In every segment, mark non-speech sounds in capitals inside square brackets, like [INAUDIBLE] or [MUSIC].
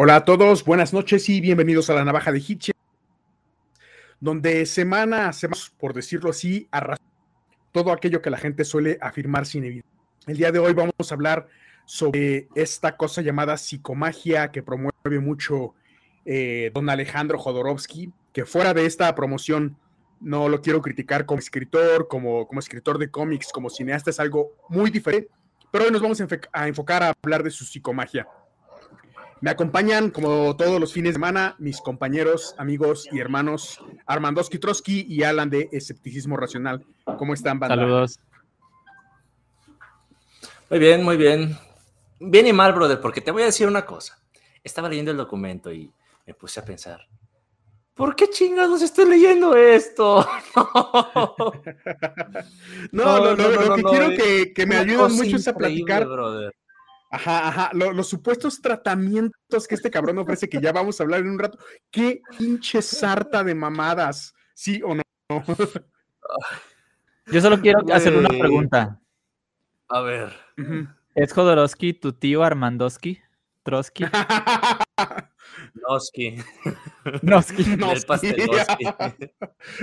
Hola a todos, buenas noches y bienvenidos a la Navaja de Hitche, donde semana semana, por decirlo así, todo aquello que la gente suele afirmar sin evidencia. El día de hoy vamos a hablar sobre esta cosa llamada psicomagia que promueve mucho eh, don Alejandro Jodorowsky, que fuera de esta promoción no lo quiero criticar como escritor, como, como escritor de cómics, como cineasta, es algo muy diferente, pero hoy nos vamos a enfocar a hablar de su psicomagia. Me acompañan, como todos los fines de semana, mis compañeros, amigos y hermanos Armandowski Trotsky y Alan de Escepticismo Racional. ¿Cómo están, banda? Saludos. Muy bien, muy bien. Bien y mal, brother, porque te voy a decir una cosa. Estaba leyendo el documento y me puse a pensar, ¿por qué chingados estoy leyendo esto? [LAUGHS] [LAUGHS] no, no, no, lo que quiero que, que me ayuden mucho es a platicar. Brother. Ajá, ajá, los supuestos tratamientos que este cabrón ofrece, que ya vamos a hablar en un rato. Qué pinche sarta de mamadas, ¿sí o no? [LAUGHS] Yo solo quiero hacer una pregunta. A ver. ¿Es Jodorowsky tu tío Armandowski? ¿Trotsky? Noski. Noski. Noski.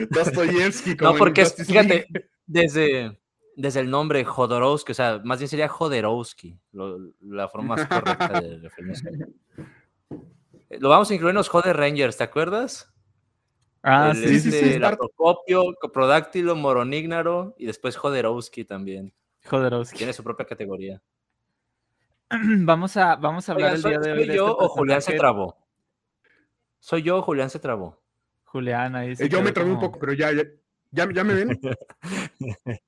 Dostoyevsky. No, porque fíjate, desde, desde el nombre Jodorowsky, o sea, más bien sería Jodorowsky, la forma más correcta de [LAUGHS] referirse. Lo vamos a incluir en los Joder Rangers, ¿te acuerdas? Ah, sí, sí, sí. La Procopio, Coprodáctilo, Moronígnaro y después Jodorowsky también. Jodorowsky. Tiene su propia categoría. [CLEARS THROAT] Vamos a, vamos a hablar el día de hoy. ¿Soy yo este o Julián se trabó? ¿Soy yo o Julián se trabó? Julián, ahí eh, Yo me trabé un poco, pero ya, ya, ya, me ven. [LAUGHS]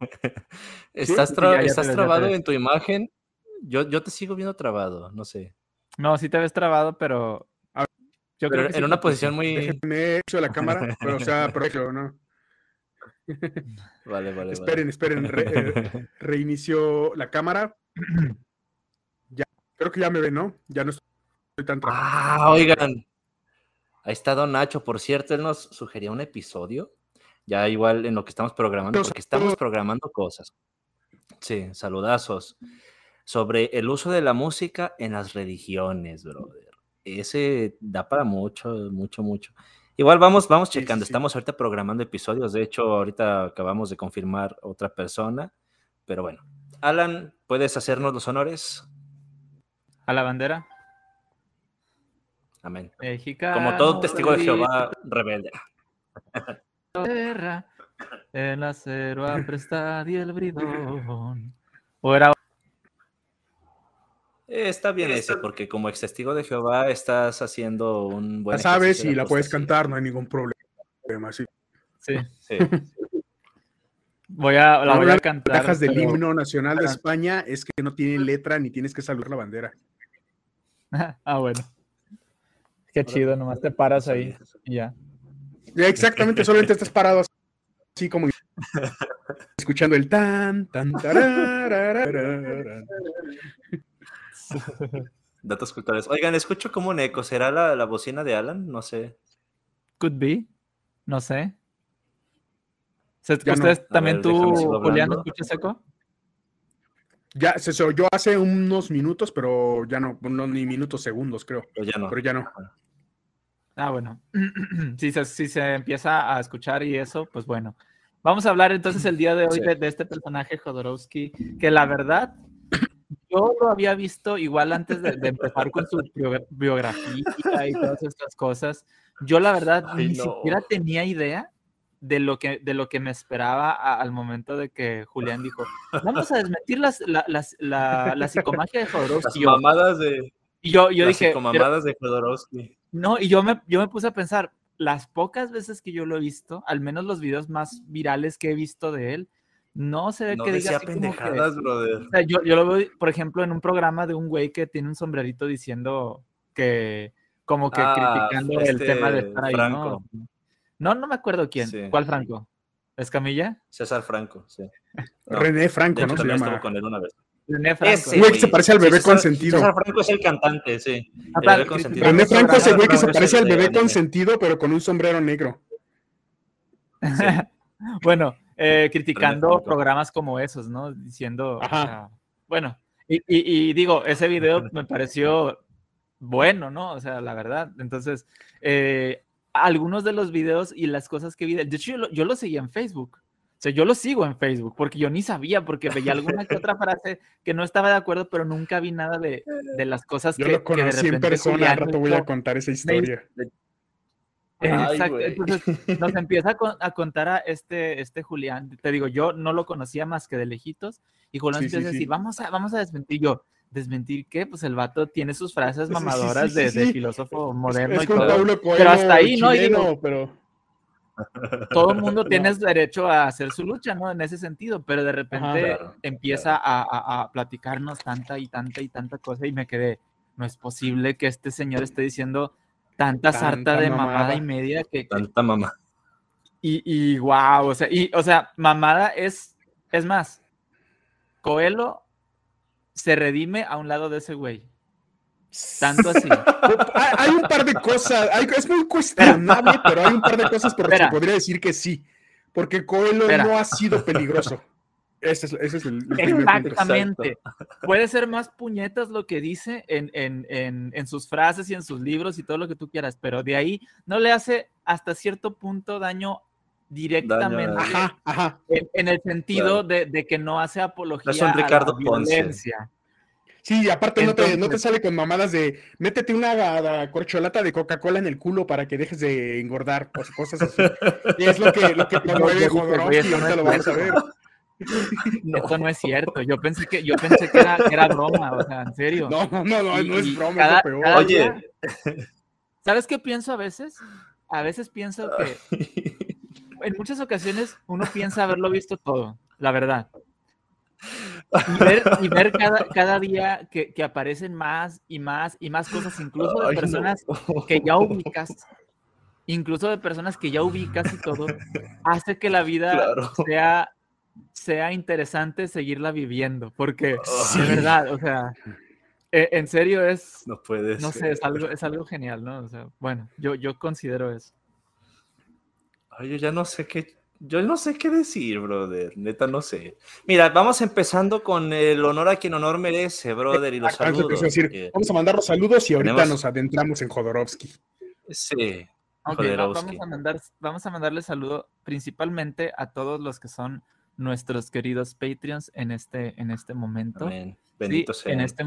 ¿Estás, ¿estás trabado en tu imagen? Yo, yo te sigo viendo trabado, no sé. No, sí te ves trabado, pero. Yo creo que en una posición muy. Déjenme hecho la cámara, pero o sea, [LAUGHS] pero ¿no? [LAUGHS] Vale, vale. Esperen, esperen. Eh, reinició la cámara. Ya, creo que ya me ven, ¿no? Ya no estoy tan trabado. Ah, oigan. Ahí está Don Nacho, por cierto, él nos sugería un episodio ya igual en lo que estamos programando, porque estamos programando cosas. Sí, saludazos. Sobre el uso de la música en las religiones, brother. Ese da para mucho, mucho, mucho. Igual vamos, vamos checando. Estamos ahorita programando episodios. De hecho, ahorita acabamos de confirmar otra persona. Pero bueno. Alan, ¿puedes hacernos los honores? A la bandera. Amén. México. Como todo testigo de Jehová rebelde. [LAUGHS] Guerra, el acero aprestado [LAUGHS] y el bridón. O era... Eh, está bien ese, porque como ex testigo de Jehová estás haciendo un buen. Ya sabes y la puedes cantar, no hay ningún problema. Sí. Sí. sí. Voy a, la voy a cantar. Las ventajas del himno nacional de España es que no tienen letra ni tienes que saludar la bandera. [LAUGHS] ah, bueno. Qué chido, nomás te paras ahí y ya. Exactamente, solamente estás parado así como [LAUGHS] escuchando el tan, tan, Datos culturales. Oigan, escucho como un eco. ¿Será la, la bocina de Alan? No sé. Could be. No sé. ¿Ustedes también tú, Julián, escuchas eco? Ya se oyó hace unos minutos, pero ya no, no ni minutos, segundos, creo. Pero ya no. Pero ya no. Ah, bueno. [CLEARS THROAT] si, se, si se empieza a escuchar y eso, pues bueno. Vamos a hablar entonces el día de hoy de, este personaje Jodorowsky, que la verdad, yo lo había visto igual antes de, empezar con su biografía y todas estas cosas. Yo la verdad ni siquiera tenía idea de lo que, de lo que me esperaba al momento de que Julián dijo, vamos a desmentir las, la, la, la, psicomagia de Jodorowsky. Las mamadas de... Y yo, yo dije... De Jodorowsky. No, y yo me, yo me puse a pensar, las pocas veces que yo lo he visto, al menos los videos más virales que he visto de él, no se ve que diga pendejadas, brother. O sea, yo, yo, lo veo, por ejemplo, en un programa de un güey que tiene un sombrerito diciendo que, como que ah, criticando el tema de estar ahí, Franco. ¿no? No, me acuerdo quién. ¿Cuál Franco? ¿Escamilla? César Franco, sí. René Franco, ¿no? Se llama. con él una vez. René Franco. güey que se parece al bebé consentido. César Franco es el cantante, sí. René Franco es el güey que se parece al bebé consentido, pero con un sombrero negro. [LAUGHS] bueno, eh, criticando programas como esos, ¿no? Diciendo, bueno, y, digo, ese video me pareció bueno, ¿no? O sea, la verdad. Entonces, eh, algunos de los videos y las cosas que vi, de hecho, yo lo, yo lo seguía en Facebook. O sea, yo lo sigo en Facebook porque yo ni sabía, porque veía alguna que otra frase que no estaba de acuerdo, pero nunca vi nada de, de las cosas Yo que, lo que de conocí en repente persona, al rato voy a contar esa historia. Ay, Exacto. Entonces nos [LAUGHS] empieza a, con- a contar a este, este Julián. Te digo, yo no lo conocía más que de lejitos. Y Julián Sí, sí, empieza a sí. decir, vamos a, vamos a desmentir. Yo, ¿desmentir qué? Pues el vato tiene sus frases Sí, sí, sí, mamadoras sí, de, sí, de sí. filósofo moderno es y con todo. Paulo Coelho, Pero hasta ahí, ¿no? Y digo- pero todo el mundo [LAUGHS] tiene derecho a hacer su lucha, ¿no? En ese sentido, pero de repente Claro, empieza A, a- a platicarnos tanta y tanta y tanta cosa y me quedé, no es posible que este señor esté diciendo tanta sarta de mamada mamada. y media que, que- Tanta mamá. y, y wow, o sea, y, o sea, mamada es, es más, Coelho se redime a un lado de ese güey, tanto así. hay, hay un par de cosas, hay- es muy cuestionable, pero hay un par de cosas por las que podría decir que sí, porque Coelho Espera. no ha sido peligroso. Ese es, ese es el, el primer punto. Exactamente. Puede ser más puñetas lo que dice en, en, en, en sus frases y en sus libros y todo lo que tú quieras, pero de ahí no le hace hasta cierto punto daño directamente Ajá, ajá. en, en el sentido de, de que no hace apología un a la Ricardo Ponce. Sí, y aparte no, te, no te sale con mamadas de métete una corcholata de Coca-Cola en el culo para que dejes de engordar, o cosas así. Y es lo que, lo que [LAUGHS] promueve Jodorowsky, no ahorita lo vamos a ver. [LAUGHS] cierto. Esto no es cierto. Yo pensé que, yo pensé que, era, broma, o sea, en serio. No, no, no, no, Y- no es broma, cada- es lo peor. Oye. día- ¿Sabes qué pienso a veces? A veces pienso que en muchas ocasiones uno piensa haberlo visto todo, la verdad. Y ver, y ver [LAUGHS] cada, cada día que, que aparecen más y más y más cosas, incluso de Ay, no. personas que ya ubicas, incluso de personas que ya ubicas y todo, hace que la vida Claro. sea, sea interesante seguirla viviendo, porque Sí. de verdad, o sea, e- en serio es, No puede no sé, es algo, es algo genial, ¿no? O sea, bueno, yo, yo considero eso. Ay, yo ya no sé qué. Yo no sé qué decir, brother. Neta, no sé. Mira, vamos empezando con el honor a quien honor merece, brother, y los saludos. decir. Vamos a mandar los saludos y ahorita tenemos- nos adentramos en Jodorowsky. Sí. Ok, va- Jodorowsky. vamos, a mandar, vamos a mandarle saludo principalmente a todos los que son nuestros queridos Patreons en este, en este momento. Amén. Sí, Bendito sea. en este,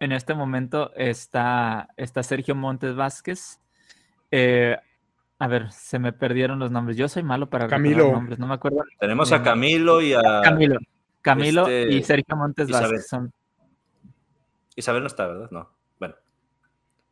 en este momento está, está Sergio Montes Vázquez. Eh, a ver, se me perdieron los nombres. Yo soy malo para recordar Camilo. nombres, no me acuerdo. Tenemos a. Camilo y a. Camilo. Camilo este, y Sergio Montes Isabel. Vázquez son Isabel no está, ¿verdad? No. Bueno.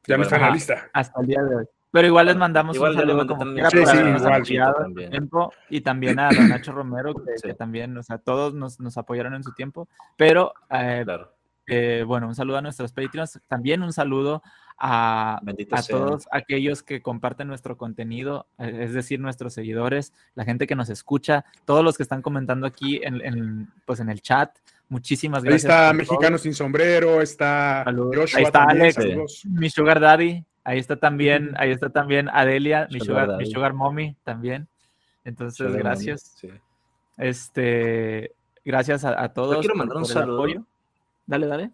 Ya no está en la lista. hasta el día de hoy. Pero igual les mandamos igual un saludo como también Sí, sí, igual. También. tiempo y también a Don Nacho Romero que, Sí. que también, o sea, todos nos, nos apoyaron en su tiempo. Pero eh, Claro. eh, bueno, un saludo a nuestros Patreons, también un saludo a, todos aquellos que comparten nuestro contenido, eh, es decir, nuestros seguidores, la gente que nos escucha, todos los que están comentando aquí en, en, pues en el chat. Muchísimas Ahí gracias. está por Mexicano sin sombrero, está Saludos. Joshua Ahí está también, Alex. saludos. Mi Sugar Daddy, ahí está también, ahí está también Adelia, mi Sugar Sugar, mi Daddy. Sugar Mommy también. Entonces, Sugar Mommy, gracias. sí. Este, gracias a, a todos. quiero por- mandar un saludo. apoyo. Dale, dale.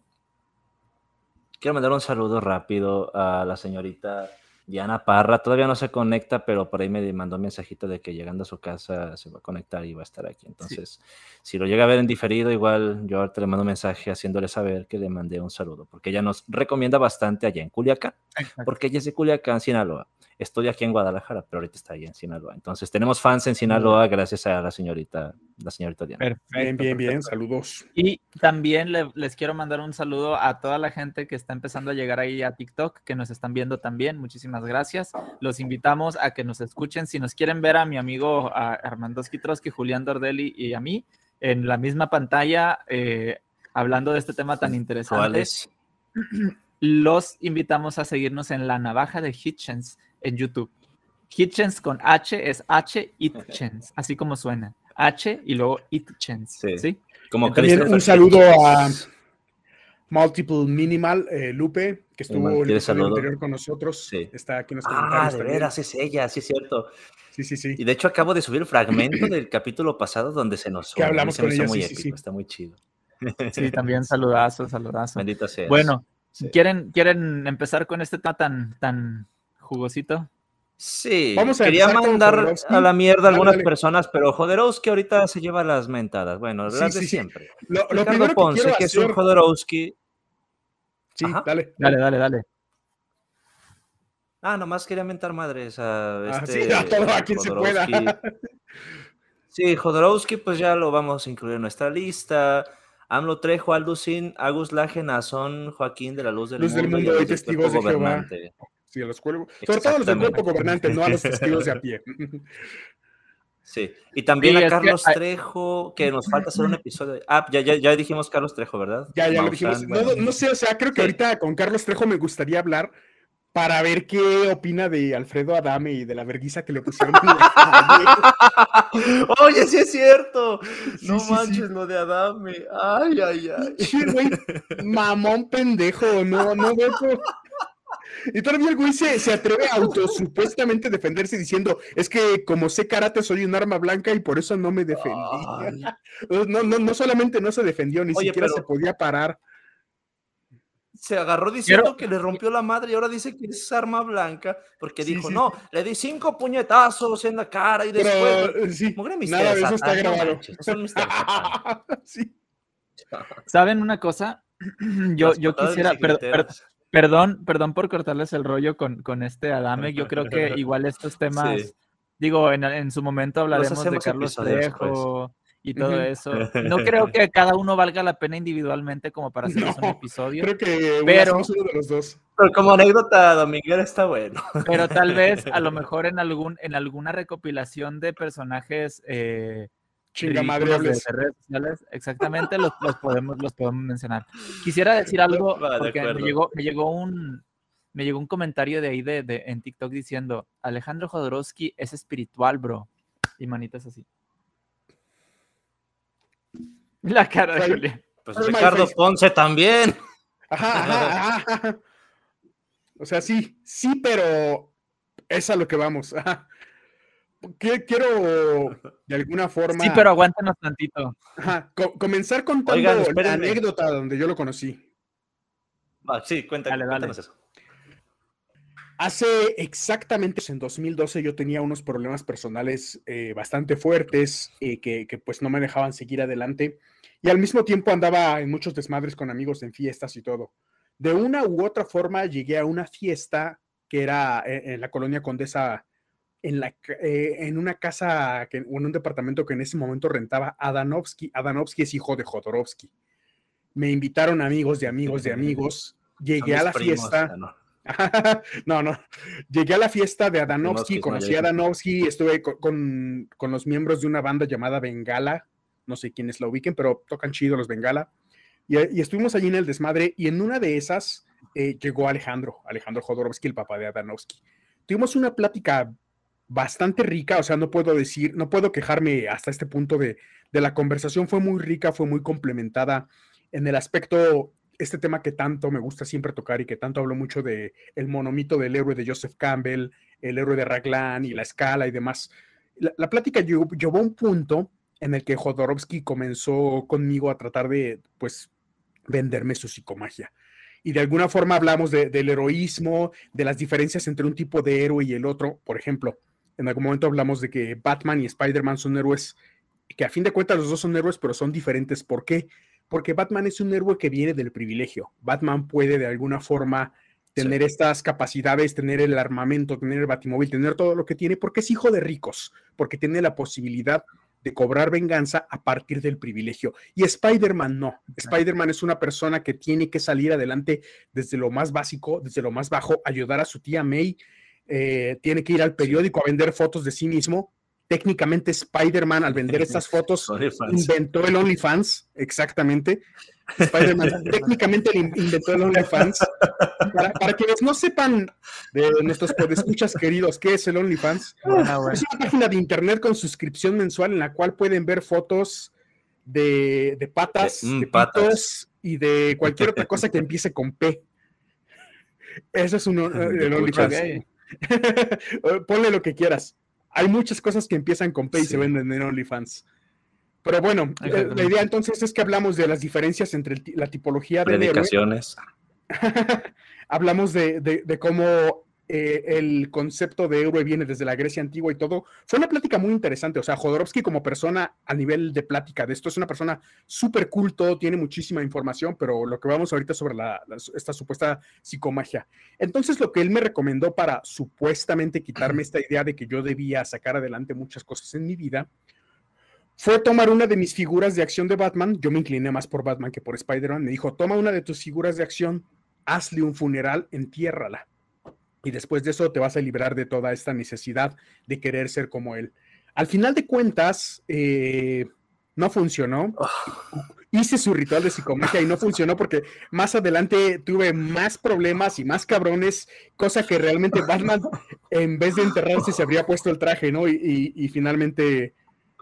Quiero mandar un saludo rápido a la señorita Diana Parra. Todavía no se conecta, pero por ahí me mandó un mensajito de que llegando a su casa se va a conectar y va a estar aquí. Entonces, si lo llega a ver en diferido, igual yo ahorita le mando un mensaje haciéndole saber que le mandé un saludo, porque ella nos recomienda bastante allá en Culiacán, porque ella es de Culiacán, Sinaloa. Estoy aquí en Guadalajara, pero ahorita está allá en Sinaloa. Entonces, tenemos fans en Sinaloa gracias a la señorita, la señorita Diana. Perfecto. Bien, bien, bien, saludos. Y también le- les quiero mandar un saludo a toda la gente que está empezando a llegar ahí a TikTok, que nos están viendo también. Muchísimas gracias. Los invitamos a que nos escuchen. Si nos quieren ver a mi amigo a Armando Skitroski, Julián Dordelli y a mí en la misma pantalla eh, hablando de este tema tan interesante, los invitamos a seguirnos en La Navaja de Hitchens en YouTube. Hitchens con H es H Hitchens, así como suena. H y luego Hitchens. Sí. ¿sí? Como También un saludo a. Multiple Minimal, eh, Lupe, que estuvo Minimal, el ¿quieres episodio saludo? anterior con nosotros. Sí. Está aquí en los Ah, comentarios de también. veras, es ella, sí es cierto. Sí, sí, sí. Y de hecho acabo de subir el fragmento del capítulo pasado donde se nos Que hablamos se me con hizo ella, muy sí, épico, sí. está muy chido. Sí, también saludazo, saludazo. Bendito sea. Bueno, ¿Quieren, ¿Quieren empezar con este tema tan, tan jugosito? Sí, Vamos a quería mandar a la mierda a algunas personas, pero Jodorowsky ahorita se lleva las mentadas. Bueno, las de siempre. Lo, primero Ponce, que, que es un Jodorowsky. Sí, dale. Dale, dale, dale. Ah, nomás quería mentar madres a ah, este. sí, a todo a quien se pueda. sí, Jodorowsky, pues ya lo vamos a incluir en nuestra lista. AMLO Trejo, Alducin, Agus Laje, Nazón, Joaquín de la Luz del Luz Mundo. Del mundo y, testigos de Jehová. Sí, a los cuerpos. Sobre todo a los del cuerpo gobernante, no a los testigos de a pie. [LAUGHS] Sí, y también a Carlos Trejo, que nos falta hacer un episodio. Ah, ya, ya, ya dijimos Carlos Trejo, ¿verdad? Ya, ya lo dijimos. No, no, sé, o sea, creo que ahorita con Carlos Trejo me gustaría hablar para ver qué opina de Alfredo Adame y de la vergüenza que le pusieron. [LAUGHS] Oye, sí es cierto. no manches lo de Adame. Ay, ay, ay. mamón pendejo, no, no veo. Y todavía el güey se, se atreve a autosupuestamente defenderse diciendo, es que como sé karate soy un arma blanca y por eso no me defendí. [LAUGHS] No, no, no solamente no se defendió, ni siquiera se podía parar. Se agarró diciendo que le rompió la madre y ahora dice que es arma blanca porque dijo, no, le di cinco puñetazos en la cara y después... Pero, sí, nada de eso está grabado. [LAUGHS] ¿Saben una cosa? [CLEARS THROAT] Yo, yo quisiera... perdón, perdón por cortarles el rollo con, con este Adame. Yo creo que igual estos temas... Digo, en, en, su momento hablaremos de Carlos Trejo, y todo eso. No [LAUGHS] creo que cada uno valga la pena individualmente como para hacer un episodio. Creo que pero, uno de los dos. Pero como anécdota, Dominguez está bueno. Pero tal vez, a lo [LAUGHS] mejor en algún, en alguna recopilación de personajes eh, de, redes sociales, exactamente los, los, podemos, los podemos mencionar. Quisiera decir algo, porque me llegó, me llegó un me llegó un comentario de ahí de, de, en TikTok diciendo Alejandro Jodorowsky es espiritual, bro. Y manitas así. La cara de Julián. Pues Ricardo Ponce también. [LAUGHS] Ajá, ajá, O sea, sí, sí, pero es a lo que vamos. Quiero de alguna forma. Sí, pero aguántanos tantito. Ajá, comenzar contando la anécdota donde yo lo conocí. sí, cuéntame, cuéntanos eso. Hace exactamente en 2012 yo tenía unos problemas personales eh, bastante fuertes eh, que, que, pues no me dejaban seguir adelante y al mismo tiempo andaba en muchos desmadres con amigos en fiestas y todo. De una u otra forma llegué a una fiesta que era eh, en, la colonia Condesa, en, la, en una casa que, o en un departamento que en ese momento rentaba Adanovsky. Adanovsky es hijo de Jodorowsky. Me invitaron amigos de amigos de amigos. Llegué a la fiesta. [LAUGHS] no, no. Llegué a la fiesta de Adanovsky, conocí a Adanovsky, estuve con, los miembros de una banda llamada Bengala, no sé quiénes la ubiquen, pero tocan chido los Bengala. Y, estuvimos allí en el desmadre y en una de esas eh, llegó Alejandro, Alejandro Jodorowsky, el papá de Adanovsky. Tuvimos una plática bastante rica, o sea, no puedo decir, no puedo quejarme hasta este punto de, de la conversación, fue muy rica, fue muy complementada en el aspecto este tema que tanto me gusta siempre tocar y que tanto hablo mucho de el monomito del héroe de Joseph Campbell, el héroe de Raglan y la escala y demás. La, plática llevó, a un punto en el que Jodorowsky comenzó conmigo a tratar de, pues, venderme su psicomagia. Y de alguna forma hablamos del heroísmo, de las diferencias entre un tipo de héroe y el otro. Por ejemplo, en algún momento hablamos de que Batman y Spider-Man son héroes, que a fin de cuentas los dos son héroes, pero son diferentes. ¿Por qué? porque Batman es un héroe que viene del privilegio. Batman puede de alguna forma tener estas capacidades, tener el armamento, tener el batimóvil, tener todo lo que tiene, porque es hijo de ricos, porque tiene la posibilidad de cobrar venganza a partir del privilegio. Y Spider-Man no. Spider-Man es una persona que tiene que salir adelante desde lo más básico, desde lo más bajo, ayudar a su tía May, eh, tiene que ir al periódico a vender fotos de sí mismo técnicamente Spider-Man al vender estas [LAUGHS] fotos inventó el OnlyFans, exactamente. Spider-Man [LAUGHS] técnicamente inventó el OnlyFans. Para, para, quienes no sepan de nuestros podescuchas queridos qué es el OnlyFans, ah, es una página de internet con suscripción mensual en la cual pueden ver fotos de, patas, de, mm, patos y de cualquier otra [LAUGHS] cosa que empiece con P. Eso es un, el OnlyFans. [LAUGHS] Ponle lo que quieras hay muchas cosas que empiezan con P y se venden en OnlyFans. Pero bueno, la, idea entonces es que hablamos de las diferencias entre la tipología de Predicaciones. [LAUGHS] hablamos de, de, cómo eh, el concepto de héroe viene desde la Grecia antigua y todo. Fue una plática muy interesante. O sea, Jodorowsky como persona a nivel de plática de esto es una persona súper culto, tiene muchísima información, pero lo que vamos ahorita sobre esta supuesta psicomagia. Entonces, lo que él me recomendó para supuestamente quitarme [CLEARS THROAT] esta idea de que yo debía sacar adelante muchas cosas en mi vida, fue tomar una de mis figuras de acción de Batman. Yo me incliné más por Batman que por Spider-Man. Me dijo, toma una de tus figuras de acción, hazle un funeral, entiérrala y después de eso te vas a librar de toda esta necesidad de querer ser como él. Al final de cuentas, eh, no funcionó. Ah. Hice su ritual de psicomagia y no funcionó porque más adelante tuve más problemas y más cabrones, cosa que realmente Batman, en vez de enterrarse, se habría puesto el traje, ¿no? Y, finalmente,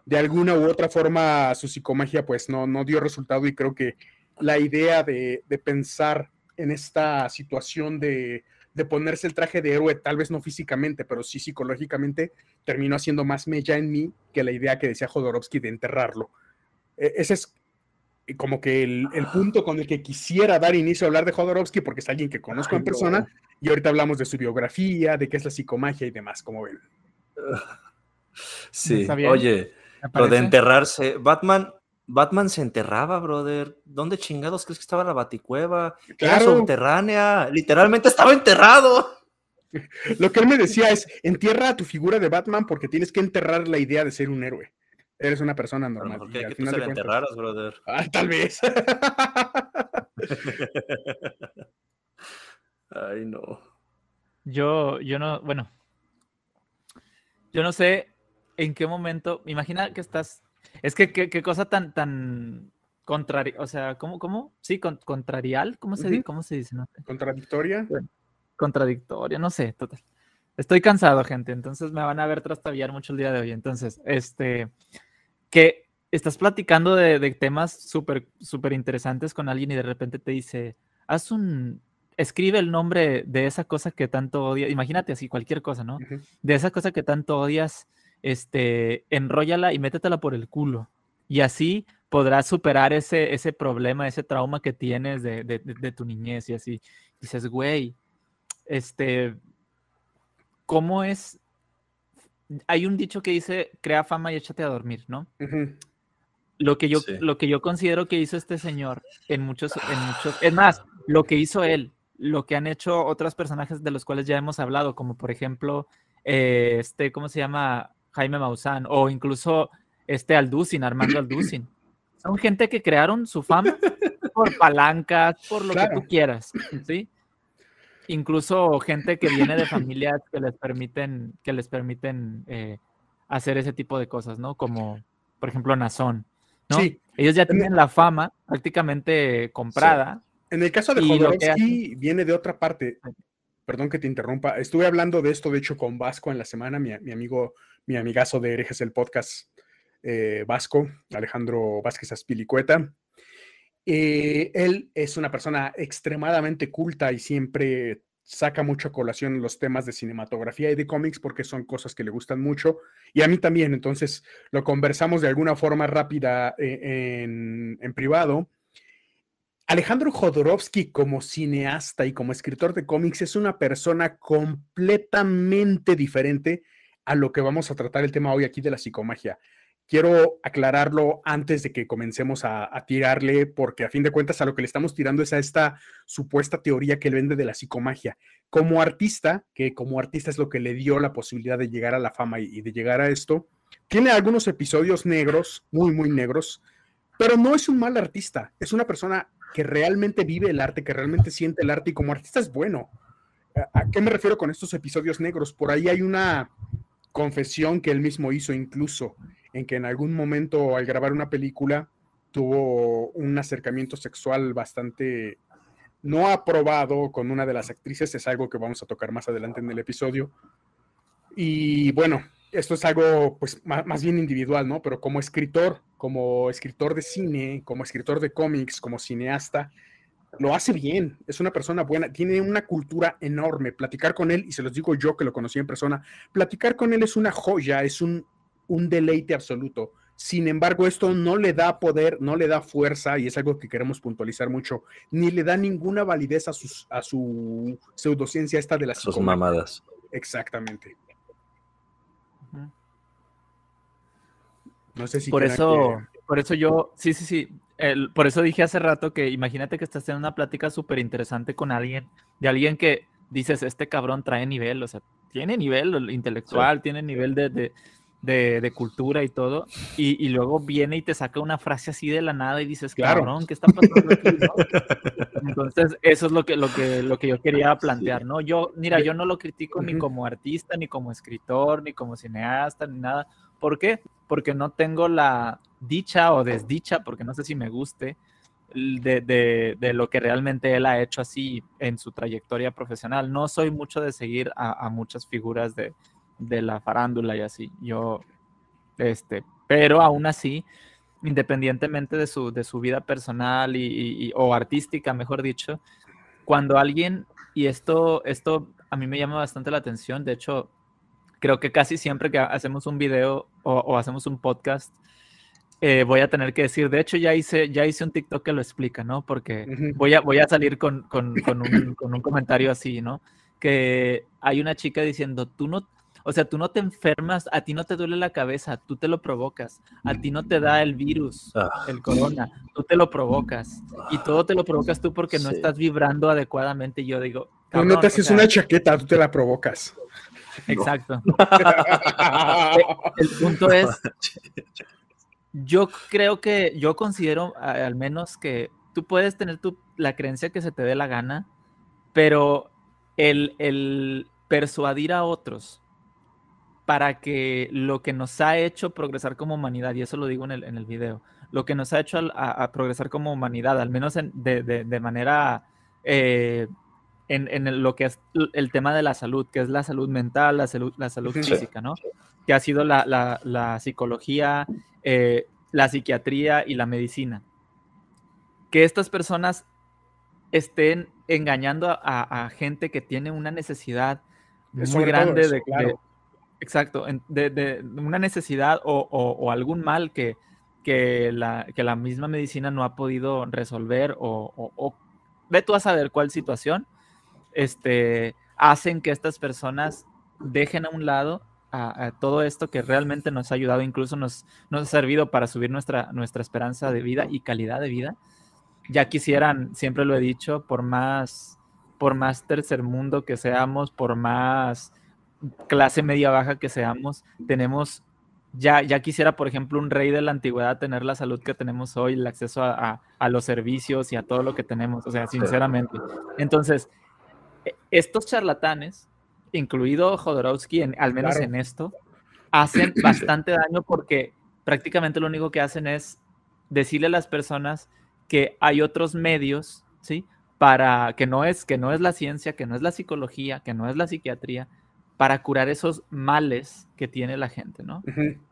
de alguna u otra forma, su psicomagia, pues no, no dio resultado. Y creo que la idea de pensar en esta situación de de ponerse el traje de héroe, tal vez no físicamente, pero sí psicológicamente, terminó haciendo más mella en mí que la idea que decía Jodorowsky de enterrarlo. E, ese es como que el, punto con el que quisiera dar inicio a hablar de Jodorowsky, porque es alguien que conozco en persona, y ahorita hablamos de su biografía, de qué es la psicomagia y demás, como ven. Sí, oye, lo de enterrarse, Batman, Batman se enterraba, brother. ¿Dónde chingados crees que estaba la baticueva? Era subterránea. Literalmente estaba enterrado. [LAUGHS] Lo que él me decía es, entierra a tu figura de Batman porque tienes que enterrar la idea de ser un héroe. Eres una persona normal. ¿Por qué? tú se la enterraras, brother? [LAUGHS] Ah, tal vez. [LAUGHS] Ay, no. Yo, yo no, bueno. Yo no sé en qué momento. Imagina que estás es que qué, cosa tan, tan contraria, o sea, ¿cómo, cómo? Sí, contrarial, ¿cómo se, ¿cómo se dice? ¿Contradictoria? contradictoria, no sé, total. Estoy cansado, gente, entonces me van a ver trastabillar mucho el día de hoy. Entonces, este, que estás platicando de, temas súper, súper interesantes con alguien y de repente te dice, haz un, escribe el nombre de esa cosa que tanto odias, imagínate así, cualquier cosa, ¿no? De esa cosa que tanto odias este, enróllala y métetela por el culo. Y así podrás superar ese, ese problema, ese trauma que tienes de, de, tu niñez y así. dices, güey, este, ¿cómo es? Hay un dicho que dice, crea fama y échate a dormir, ¿no? Lo que, yo, lo que yo considero que hizo este señor en muchos, en muchos, es más, lo que hizo él, lo que han hecho otros personajes de los cuales ya hemos hablado, como por ejemplo, eh, este, ¿cómo se llama? Jaime Maussan o incluso este Alducin, Armando Alducin. Son gente que crearon su fama por [LAUGHS] palancas, por lo que tú quieras, ¿sí? Incluso gente que viene de familias que les permiten, que les permiten eh, hacer ese tipo de cosas, ¿no? Como, por ejemplo, Nazón, ¿no? Sí. Ellos ya tienen la fama prácticamente comprada. En el caso de Jodorowsky viene de otra parte. Perdón que te interrumpa. Estuve hablando de esto, de hecho, con Vasco en la semana, mi, mi amigo mi amigazo de Herejes el Podcast eh, Vasco, Alejandro Vázquez Aspilicueta. Eh, él es una persona extremadamente culta y siempre saca mucho a colación los temas de cinematografía y de cómics porque son cosas que le gustan mucho y a mí también. Entonces lo conversamos de alguna forma rápida eh, en, en privado. Alejandro Jodorowsky como cineasta y como escritor de cómics es una persona completamente diferente a lo que vamos a tratar el tema hoy aquí de la psicomagia. Quiero aclararlo antes de que comencemos a, tirarle, porque a fin de cuentas a lo que le estamos tirando es a esta supuesta teoría que él vende de la psicomagia. Como artista, que como artista es lo que le dio la posibilidad de llegar a la fama y, de llegar a esto, tiene algunos episodios negros, muy, muy negros, pero no es un mal artista, es una persona que realmente vive el arte, que realmente siente el arte y como artista es bueno. ¿A qué me refiero con estos episodios negros? Por ahí hay una, confesión que él mismo hizo incluso, en que en algún momento al grabar una película tuvo un acercamiento sexual bastante no aprobado con una de las actrices, es algo que vamos a tocar más adelante en el episodio. Y bueno, esto es algo pues más, bien individual, ¿no? Pero como escritor, como escritor de cine, como escritor de cómics, como cineasta, lo hace bien, es una persona buena, tiene una cultura enorme. Platicar con él, y se los digo yo que lo conocí en persona, platicar con él es una joya, es un, un deleite absoluto. Sin embargo, esto no le da poder, no le da fuerza, y es algo que queremos puntualizar mucho, ni le da ninguna validez a, sus, a su pseudociencia esta de las sus mamadas. Exactamente. No sé si por eso, por eso yo, sí, sí, sí. Por eso dije hace rato que imagínate que estás en una plática súper interesante con alguien, de alguien que dices, este cabrón trae nivel, o sea, tiene nivel intelectual, tiene nivel de, de, cultura y todo, y, luego viene y te saca una frase así de la nada y dices, claro. cabrón, ¿qué está pasando aquí? [LAUGHS] Entonces, eso es lo que, lo, que, lo que yo quería plantear, ¿no? Yo, mira, yo no lo critico ni como artista, ni como escritor, ni como cineasta, ni nada. ¿Por qué? Porque no tengo la dicha o desdicha, porque no sé si me guste, de, de, lo que realmente él ha hecho así en su trayectoria profesional. No soy mucho de seguir a, muchas figuras de, de la farándula y así. Yo, este, pero aún así, independientemente de su, de su vida personal y, o artística, mejor dicho, cuando alguien, y esto, esto a mí me llama bastante la atención, de hecho, creo que casi siempre que hacemos un video o, hacemos un podcast, eh, voy a tener que decir, de hecho ya hice, ya hice un TikTok que lo explica, ¿no? Porque voy a, voy a salir con, con, [LAUGHS] con, un, con un comentario así, ¿no? Que hay una chica diciendo, tú no, o sea, tú no te enfermas, a ti no te duele la cabeza, tú te lo provocas. A ti no te da el virus, ah. el corona, tú te lo provocas. Y todo te lo provocas tú porque no estás vibrando adecuadamente. Yo digo, tú no te haces una chaqueta, tú te la provocas. Exacto. [LAUGHS] el punto es, yo creo que, yo considero al menos que tú puedes tener tu, la creencia que se te dé la gana, pero el, el persuadir a otros para que lo que nos ha hecho progresar como humanidad, y eso lo digo en el, en el video, lo que nos ha hecho a, progresar como humanidad, al menos de, manera eh, en, lo que es el tema de la salud, que es la salud mental, la salud, la salud física, ¿no? Que ha sido la, psicología, eh, la psiquiatría y la medicina. Que estas personas estén engañando a, gente que tiene una necesidad muy grande de, Exacto, de, una necesidad o, algún mal que, que, la, que, la, misma medicina no ha podido resolver o, ve tú a saber cuál situación, este, hacen que estas personas dejen a un lado a, todo esto que realmente nos ha ayudado, incluso nos, nos ha servido para subir nuestra, nuestra esperanza de vida y calidad de vida. Ya quisieran, siempre lo he dicho, por más, por más tercer mundo que seamos, por más clase media baja que seamos, tenemos, ya, ya quisiera, por ejemplo, un rey de la antigüedad tener la salud que tenemos hoy, el acceso a, los servicios y a todo lo que tenemos, o sea, sinceramente. Entonces, estos charlatanes, incluido Jodorowsky, al menos en esto, hacen [CLEARS THROAT] bastante daño porque prácticamente lo único que hacen es decirle a las personas que hay otros medios, ¿sí? Para que no es que no es la ciencia, que no es la psicología, que no es la psiquiatría, para curar esos males que tiene la gente, ¿no?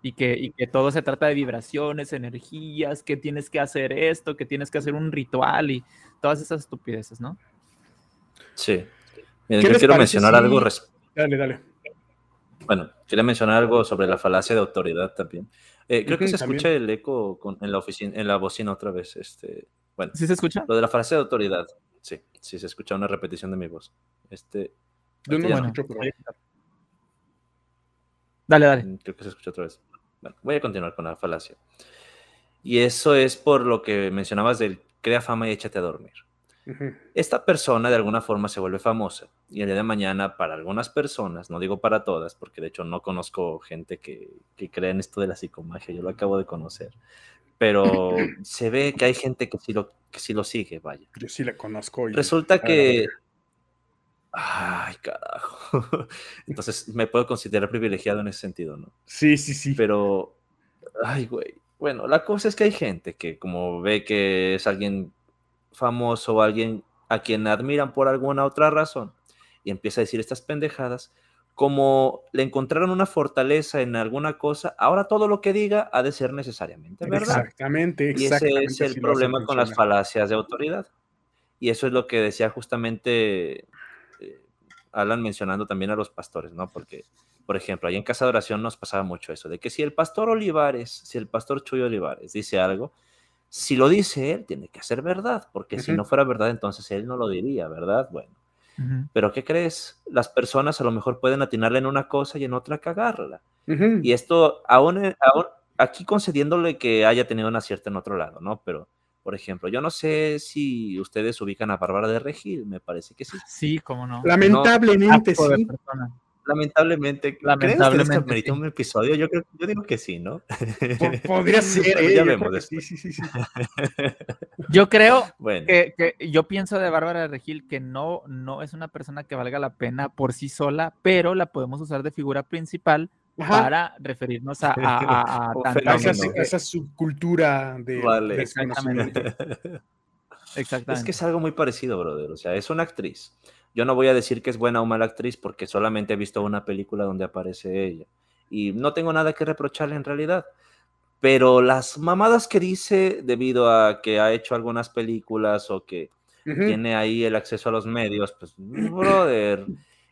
y, que, y que todo se trata de vibraciones, energías, que tienes que hacer esto, que tienes que hacer un ritual y todas esas estupideces, ¿no? Sí. Yo quiero mencionar algo. Dale, dale. Bueno, quería mencionar algo sobre la falacia de autoridad también. Eh, creo que se escucha el eco en la oficina, en la bocina otra vez. Este, bueno, ¿Sí se escucha? Lo de la falacia de autoridad. Sí, sí se escucha una repetición de mi voz. Este, yo no escucho, pero... Dale, dale. Mm, creo que se escucha otra vez. Bueno, voy a continuar con la falacia. Y eso es por lo que mencionabas del crea fama y échate a dormir. Esta persona de alguna forma se vuelve famosa y el día de mañana para algunas personas, no digo para todas, porque de hecho no conozco gente que, que cree en esto de la psicomagia, yo lo acabo de conocer, pero [CLEARS THROAT] se ve que hay gente que sí lo, que sí lo sigue, vaya. Yo sí la conozco. Resulta que... Ay, carajo. [LAUGHS] Entonces me puedo considerar privilegiado en ese sentido, ¿no? Sí, sí, sí. Pero, ay, güey. Bueno, la cosa es que hay gente que como ve que es alguien famoso o alguien a quien admiran por alguna otra razón y empieza a decir estas pendejadas, como le encontraron una fortaleza en alguna cosa, ahora todo lo que diga ha de ser necesariamente verdad. Exactamente, exactamente. Y ese es el problema con las falacias de autoridad. Y eso es lo que decía justamente Alan mencionando también a los pastores, ¿no? Porque por ejemplo, ahí en Casa de Oración nos pasaba mucho eso, de que si el pastor Olivares, si el pastor Chuy Olivares dice algo, si lo dice él, tiene que ser verdad, porque si no fuera verdad, entonces él no lo diría, ¿verdad? Bueno. Pero ¿qué crees? Las personas a lo mejor pueden atinarle en una cosa y en otra cagarla. Y esto, aún, aún aquí concediéndole que haya tenido una cierta en otro lado, ¿no? Pero, por ejemplo, yo no sé si ustedes ubican a Bárbara de Regil, me parece que sí. Sí, cómo no. Lamentablemente, sí lamentablemente, lamentablemente ¿crees que un episodio? Yo, creo, yo digo que sí, ¿no? Podría [LAUGHS] ser, ¿eh? ya vemos Sí, sí, sí, [LAUGHS] Yo creo que, que, yo pienso de Bárbara Regil que no, no es una persona que valga la pena por sí sola, pero la podemos usar de figura principal para referirnos a, a, a, [LAUGHS] esa, subcultura de, vale. Exactamente. Exactamente. Es que es algo muy parecido, brother. O sea, es una actriz yo no voy a decir que es buena o mala actriz porque solamente he visto una película donde aparece ella. Y no tengo nada que reprocharle en realidad. Pero las mamadas que dice debido a que ha hecho algunas películas o que tiene ahí el acceso a los medios, pues, [CLEARS THROAT] brother,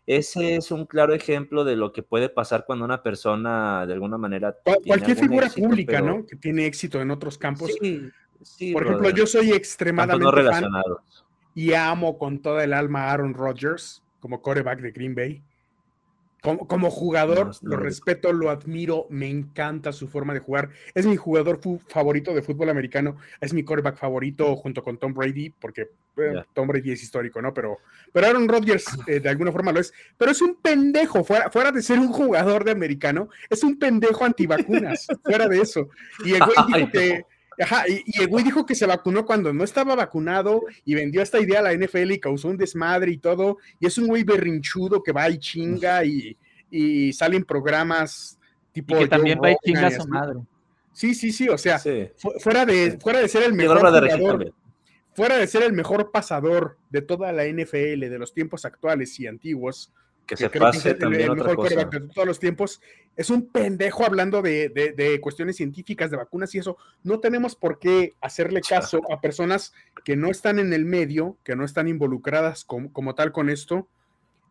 ese es un claro ejemplo de lo que puede pasar cuando una persona de alguna manera... cualquier figura pública, ¿no? Que tiene éxito en otros campos. Sí, Por ejemplo, yo soy extremadamente... No relacionados y amo con toda el alma a Aaron Rodgers como coreback de Green Bay. Como, jugador, lo respeto, lo admiro, me encanta su forma de jugar. Es mi jugador favorito de fútbol americano, es mi coreback favorito junto con Tom Brady, porque Tom Brady es histórico, ¿no? Pero, pero Aaron Rodgers eh, de alguna forma lo es. Pero es un pendejo, fuera, fuera de ser un jugador de americano, es un pendejo antivacunas, fuera de eso. Y el güey dijo [LAUGHS] que Ajá, y, el güey dijo que se vacunó cuando no estaba vacunado y vendió esta idea a la NFL y causó un desmadre y todo. Y es un güey berrinchudo que va y chinga y, y sale en programas tipo. Y que también va y chinga a su madre. Sí, sí, sí, o sea, fuera, de, fuera de ser el mejor jugador, fuera de ser el mejor pasador de toda la NFL de los tiempos actuales y antiguos, que, se pase también otra cosa. De todos los tiempos. Es un pendejo hablando de, cuestiones científicas, de vacunas y eso. No tenemos por qué hacerle caso a personas que no están en el medio, que no están involucradas como, tal con esto.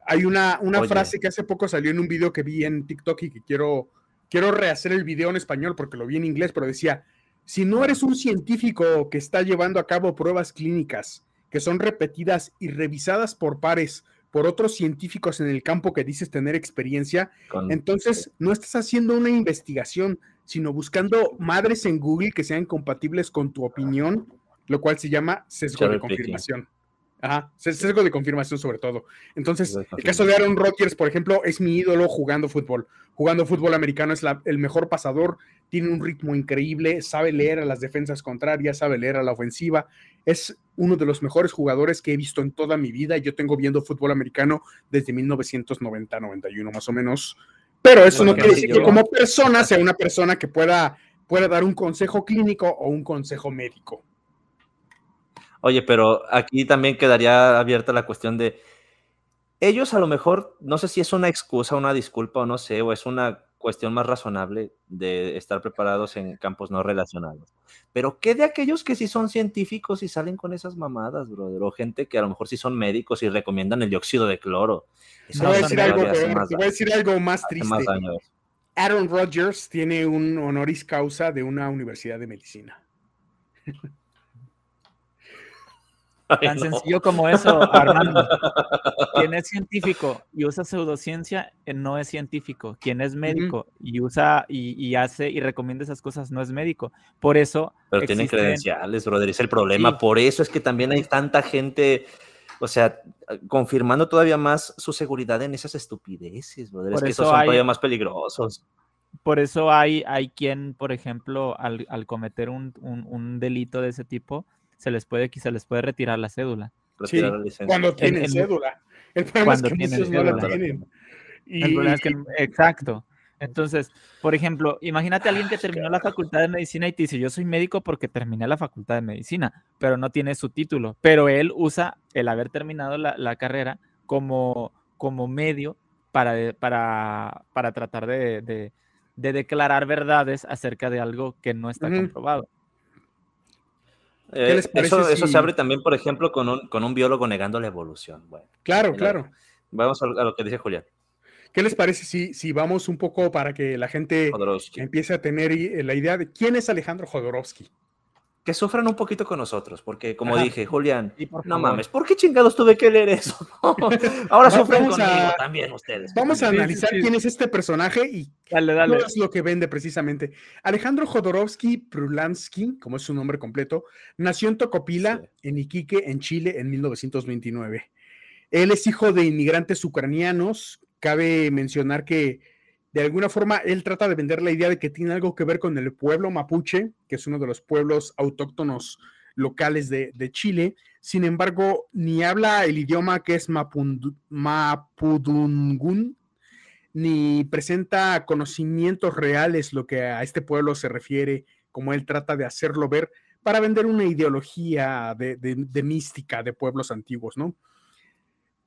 Hay una, una frase que hace poco salió en un video que vi en TikTok y que quiero, quiero rehacer el video en español porque lo vi en inglés, pero decía, si no eres un científico que está llevando a cabo pruebas clínicas que son repetidas y revisadas por pares por otros científicos en el campo que dices tener experiencia, entonces no estás haciendo una investigación, sino buscando madres en Google que sean compatibles con tu opinión, lo cual se llama sesgo de confirmación. Ajá, sesgo de confirmación sobre todo. Entonces, el caso de Aaron Rodgers, por ejemplo, es mi ídolo jugando fútbol. Jugando fútbol americano es el mejor pasador, tiene un ritmo increíble, sabe leer a las defensas contrarias, sabe leer a la ofensiva. Es uno de los mejores jugadores que he visto en toda mi vida. Yo tengo viendo fútbol americano desde 1990-91 más o menos. Pero eso no quiere decir que como persona sea una persona que pueda, pueda dar un consejo clínico o un consejo médico. Oye, pero aquí también quedaría abierta la cuestión de ellos a lo mejor, no sé si es una excusa, una disculpa o no sé, o es una cuestión más razonable de estar preparados en campos no relacionados. Pero ¿qué de aquellos que sí son científicos y salen con esas mamadas, brother? O gente que a lo mejor sí son médicos y recomiendan el dióxido de cloro. Voy, a decir algo, voy a decir algo más triste. Aaron Rodgers tiene un honoris causa de una universidad de medicina. Tan sencillo como eso, Armando. Quien es científico y usa pseudociencia eh, no es científico. Quien es médico y usa y, hace y recomienda esas cosas no es médico. Por eso. Pero tiene credenciales, brother. Es el problema. Por eso es que también hay tanta gente. O sea, confirmando todavía más su seguridad en esas estupideces, brother. es que esos son todavía más peligrosos. Por eso hay, hay quien, por ejemplo, al, cometer un, un delito de ese tipo, se les puede, se les puede retirar la cédula. cuando tienen cédula. El problema es que muchos no la tienen. exacto. Entonces, por ejemplo, imagínate a alguien que terminó la facultad de medicina y te dice, yo soy médico porque terminé la facultad de medicina, pero no tiene su título, pero él usa el haber terminado la, carrera como, como medio para, para, para tratar de, declarar verdades acerca de algo que no está comprobado. Eh, eso, eso se abre también, por ejemplo, con un, con un biólogo negando la evolución. Bueno, claro, claro. Vamos a, lo que dice Julián. ¿Qué les parece si, si vamos un poco para que la gente empiece a tener la idea de quién es Alejandro Jodorowsky? Que sufran un poquito con nosotros, porque como dije, Julián, no mames, ¿por qué chingados tuve que leer eso? [LAUGHS] Ahora sufren conmigo también ustedes. Vamos a analizar quién es este personaje y dale, dale. qué es lo que vende precisamente. Alejandro Jodorowsky Prulansky, como es su nombre completo, nació en Tocopila, en Iquique, en Chile, en 1929. Él es hijo de inmigrantes ucranianos. Cabe mencionar que de alguna forma él trata de vender la idea de que tiene algo que ver con el pueblo mapuche, que es uno de los pueblos autóctonos locales de, Chile. Sin embargo, ni habla el idioma que es mapudungun, ni presenta conocimientos reales lo que a este pueblo se refiere, como él trata de hacerlo ver, para vender una ideología de, de mística de pueblos antiguos, ¿no?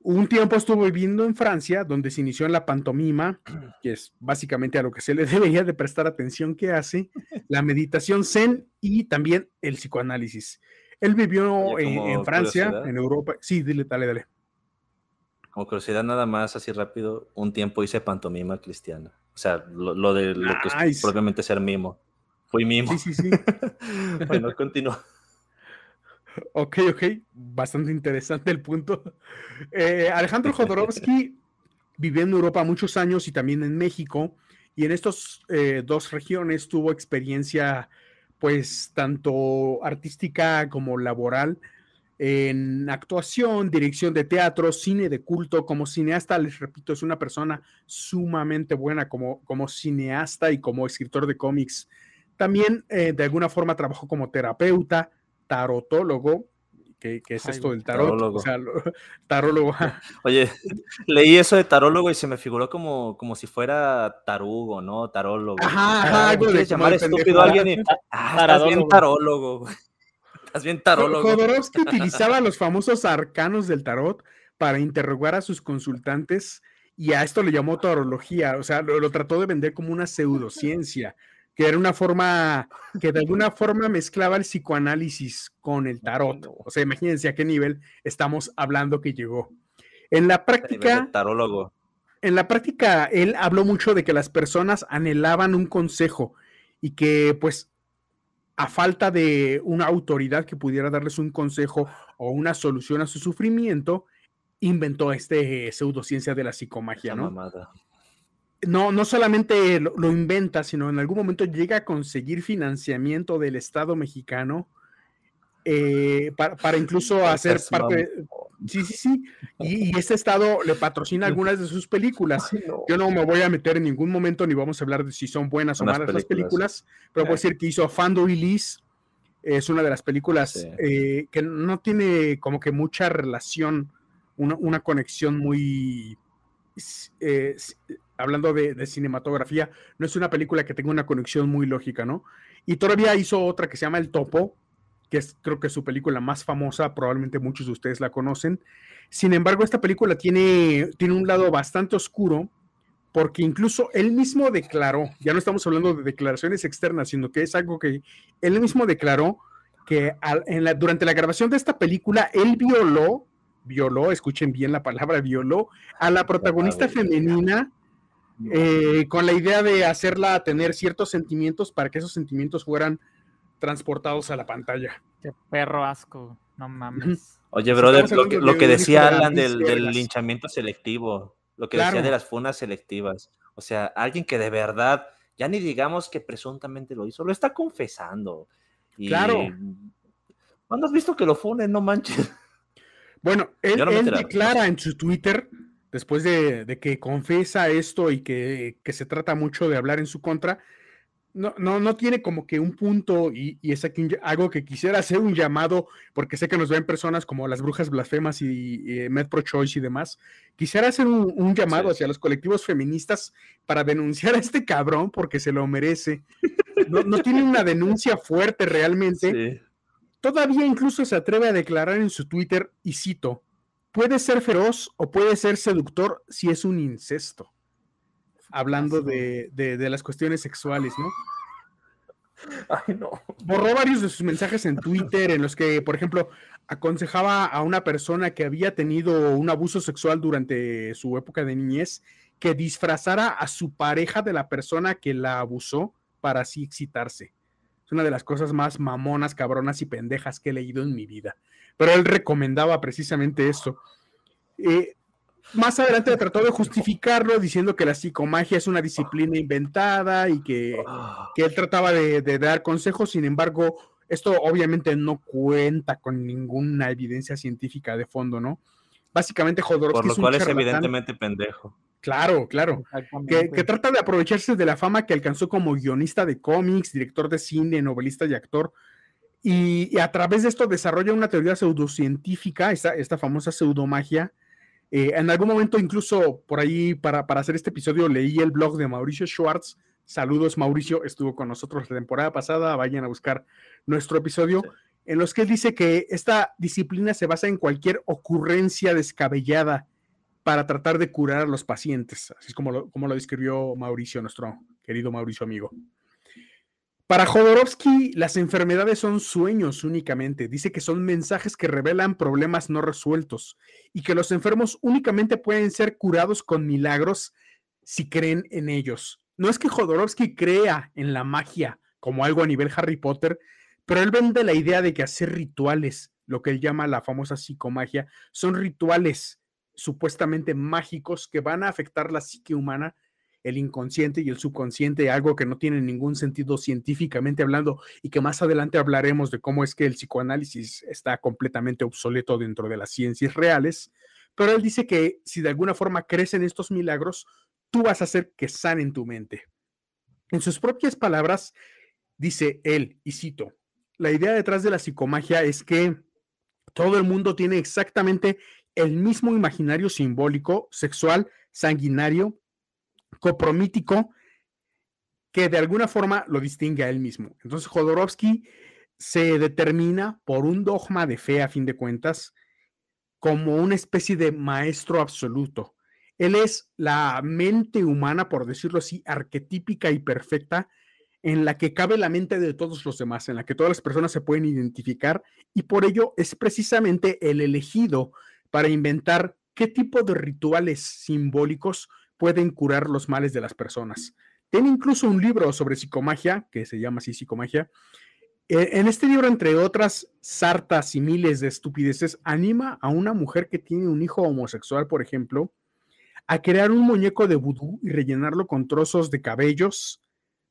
Un tiempo estuvo viviendo en Francia, donde se inició en la pantomima, [CLEARS THROAT] que es básicamente a lo que se le [LAUGHS] debería de prestar atención que hace, [LAUGHS] la meditación zen y también el psicoanálisis. Él vivió en, Francia, en Europa. Sí, dile, dale, dale. Como curiosidad nada más, así rápido, un tiempo hice pantomima cristiana. O sea, lo, de lo que es propiamente ser mimo. Fui mimo. Sí, sí, sí. [LAUGHS] bueno, continúa. Ok, ok, bastante interesante el punto. [LAUGHS] Eh, Alejandro Jodorowsky vivió en Europa muchos años y también en México, y en estas eh, dos regiones tuvo experiencia, pues, tanto artística como laboral, en actuación, dirección de teatro, cine de culto, como cineasta, les repito, es una persona sumamente buena como, como cineasta y como escritor de cómics. También eh, de alguna forma trabajó como terapeuta, tarotólogo, que, es esto del tarot, tarólogo. o sea, [LAUGHS] tarólogo. [LAUGHS] Oye, leí eso de tarólogo y se me figuró como, como si fuera tarugo, ¿no? Tarólogo. Ajá, ajá, algo de llamar estúpido a alguien y, ah, estás bien tarólogo. [LAUGHS] Estás bien tarólogo. Jodorowsky utilizaba los famosos arcanos del tarot para interrogar a sus consultantes y a esto le llamó tarología, o sea, lo trató de vender como una pseudociencia que era una forma que de alguna forma mezclaba el psicoanálisis con el tarot. O sea, imagínense a qué nivel estamos hablando que llegó. En la práctica, tarólogo. En la práctica, él habló mucho de que las personas anhelaban un consejo y que, pues, a falta de una autoridad que pudiera darles un consejo o una solución a su sufrimiento, inventó este pseudociencia de la psicomagia, ¿no? No, no solamente lo, inventa, sino en algún momento llega a conseguir financiamiento del Estado mexicano eh, para, incluso hacer parte. Sí, sí, sí. Y, este Estado le patrocina algunas de sus películas. Yo no me voy a meter en ningún momento ni vamos a hablar de si son buenas o malas las películas, pero puedo decir que hizo Fando y Es una de las películas eh, que no tiene como que mucha relación, una, una conexión muy eh, hablando de, cinematografía, no es una película que tenga una conexión muy lógica, ¿no? Y todavía hizo otra que se llama El Topo, que es creo que es su película más famosa, probablemente muchos de ustedes la conocen. Sin embargo, esta película tiene, tiene un lado bastante oscuro, porque incluso él mismo declaró, ya no estamos hablando de declaraciones externas, sino que es algo que él mismo declaró que durante la grabación de esta película, él violó violó, escuchen bien la palabra, violó a la protagonista femenina eh, con la idea de hacerla tener ciertos sentimientos para que esos sentimientos fueran transportados a la pantalla. Qué perro asco, no mames. Oye, brother, lo que, decía Alan del, linchamiento selectivo, lo que decía de las funas selectivas. O sea, alguien que de verdad, ya ni digamos que presuntamente lo hizo, lo está confesando. claro. ¿Cuándo has visto que lo funen? No manches. Bueno, [LAUGHS] él, declara en su Twitter, después de, que confiesa esto y que, se trata mucho de hablar en su contra, no, no, no tiene como que un punto y, es aquí algo que quisiera hacer un llamado, porque sé que nos ven personas como las brujas blasfemas y, y Med Pro Choice y demás. Quisiera hacer un, llamado hacia los colectivos feministas para denunciar a este cabrón porque se lo merece. No, no tiene una denuncia fuerte realmente. Sí Todavía incluso se atreve a declarar en su Twitter, y cito, puede ser feroz o puede ser seductor si es un incesto. Hablando de, las cuestiones sexuales, ¿no? [LAUGHS] Ay, no. Borró varios de sus mensajes en Twitter en los que, por ejemplo, aconsejaba a una persona que había tenido un abuso sexual durante su época de niñez que disfrazara a su pareja de la persona que la abusó para así excitarse. Es una de las cosas más mamonas, cabronas y pendejas que he leído en mi vida. Pero él recomendaba precisamente esto. Eh, más adelante trató de justificarlo diciendo que la psicomagia es una disciplina inventada y que, él trataba de, dar consejos, sin embargo, esto obviamente no cuenta con ninguna evidencia científica de fondo, ¿no? Básicamente Jodorowsky Por lo cual es evidentemente pendejo. Claro, claro. Que, que, trata de aprovecharse de la fama que alcanzó como guionista de cómics, director de cine, novelista y actor. Y, a través de esto desarrolla una teoría pseudocientífica, esta, esta famosa pseudomagia, eh, en algún momento, incluso por ahí, para, hacer este episodio, leí el blog de Mauricio Schwartz. Saludos, Mauricio, estuvo con nosotros la temporada pasada. Vayan a buscar nuestro episodio, en los que él dice que esta disciplina se basa en cualquier ocurrencia descabellada para tratar de curar a los pacientes. Así es como como lo describió Mauricio, nuestro querido Mauricio amigo. Para Jodorowsky, las enfermedades son sueños únicamente. Dice que son mensajes que revelan problemas no resueltos y que los enfermos únicamente pueden ser curados con milagros si creen en ellos. No es que Jodorowsky crea en la magia como algo a nivel Harry Potter, pero él vende la idea de que hacer rituales, lo que él llama la famosa psicomagia, son rituales supuestamente mágicos que van a afectar la psique humana el inconsciente y el subconsciente, algo que no tiene ningún sentido científicamente hablando y que más adelante hablaremos de cómo es que el psicoanálisis está completamente obsoleto dentro de las ciencias reales, pero él dice que si de alguna forma crecen estos milagros, tú vas a hacer que sanen tu mente. En sus propias palabras, dice él, y cito, la idea detrás de la psicomagia es que todo el mundo tiene exactamente el mismo imaginario simbólico, sexual, sanguinario, copromítico que de alguna forma lo distingue a él mismo. Entonces Jodorowsky se determina por un dogma de fe, a fin de cuentas, como una especie de maestro absoluto. Él es la mente humana, por decirlo así, arquetípica y perfecta, en la que cabe la mente de todos los demás, en la que todas las personas se pueden identificar, y por ello es precisamente el elegido para inventar qué tipo de rituales simbólicos pueden curar los males de las personas. Tiene incluso un libro sobre psicomagia, que se llama así psicomagia. Eh, en este libro, entre otras sartas y miles de estupideces, anima a una mujer que tiene un hijo homosexual, por ejemplo, a crear un muñeco de vudú y rellenarlo con trozos de cabellos,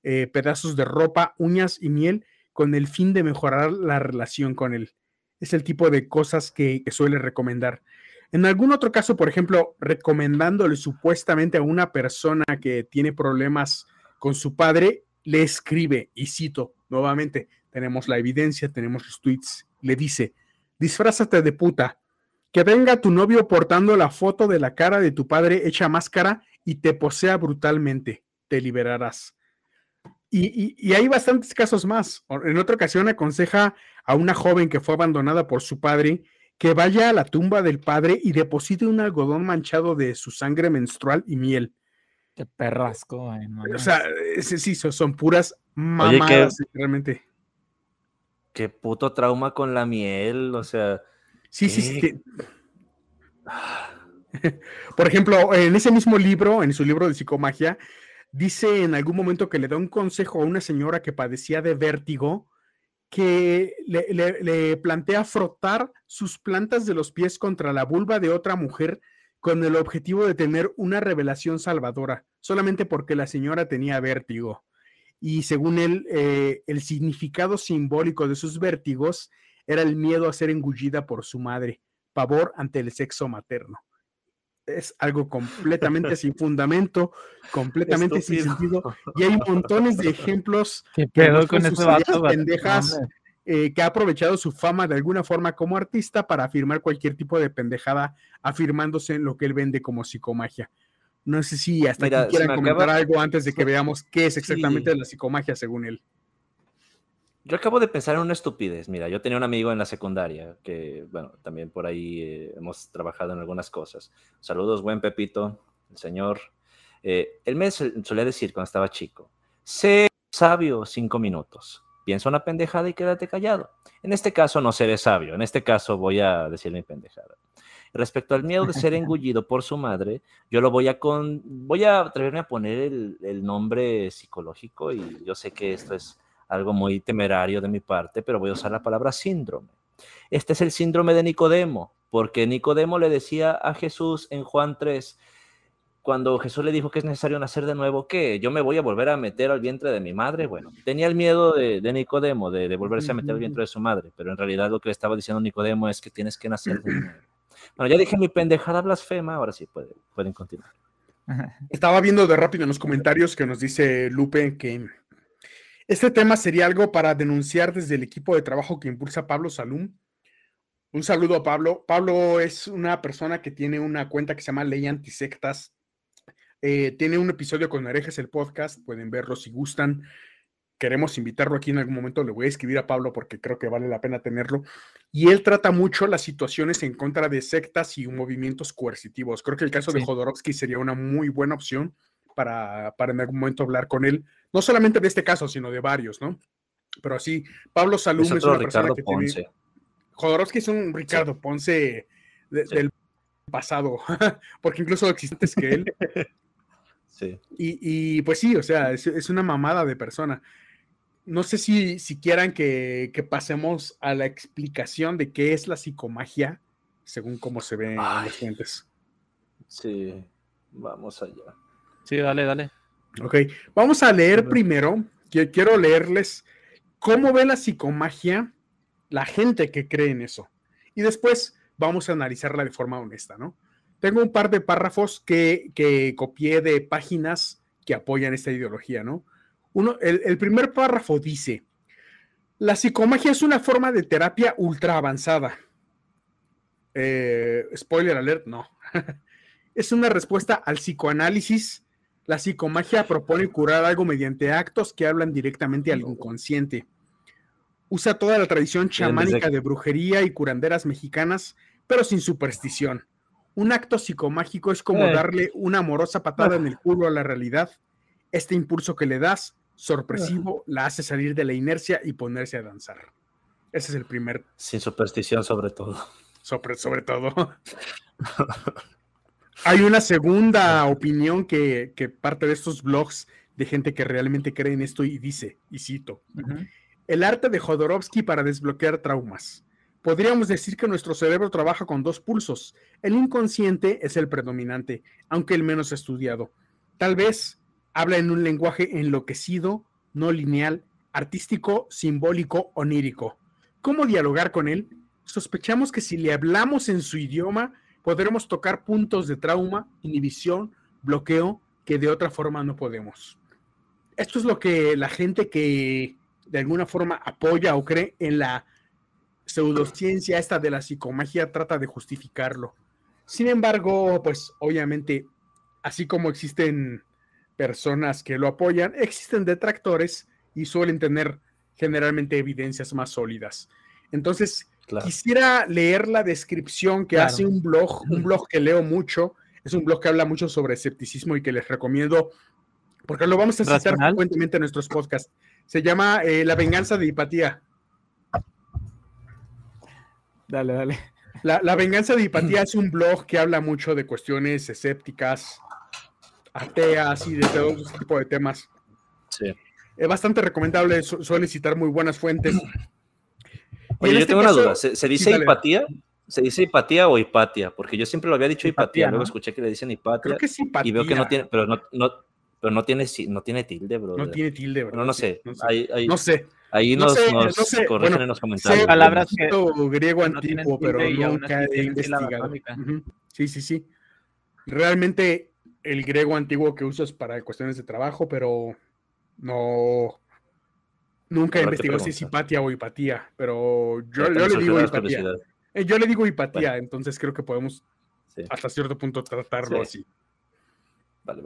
eh, pedazos de ropa, uñas y miel, con el fin de mejorar la relación con él. Es el tipo de cosas que suele recomendar. En algún otro caso, por ejemplo, recomendándole supuestamente a una persona que tiene problemas con su padre, le escribe, y cito nuevamente, tenemos la evidencia, tenemos los tweets, le dice, disfrázate de puta, que venga tu novio portando la foto de la cara de tu padre hecha máscara y te posea brutalmente, te liberarás. Y, y, hay bastantes casos más. En otra ocasión aconseja a una joven que fue abandonada por su padre que vaya a la tumba del padre y deposite un algodón manchado de su sangre menstrual y miel. Qué perrasco, O sea, sí, son puras mamadas, realmente. Qué puto trauma con la miel, o sea. Sí, sí, sí. [LAUGHS] Por ejemplo, en ese mismo libro, en su libro de psicomagia, dice en algún momento que le da un consejo a una señora que padecía de vértigo que le, plantea frotar sus plantas de los pies contra la vulva de otra mujer con el objetivo de tener una revelación salvadora, solamente porque la señora tenía vértigo. Y según él, eh, el significado simbólico de sus vértigos era el miedo a ser engullida por su madre, pavor ante el sexo materno es algo completamente sin fundamento, [LAUGHS] completamente sin sentido. Y hay montones de ejemplos [LAUGHS] que con pendejas eh, que ha aprovechado su fama de alguna forma como artista para afirmar cualquier tipo de pendejada, afirmándose en lo que él vende como psicomagia. No sé si hasta aquí quieran comentar algo antes de que veamos qué es exactamente la psicomagia según él. Yo acabo de pensar en una estupidez. Mira, yo tenía un amigo en la secundaria que, bueno, también por ahí eh, hemos trabajado en algunas cosas. Saludos, buen Pepito, el señor. Eh, él me solía decir cuando estaba chico, sé sabio cinco minutos, piensa una pendejada y quédate callado. En este caso no seré sabio, en este caso voy a decir mi pendejada. Respecto al miedo de ser [LAUGHS] engullido por su madre, yo lo voy a con, voy a atreverme a poner el, el nombre psicológico y yo sé que esto es algo muy temerario de mi parte, pero voy a usar la palabra síndrome. Este es el síndrome de Nicodemo, porque Nicodemo le decía a Jesús en Juan 3, cuando Jesús le dijo que es necesario nacer de nuevo, ¿qué? ¿Yo me voy a volver a meter al vientre de mi madre? Bueno, tenía el miedo de, Nicodemo, de, volverse a meter al vientre de su madre, pero en realidad lo que le estaba diciendo Nicodemo es que tienes que nacer de nuevo. Bueno, ya dije mi pendejada blasfema, ahora sí pueden continuar. Estaba viendo de rápido en los comentarios que nos dice Lupe que este tema sería algo para denunciar desde el equipo de trabajo que impulsa Pablo Salum. Un saludo a Pablo. Pablo es una persona que tiene una cuenta que se llama Ley Antisectas eh, tiene un episodio con Herejes el podcast, pueden verlo si gustan. Queremos invitarlo aquí en algún momento, le voy a escribir a Pablo porque creo que vale la pena tenerlo. Y él trata mucho las situaciones en contra de sectas y movimientos coercitivos. Creo que el caso de Jodorowsky sería una muy buena opción para, para en algún momento hablar con él, no solamente de este caso, sino de varios, ¿no? Pero así, Pablo Salum es, una persona que Ponce. Jodorowsky es un Ricardo Ponce del pasado, [LAUGHS] porque incluso existentes que él. [LAUGHS] Y, pues sí, o sea, es, una mamada de persona. No sé si, si quieran que, pasemos a la explicación de qué es la psicomagia, según cómo se ve en los fuentes. Sí, vamos allá. Sí, dale, dale. Ok, vamos a leer primero, quiero leerles cómo ve la psicomagia la gente que cree en eso. Y después vamos a analizarla de forma honesta, ¿no? Tengo un par de párrafos que, que copié de páginas que apoyan esta ideología, ¿no? Uno, el, primer párrafo dice, la psicomagia es una forma de terapia ultra avanzada. Eh, spoiler alert, no. [LAUGHS] es una respuesta al psicoanálisis. La psicomagia propone curar algo mediante actos que hablan directamente al inconsciente. Usa toda la tradición chamánica de brujería y curanderas mexicanas, pero sin superstición. Un acto psicomágico es como eh. darle una amorosa patada en el culo a la realidad. Este impulso que le das, sorpresivo, la hace salir de la inercia y ponerse a danzar. Ese es el primer. Sin superstición, sobre todo. Sobre, sobre todo. [LAUGHS] Hay una segunda opinión que, parte de estos blogs de gente que realmente cree en esto y dice, y cito, el arte de Jodorowsky para desbloquear traumas. Podríamos decir que nuestro cerebro trabaja con dos pulsos. El inconsciente es el predominante, aunque el menos estudiado. Tal vez habla en un lenguaje enloquecido, no lineal, artístico, simbólico, onírico. ¿Cómo dialogar con él? Sospechamos que si le hablamos en su idioma, podremos tocar puntos de trauma, inhibición, bloqueo, que de otra forma no podemos. Esto es lo que la gente que de alguna forma apoya o cree en la pseudociencia esta de la psicomagia trata de justificarlo. Sin embargo, pues obviamente, así como existen personas que lo apoyan, existen detractores y suelen tener generalmente evidencias más sólidas. Entonces, quisiera leer la descripción que hace un blog, un blog que leo mucho, es un blog que habla mucho sobre escepticismo y que les recomiendo, porque lo vamos a citar frecuentemente en nuestros podcasts. Se llama eh, La venganza de Hipatía. Dale, dale. La, venganza de Hipatía [CLEARS THROAT] es un blog que habla mucho de cuestiones escépticas, ateas y de todo ese tipo de temas. Sí. Es bastante recomendable, suele citar muy buenas fuentes. Oye, yo este tengo una duda. ¿Se, dice hipatía? ¿Se dice hipatía o hipatia? Porque yo siempre lo había dicho hipatía, luego escuché que le dicen hipatia. Creo que es hipatía. Y veo que no tiene, pero no, no, pero no tiene, no tiene tilde, bro. No tiene tilde, bro. No, no sé. No sé. Ahí nos, corrigen en los comentarios. palabras que griego antiguo, pero nunca he investigado. Sí, sí, sí. Realmente el griego antiguo que usas para cuestiones de trabajo, pero no. Nunca he investigado si es hipatia o hipatía, pero yo, le digo hipatía. Eh, yo le digo hipatía, entonces creo que podemos hasta cierto punto tratarlo así.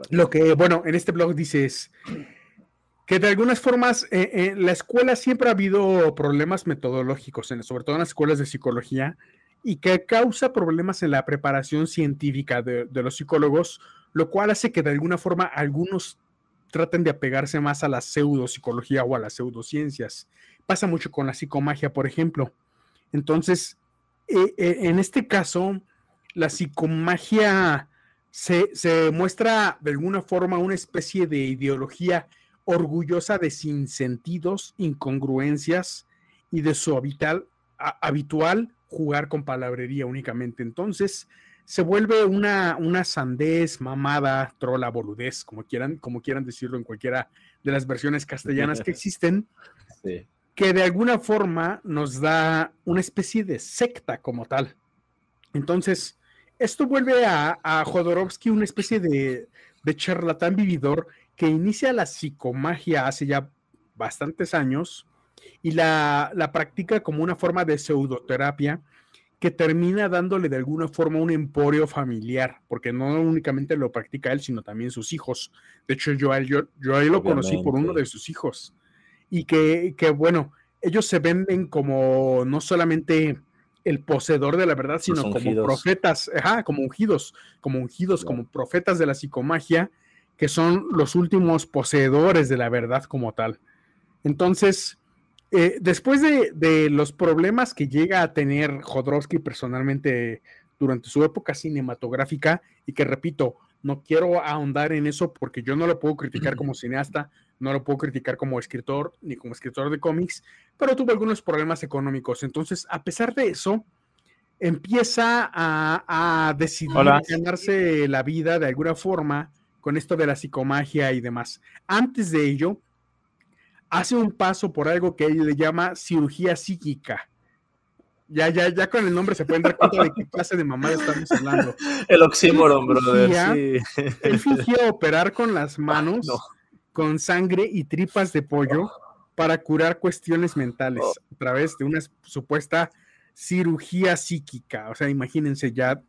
Lo que, bueno, en este blog dices que de algunas formas en eh, eh, la escuela siempre ha habido problemas metodológicos, sobre todo en las escuelas de psicología, y que causa problemas en la preparación científica de, los psicólogos, lo cual hace que de alguna forma algunos traten de apegarse más a la pseudopsicología o a las pseudociencias. Pasa mucho con la psicomagia, por ejemplo. Entonces, eh, en este caso, la psicomagia se, se muestra de alguna forma una especie de ideología orgullosa de sinsentidos, incongruencias y de su habitual jugar con palabrería únicamente. Entonces, se vuelve una, una sandez, mamada, trola, boludez, como quieran, como quieran decirlo en cualquiera de las versiones castellanas que [LAUGHS] existen, que de alguna forma nos da una especie de secta como tal. Entonces, esto vuelve a, a Jodorowsky una especie de, de charlatán vividor que inicia la psicomagia hace ya bastantes años y la, la practica como una forma de pseudoterapia que termina dándole de alguna forma un emporio familiar, porque no únicamente lo practica él, sino también sus hijos. De hecho, yo, yo, yo lo conocí por uno de sus hijos. Y que, que, bueno, ellos se venden como no solamente el poseedor de la verdad, sino como profetas, ajá, como ungidos, como ungidos, como profetas de la psicomagia, que son los últimos poseedores de la verdad como tal. Entonces, eh, después de, los problemas que llega a tener Jodorowsky personalmente durante su época cinematográfica, y que repito, no quiero ahondar en eso porque yo no lo puedo criticar como cineasta, no lo puedo criticar como escritor ni como escritor de cómics, pero tuvo algunos problemas económicos. Entonces, a pesar de eso, empieza a, a decidir ganarse la vida de alguna forma con esto de la psicomagia y demás. Antes de ello, hace un paso por algo que él le llama cirugía psíquica. Ya, ya, ya con el nombre se pueden dar cuenta de qué clase de mamá estamos hablando. [LAUGHS] El oxímoron, brother. Él fingió [LAUGHS] operar con las manos, con sangre y tripas de pollo para curar cuestiones mentales oh. a través de una supuesta cirugía psíquica. O sea, imagínense ya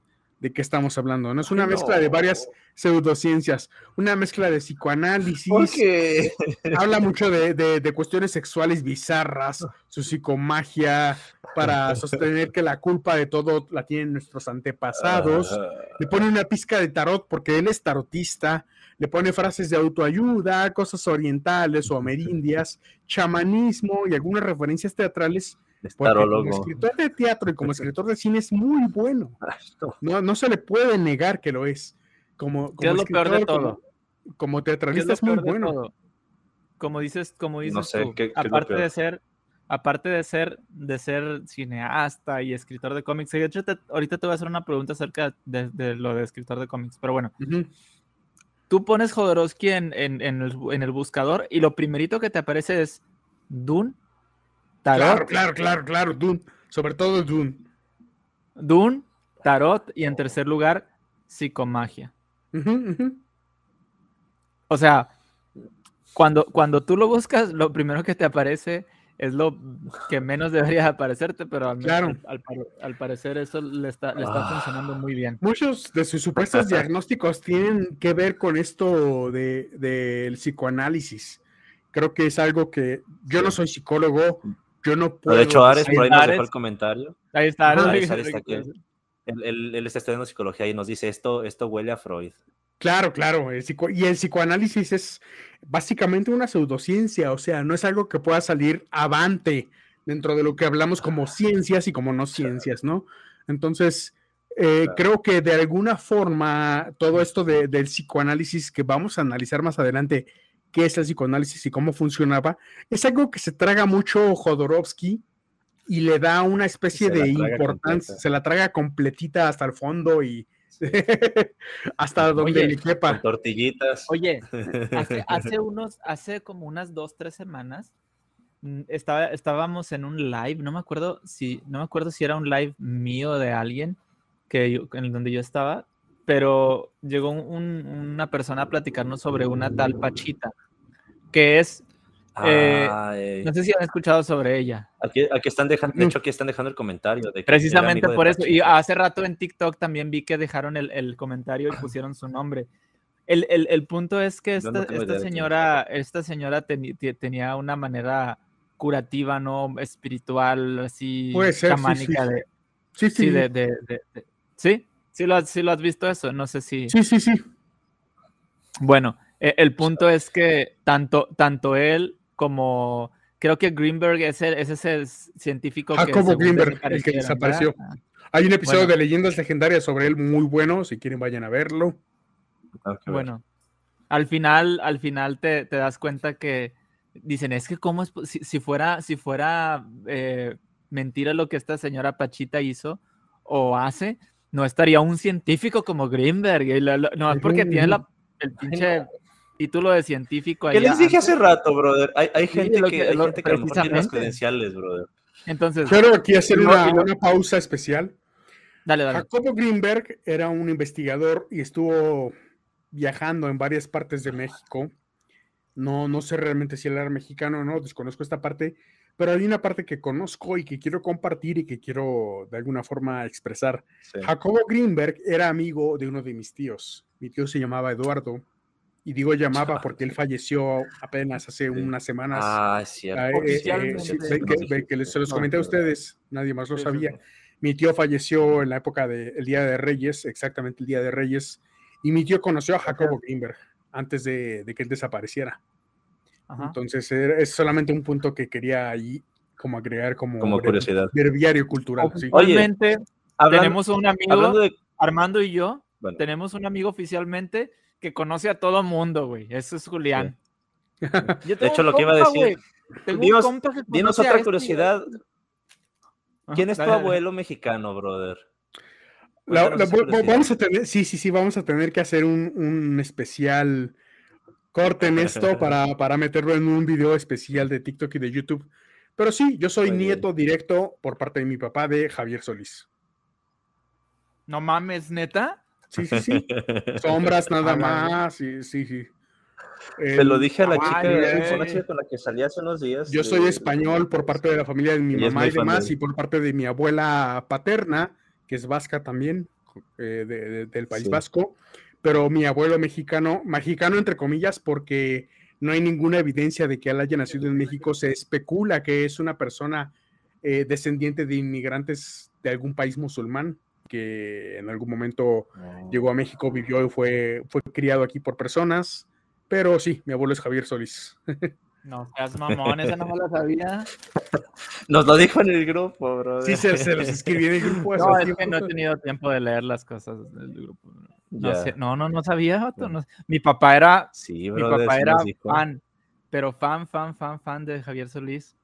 de qué estamos hablando, ¿no? Es una mezcla de varias pseudociencias, una mezcla de psicoanálisis, [LAUGHS] habla mucho de, cuestiones sexuales bizarras, su psicomagia, para sostener que la culpa de todo la tienen nuestros antepasados, le pone una pizca de tarot porque él es tarotista, le pone frases de autoayuda, cosas orientales o amerindias, chamanismo y algunas referencias teatrales como escritor de teatro y como [LAUGHS] escritor de cine es muy bueno. No, no se le puede negar que lo es. Como, como es lo peor de todo? Como, teatralista es, muy bueno. Como dices, como dices tú, aparte de ser aparte de ser de ser cineasta y escritor de cómics, ahorita te voy a hacer una pregunta acerca de, lo de escritor de cómics, pero bueno. Tú pones Jodorowsky en, en, el, en, el, buscador y lo primerito que te aparece es Dune Tarot. Claro, claro, claro, Dune. Sobre todo Dune. Dune, Tarot y en tercer lugar, Psicomagia. O sea, cuando, cuando tú lo buscas, lo primero que te aparece es lo que menos debería aparecerte, pero al, claro. al, parecer eso le está, le está ah. funcionando muy bien. Muchos de sus supuestos [LAUGHS] diagnósticos tienen que ver con esto del de, psicoanálisis. Creo que es algo que yo no soy psicólogo, yo no puedo. De hecho, Ares por ahí nos dejó el comentario. Ahí está, Ares, está aquí. Él, está estudiando psicología y nos dice esto, esto huele a Freud. Claro, claro. y el psicoanálisis es básicamente una pseudociencia, o sea, no es algo que pueda salir avante dentro de lo que hablamos como ciencias y como no ciencias, ¿no? Entonces, eh, creo que de alguna forma todo esto del psicoanálisis que vamos a analizar más adelante qué es el psicoanálisis y cómo funcionaba, es algo que se traga mucho Jodorowsky y le da una especie de importancia, se la traga completita hasta el fondo y [LAUGHS] hasta donde le quepa. tortillitas. Oye, [LAUGHS] hace, unos, hace como unas dos, tres semanas, mm, estaba, estábamos en un live, no me acuerdo si, no me acuerdo si era un live mío de alguien que en donde yo estaba, pero llegó una persona a platicarnos sobre una tal Pachita, que es... Eh, no sé si han escuchado sobre ella. Aquí, están dejando, de hecho aquí están dejando el comentario. De Precisamente por eso. Y hace rato en TikTok también vi que dejaron el, comentario y pusieron su nombre. El, punto es que esta, señora, esta señora tenía una manera curativa, ¿no? Espiritual, así, ser, sí, de... Sí, sí. ¿Sí? ¿Sí lo, has, lo has visto eso? No sé si... Sí, sí, sí. Bueno, el punto es que tanto, tanto él como creo que Greenberg es, el, es ese científico Jacobo Greenberg, el que desapareció. Hay un episodio de Leyendas Legendarias sobre él muy bueno, si quieren vayan a verlo. Bueno, al final, al final te, das cuenta que dicen, es que cómo es, si, fuera, si fuera eh, mentira lo que esta señora Pachita hizo o hace, no estaría un científico como Greenberg. no es porque tiene el pinche título de científico. Que les dije hace rato, brother. Hay, gente, que, hay gente que a lo mejor tiene las credenciales, brother. Entonces, quiero aquí hacer una, una pausa especial. Dale, dale. Jacobo Greenberg era un investigador y estuvo viajando en varias partes de México. No, no sé realmente si él era mexicano o no, desconozco esta parte, pero hay una parte que conozco y que quiero compartir y que quiero de alguna forma expresar. Jacobo Greenberg era amigo de uno de mis tíos. Mi tío se llamaba Eduardo y digo llamaba porque él falleció apenas hace unas semanas. Ah, cierto. Eh, eh, que, se los comenté a ustedes, nadie más lo sabía. Mi tío falleció en la época del Día de Reyes, exactamente el Día de Reyes, y mi tío conoció a Jacobo Greenberg antes de, que él desapareciera. Entonces, es solamente un punto que quería ahí como agregar como, como curiosidad. Verbiario cultural. Tenemos un amigo, Armando y yo, tenemos un amigo oficialmente que conoce a todo mundo, güey. Eso es Julián. de hecho, lo que iba a decir. Dinos, otra este curiosidad. ¿Quién es tu abuelo mexicano, brother? vamos a tener, sí, sí, sí, vamos a tener que hacer un, especial corte en esto [LAUGHS] para, para, meterlo en un video especial de TikTok y de YouTube. Pero sí, yo soy nieto directo por parte de mi papá de Javier Solís. No mames, neta. Sí, sí, sí. [LAUGHS] Sombras nada más, sí, sí, sí. Te lo dije a la chica, con la que salí hace unos días. Yo soy español por parte de la familia de mi mamá y demás, y por parte de mi abuela paterna, que es vasca también, eh, del País Vasco, pero mi abuelo mexicano, mexicano entre comillas, porque no hay ninguna evidencia de que él haya nacido en México, se especula que es una persona eh, descendiente de inmigrantes de algún país musulmán que en algún momento llegó a México, vivió y fue, fue criado aquí por personas. Pero sí, mi abuelo es Javier Solís. [LAUGHS] No seas mamón, esa no me la sabía. [LAUGHS] Nos lo dijo en el grupo, bro. Sí, se, se los escribí en el grupo. No, es que no he tenido tiempo de leer las cosas del grupo. No, sé, no, no, no, sabía. Mi papá era, sí, mi papá era fan, pero fan, fan, fan, fan de Javier Solís.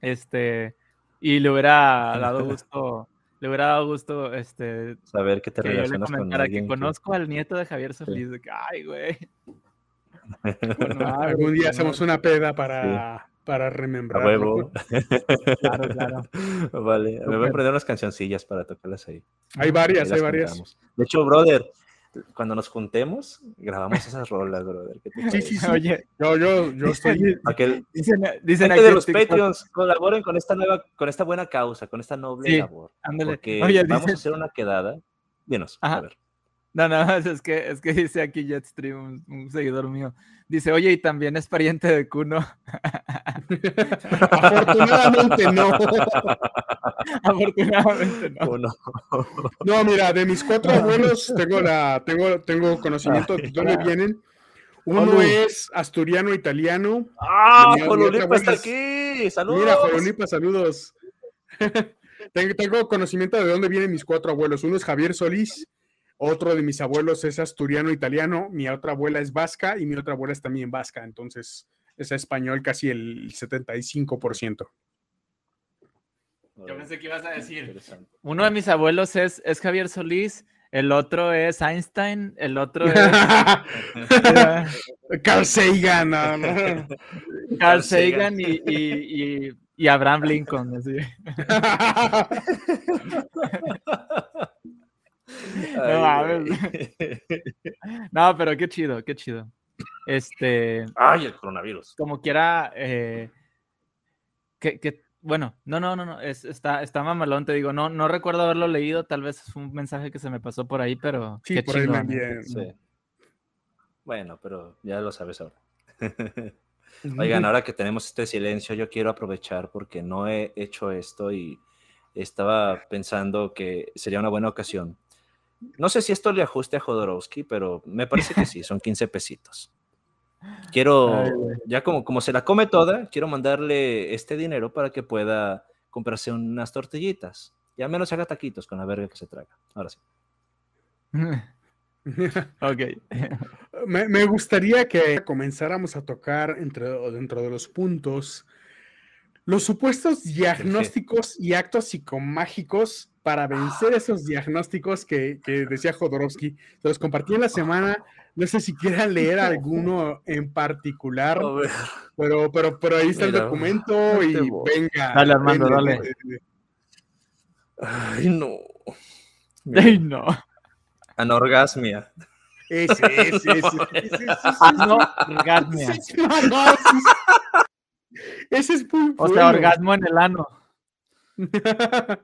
Este, y le hubiera dado [LAUGHS] gusto le hubiera dado gusto este, saber que te relacionas con alguien. Que conozco al nieto de Javier Solís. ay, [LAUGHS] güey. algún día hacemos una peda para, para remembrar. huevo. [LAUGHS] claro, claro. Vale, me voy a prender unas cancioncillas para tocarlas ahí. Hay varias, hay varias. De hecho, brother, cuando nos juntemos, grabamos esas rolas, brother. sí, sí, sí. Oye, yo, yo, yo estoy. dicen, dicen aquí de los Patreons colaboren con esta nueva, con esta buena causa, con esta noble labor. Ándale. Porque vamos a hacer una quedada. Dinos, a ver. No, no, es que, es que dice aquí Jetstream, un, seguidor mío. Dice, oye, y también es pariente de Kuno. Afortunadamente no. [LAUGHS] Afortunadamente no. No, mira, de mis cuatro abuelos tengo, la, tengo, tengo conocimiento de dónde vienen. Uno es asturiano italiano. ¡Ah! Jololipa está aquí. ¡Saludos! Mira, Jololipa, saludos. [LAUGHS] tengo, tengo conocimiento de dónde vienen mis cuatro abuelos. Uno es Javier Solís, otro de mis abuelos es asturiano italiano, mi otra abuela es vasca y mi otra abuela es también vasca, entonces es español casi el 75%. Yo pensé que ibas a decir. Uno de mis abuelos es, es Javier Solís, el otro es Einstein, el otro es. [LAUGHS] Carl Sagan. [LAUGHS] Carl Sagan y, y, y, Abraham Lincoln. [LAUGHS] [LAUGHS] No, pero qué chido, qué chido. Este. Ay, el coronavirus. Como quiera. Eh, que, bueno, no, no, no, no. está, está mamalón, te digo. No, no recuerdo haberlo leído. Tal vez es un mensaje que se me pasó por ahí, pero. Sí, por ahí también. Bueno, pero ya lo sabes ahora. [LAUGHS] Oigan, ahora que tenemos este silencio, yo quiero aprovechar porque no he hecho esto y estaba pensando que sería una buena ocasión no sé si esto le ajuste a Jodorowsky, pero me parece que sí, son 15 pesitos. Quiero, [LAUGHS] ya como, como se la come toda, quiero mandarle este dinero para que pueda comprarse unas tortillitas. Y al menos haga taquitos con la verga que se traga. Ahora sí. [LAUGHS] ok. [LAUGHS] Me, me gustaría que comenzáramos a tocar entre, dentro de los puntos los supuestos diagnósticos y actos psicomágicos para vencer esos diagnósticos que, que decía Jodorowsky. Se los compartí en la semana. No sé si quieran leer [LAUGHS] alguno en particular, pero, pero, pero ahí está el Mira, documento ahí te y venga. Dale, Armando, venga, dale. Ay, no. Ay, no. Anorgasmia. Ese, ese, ese, ese, ese, es- ese es muy O sea, bueno. orgasmo en el ano. [LAUGHS]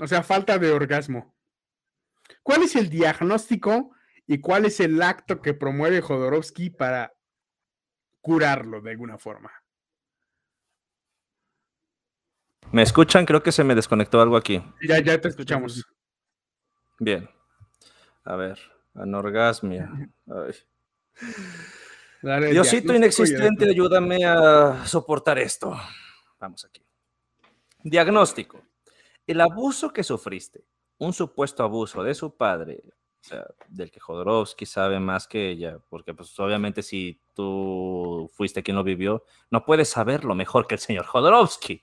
o sea, falta de orgasmo. ¿Cuál es el diagnóstico y cuál es el acto que promueve Jodorowsky para curarlo de alguna forma? ¿Me escuchan? Creo que se me desconectó algo aquí. Ya, ya te escuchamos. Bien. A ver. Anorgasmia. Ay. Dale, Diosito inexistente, ayúdame a soportar esto. Vamos aquí. Diagnóstico. El abuso que sufriste, un supuesto abuso de su padre, o sea, del que Jodorowsky sabe más que ella, porque pues obviamente si tú fuiste quien lo vivió, no puedes saberlo mejor que el señor Jodorowsky.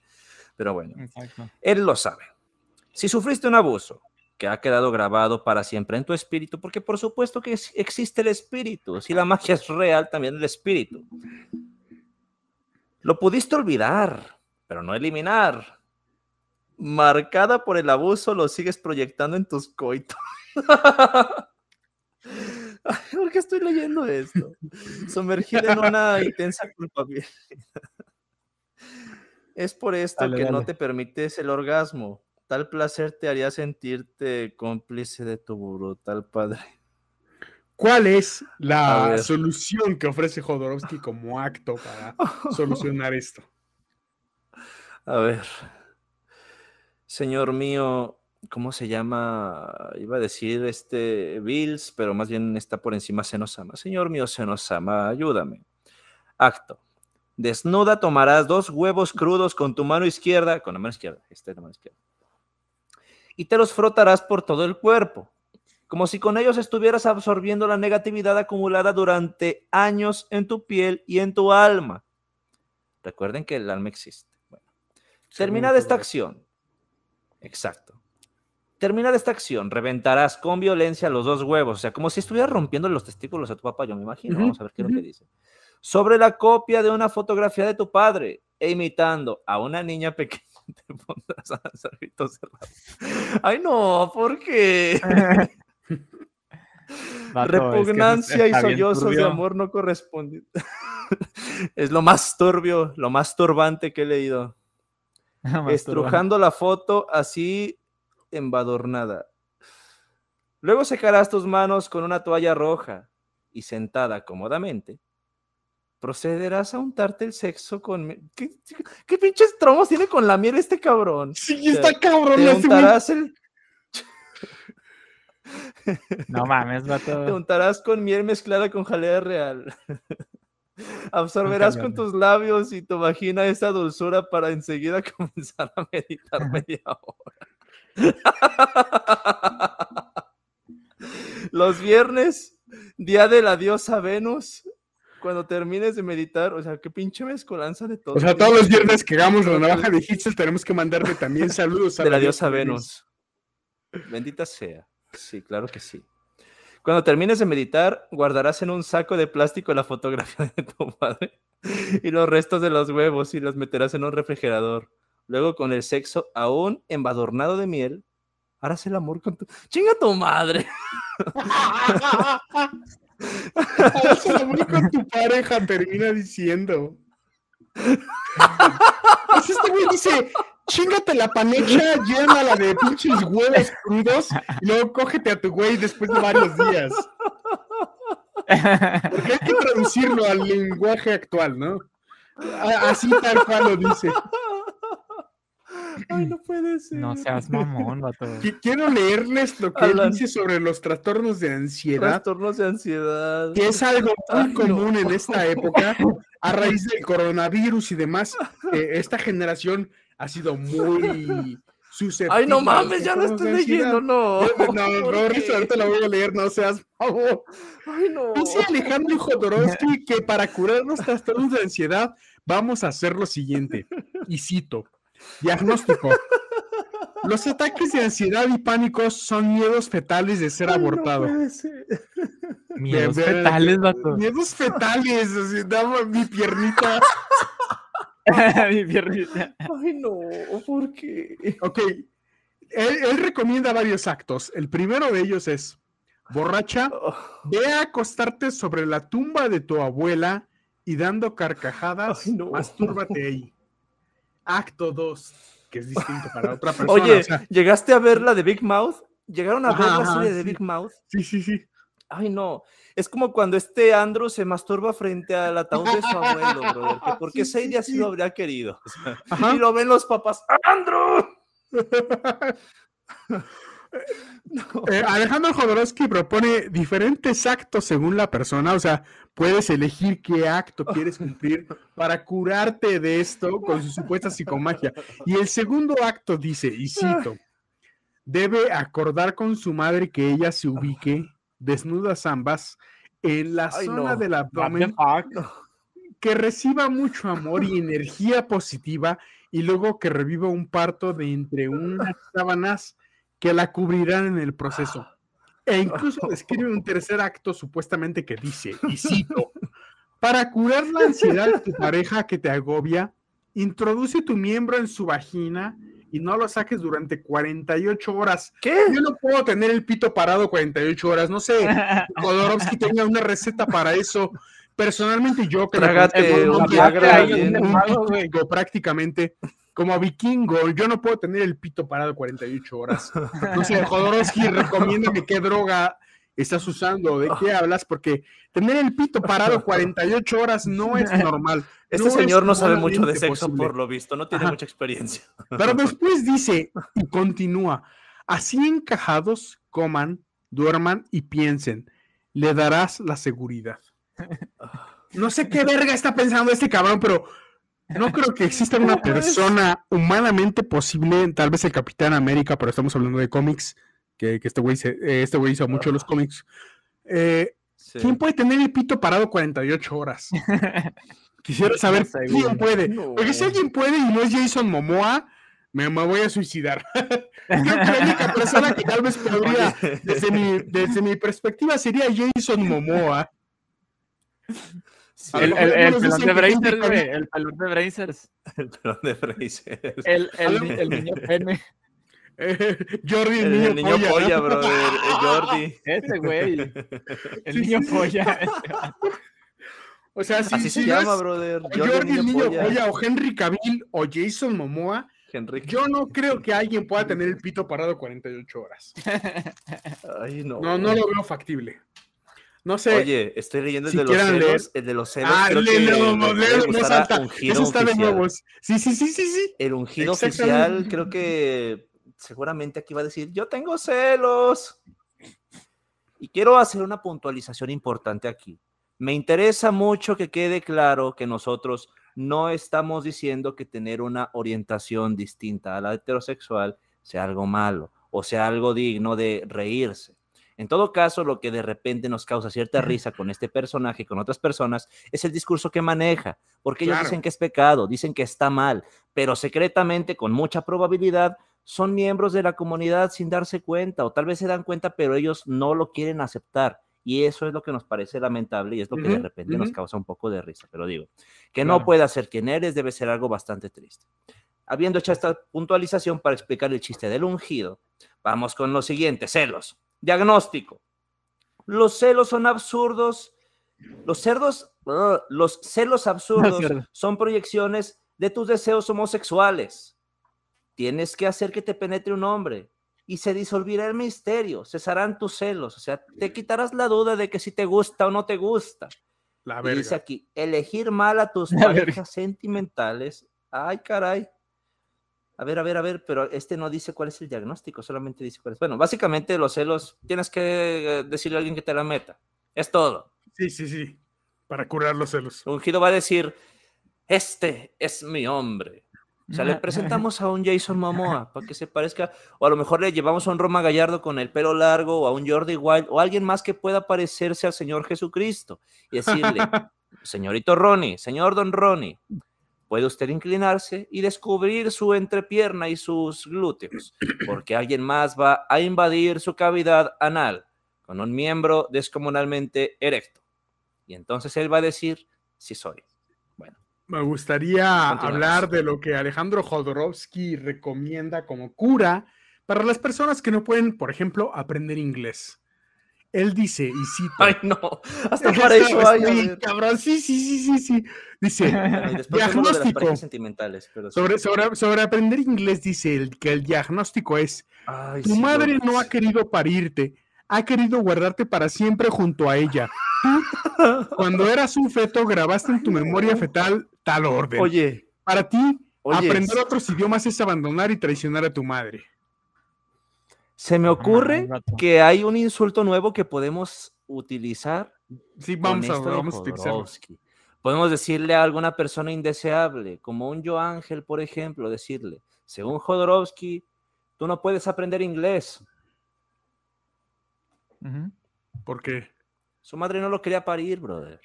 Pero bueno, Exacto. él lo sabe. Si sufriste un abuso que ha quedado grabado para siempre en tu espíritu, porque por supuesto que existe el espíritu, si la magia es real, también el espíritu. Lo pudiste olvidar, pero no eliminar. Marcada por el abuso, lo sigues proyectando en tus coitos. [LAUGHS] ¿Por qué estoy leyendo esto? Sumergida en una intensa culpabilidad. Es por esto Dale, que no te permites el orgasmo. Tal placer te haría sentirte cómplice de tu brutal padre. ¿Cuál es la solución que ofrece Jodorowsky como acto para [LAUGHS] solucionar esto? A ver. Señor mío, ¿cómo se llama? Iba a decir este Bills, pero más bien está por encima Senosama. Señor mío, Senosama, ayúdame. Acto. Desnuda tomarás dos huevos crudos con tu mano izquierda, con la mano izquierda, esta es la mano izquierda. Y te los frotarás por todo el cuerpo, como si con ellos estuvieras absorbiendo la negatividad acumulada durante años en tu piel y en tu alma. Recuerden que el alma existe. Bueno, terminada esta acción. Exacto. Terminada esta acción, reventarás con violencia los dos huevos, o sea, como si estuvieras rompiendo los testículos a tu papá, yo me imagino. Vamos a ver qué es lo que dice. Sobre la copia de una fotografía de tu padre, e imitando a una niña pequeña, [LAUGHS] te pondrás a lanzar gritos cerrados. Ay, no, ¿por qué? [LAUGHS] Es que Repugnancia y sollozos de amor no correspondientes. [LAUGHS] es lo más turbio, lo más turbante que he leído. Estrujando la foto así embadurnada. Luego secarás tus manos con una toalla roja y sentada cómodamente, procederás a untarte el sexo con... mi- ¿Qué, qué pinches tromos tiene con la miel este cabrón? Sí, Te- está cabrón. Te untarás el, No mames, [LAUGHS] Te vato. untarás con miel mezclada con jalea real. [LAUGHS] [LAUGHS] Absorberás con tus labios y tu vagina esa dulzura para enseguida [LAUGHS] comenzar a meditar [LAUGHS] media hora. Los viernes, día de la diosa Venus, cuando termines de meditar, o sea, qué pinche mezcolanza de todo. O sea, todos los viernes que hagamos la navaja de Hitchell tenemos que mandarle también saludos a de la diosa Venus. Bendita sea. Sí, claro que sí. Cuando termines de meditar, guardarás en un saco de plástico la fotografía de tu [LAUGHS] padre y los restos de los huevos y los meterás en un refrigerador. Luego, con el sexo aún embadurnado de miel, harás el amor con tu... ¡Chinga tu madre! Haz el amor con tu pareja, termina diciendo. [LAUGHS] Pues este güey dice, chingate la panecha, llénala de pinches huevos crudos y luego cógete a tu güey después de varios días. Porque hay que traducirlo al lenguaje actual, ¿no? Así tal cual lo dice. ¡Ay, no puede ser! No seas mamón, vato. Qui- Quiero leerles lo que él dice sobre los trastornos de ansiedad, Trastornos de ansiedad. que es algo muy Ay, no. común en esta época a raíz del coronavirus y demás. eh, esta generación ha sido muy [LAUGHS] Ay, no mames, ya lo estoy leyendo, no. No, [LAUGHS] no, no, ahorita lo voy a leer, no seas favor. Ay, no. Dice Alejandro Jodorowsky [LAUGHS] que para curar los trastornos de ansiedad vamos a hacer lo siguiente. Y cito: Diagnóstico. Los ataques de ansiedad y pánico son miedos fetales de ser abortado. miedos fetales, vato. Miedos fetales, así, dame mi piernita. [LAUGHS] mi piernita. Ay, no, ¿por qué? Ok. Él, recomienda varios actos. El primero de ellos es: borracha, oh. ve a acostarte sobre la tumba de tu abuela y dando carcajadas, mastúrbate ahí. Acto 2 que es distinto para otra persona. Oye, ¿llegaste a ver la de Big Mouth? ¿Llegaron a ver la serie de Big Mouth? Sí, sí, sí. Ay, no. Es como cuando este Andrew se masturba frente al ataúd de su abuelo, brother. Porque [LAUGHS] sí, Sadie así lo habría querido. y lo ven los papás. ¡Andrew! [LAUGHS] Eh, Alejandro Jodorowsky propone diferentes actos según la persona, o sea, puedes elegir qué acto quieres cumplir para curarte de esto con su supuesta psicomagia. Y el segundo acto dice, y cito, debe acordar con su madre que ella se ubique desnudas ambas en la zona del abdomen, que reciba mucho amor y energía positiva y luego que reviva un parto de entre unas sábanas que la cubrirán en el proceso. E incluso [LAUGHS] describe un tercer acto supuestamente que dice, y cito, para curar la ansiedad de tu pareja que te agobia, introduce tu miembro en su vagina y no lo saques durante 48 horas. ¿Qué? Yo no puedo tener el pito parado 48 horas. No sé, [LAUGHS] Jodorowsky tenga una receta para eso. Personalmente yo que Trágate un, un, prácticamente como vikingo, yo no puedo tener el pito parado 48 horas. No sé, [LAUGHS] Jodorowsky, recomiéndame qué droga estás usando, de qué [LAUGHS] hablas, porque tener el pito parado [LAUGHS] 48 horas no es normal. Este señor no sabe mucho de sexo por lo visto, no tiene mucha experiencia. Pero [LAUGHS] después dice y continúa, así encajados, coman, duerman y piensen, le darás la seguridad. No sé qué verga está pensando este cabrón, pero no creo que exista una persona humanamente posible, tal vez el Capitán América, pero estamos hablando de cómics, que, este güey eh, este hizo mucho los cómics. Eh, ¿Quién puede tener el pito parado 48 horas? [LAUGHS] Quisiera saber quién puede. Porque si alguien puede y no es Jason Momoa, me, voy a suicidar. [LAUGHS] Creo que la única persona que tal vez podría, desde mi, desde mi perspectiva, sería Jason Momoa. El, el, el, pelón de Brazers, güey. El pelón de Brazers. El pelón de Brazers. El, el, el niño pene. Eh, [LAUGHS] Jordi, el, niño, el niño polla, polla brother. [LAUGHS] Jordi. Ese güey. [LAUGHS] El niño polla. O sea, si, Así se llama, brother. Jordi, Jordi el niño polla. polla. o Henry Cavill o Jason Momoa. Henry. Yo no creo que alguien pueda tener el pito parado 48 horas. Ay, no. No, no lo veo factible. No sé. Oye, estoy leyendo el de los celos. El de los celos. Ah, creo que no, Eso está de nuevos. Sí, sí, sí, sí, sí. El ungido oficial, creo que seguramente aquí va a decir: Yo tengo celos. Y quiero hacer una puntualización importante aquí. Me interesa mucho que quede claro que nosotros no estamos diciendo que tener una orientación distinta a la heterosexual sea algo malo o sea algo digno de reírse. En todo caso, lo que de repente nos causa cierta risa con este personaje y con otras personas es el discurso que maneja, porque ellos dicen que es pecado, dicen que está mal, pero secretamente, con mucha probabilidad, son miembros de la comunidad sin darse cuenta, o tal vez se dan cuenta, pero ellos no lo quieren aceptar. Y eso es lo que nos parece lamentable y es lo que de repente nos causa un poco de risa. Pero digo, que no pueda ser quien eres debe ser algo bastante triste. Habiendo hecho esta puntualización para explicar el chiste del ungido, vamos con lo siguiente, celos. Diagnóstico. Los celos son absurdos. Los cerdos, los celos absurdos son proyecciones de tus deseos homosexuales. Tienes que hacer que te penetre un hombre y se disolverá el misterio, cesarán tus celos, o sea, te quitarás la duda de que si te gusta o no te gusta. La dice aquí, elegir mal a tus [LAUGHS] parejas sentimentales. Ay, caray. A ver, a ver, a ver, pero este no dice cuál es el diagnóstico, solamente dice cuál es. Bueno, básicamente los celos, tienes que eh, decirle a alguien que te la meta. Es todo. Sí, sí, sí. Para curar los celos. Ungido va a decir, este es mi hombre. O sea, le presentamos a un Jason [LAUGHS] Momoa para que se parezca, o a lo mejor le llevamos a un Roma Gallardo con el pelo largo, o a un Jordi Wild, o alguien más que pueda parecerse al Señor Jesucristo y decirle, [LAUGHS] señorito Ronnie, señor Don Ronnie, puede usted inclinarse y descubrir su entrepierna y sus glúteos, porque alguien más va a invadir su cavidad anal con un miembro descomunalmente erecto. Y entonces él va a decir, sí soy. Me gustaría hablar de lo que Alejandro Jodorowsky recomienda como cura para las personas que no pueden, por ejemplo, aprender inglés. Él dice, y cito. Ay, no, hasta para eso hay. cabrón, sí, sí, sí, sí, sí. Dice, [LAUGHS] diagnóstico. De sentimentales, pero sobre, sobre, sobre, aprender inglés, dice el, que el diagnóstico es: Tu madre no ha querido parirte, ha querido guardarte para siempre junto a ella. Tú, cuando eras un feto, grabaste en tu memoria fetal tal orden. Oye. Para ti, aprender otros idiomas es abandonar y traicionar a tu madre. Se me ocurre que hay un insulto nuevo que podemos utilizar. Sí, vamos, a, vamos a utilizarlo. Podemos decirle a alguna persona indeseable, como un Yo Ángel, por ejemplo, decirle, según Jodorowsky, tú no puedes aprender inglés. ¿Por qué? Su madre no lo quería parir, brother.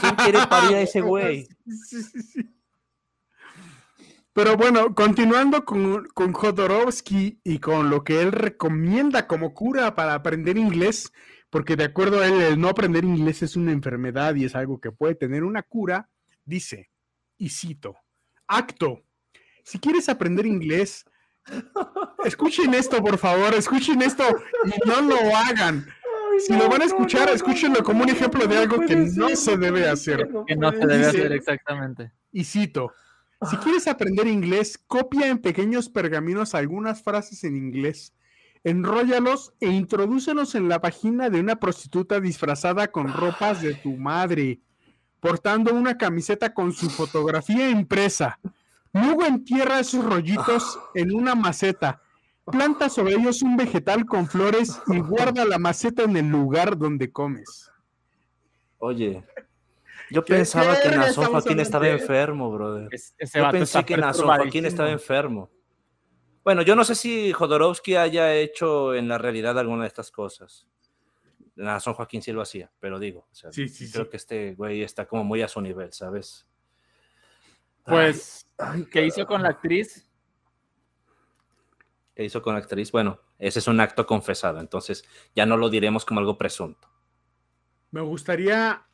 ¿Quién quiere [LAUGHS] parir a ese güey? Pero bueno, continuando con, con Jodorowsky y con lo que él recomienda como cura para aprender inglés, porque de acuerdo a él, el no aprender inglés es una enfermedad y es algo que puede tener una cura, dice, y cito, acto, si quieres aprender inglés, Escuchen esto, por favor, escuchen esto y no lo hagan. Si lo van a escuchar, escúchenlo como un ejemplo de algo que no se debe hacer. Que no se debe hacer exactamente. Y cito, si quieres aprender inglés, copia en pequeños pergaminos algunas frases en inglés, enróllalos e introdúcelos en la página de una prostituta disfrazada con ropas de tu madre, portando una camiseta con su fotografía impresa. Luego entierra esos rollitos en una maceta. Planta sobre ellos un vegetal con flores y guarda la maceta en el lugar donde comes. Oye, yo pensaba que Nazón Joaquín estaba enfermo, brother. yo pensé que Nazón Joaquín estaba enfermo. Bueno, yo no sé si Jodorowsky haya hecho en la realidad alguna de estas cosas. Nazón Joaquín sí lo hacía, pero digo, creo que este güey está como muy a su nivel, ¿sabes? Pues, ¿qué hizo con la actriz? ¿Qué hizo con la actriz? Bueno, ese es un acto confesado, entonces ya no lo diremos como algo presunto. Me gustaría,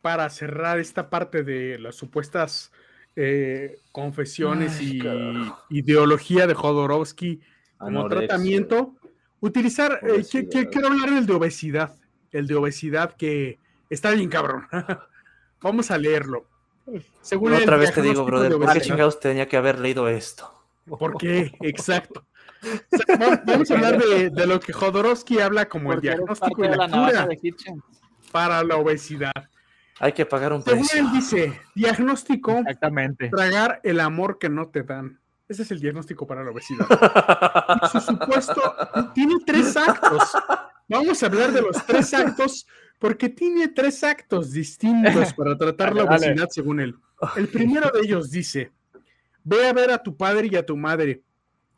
para cerrar esta parte de las supuestas eh, confesiones y ideología de Jodorowsky como tratamiento, utilizar, eh, quiero hablar del de obesidad, el de obesidad que está bien cabrón. [LAUGHS] Vamos a leerlo. Según Otra vez te digo, brother, ¿por qué chingados tenía que haber leído esto? ¿Por qué? Exacto. [LAUGHS] vamos a hablar de, lo que Jodorowsky habla como el diagnóstico y la, cura para la obesidad. Hay que pagar un precio. Según él dice, diagnóstico, Exactamente. tragar el amor que no te dan. Ese es el diagnóstico para la obesidad. [LAUGHS] su supuesto tiene tres actos. Vamos a hablar de los tres actos porque tiene tres actos distintos [LAUGHS] para tratar la obesidad, según él. El [LAUGHS] primero de ellos dice: Ve a ver a tu padre y a tu madre.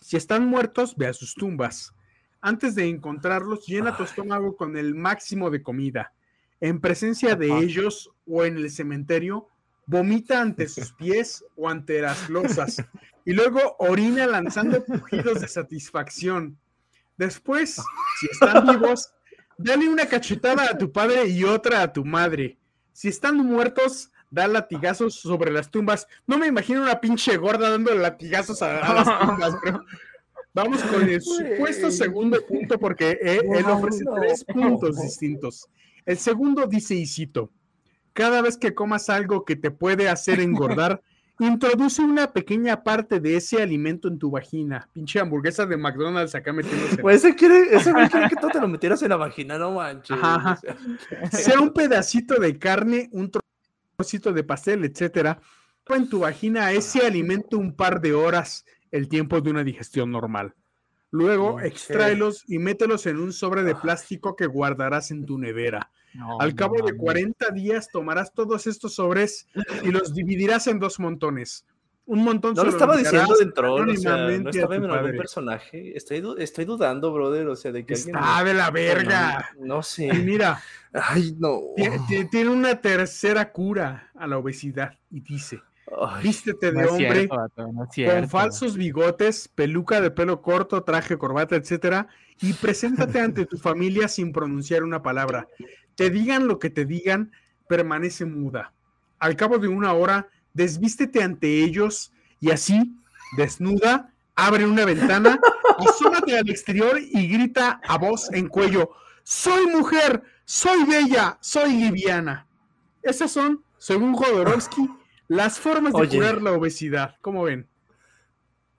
Si están muertos, ve a sus tumbas. Antes de encontrarlos, llena tu estómago con el máximo de comida. En presencia de ellos o en el cementerio, vomita ante sus [LAUGHS] pies o ante las losas. Y luego orina lanzando pujidos de satisfacción. Después, si están vivos, Dale una cachetada a tu padre y otra a tu madre. Si están muertos, da latigazos sobre las tumbas. No me imagino una pinche gorda dando latigazos a, las tumbas, Vamos con el supuesto segundo punto porque él ofrece tres puntos distintos. El segundo dice, y cito, cada vez que comas algo que te puede hacer engordar, Introduce una pequeña parte de ese alimento en tu vagina. Pinche hamburguesa de McDonald's acá metiéndose. Pues ese quiere, ese [LAUGHS] quiere que tú te lo metieras en la vagina, no manches. Sea un pedacito de carne, un trocito de pastel, etcétera. En tu vagina ese alimento un par de horas, el tiempo de una digestión normal. Luego, extráelos y mételos en un sobre de plástico que guardarás en tu nevera. Al cabo de 40 días tomarás todos estos sobres y los dividirás en dos montones. un montón. No lo estaba diciendo de troll, o sea, no estaba en algún personaje. Estoy, estoy dudando, brother, o sea, de que Está de la verga. No, sé. Y mira. Ay, no. Tiene, una tercera cura a la obesidad y dice. Vístete de hombre con falsos bigotes, peluca de pelo corto, traje, corbata, etcétera, y preséntate ante tu familia sin pronunciar una palabra. Te digan lo que te digan, permanece muda. Al cabo de una hora, desvístete ante ellos y así, desnuda, abre una ventana, asómate al exterior y grita a voz en cuello: Soy mujer, soy bella, soy liviana. Esas son, según Jodorowsky, las formas de curar la obesidad. ¿Cómo ven?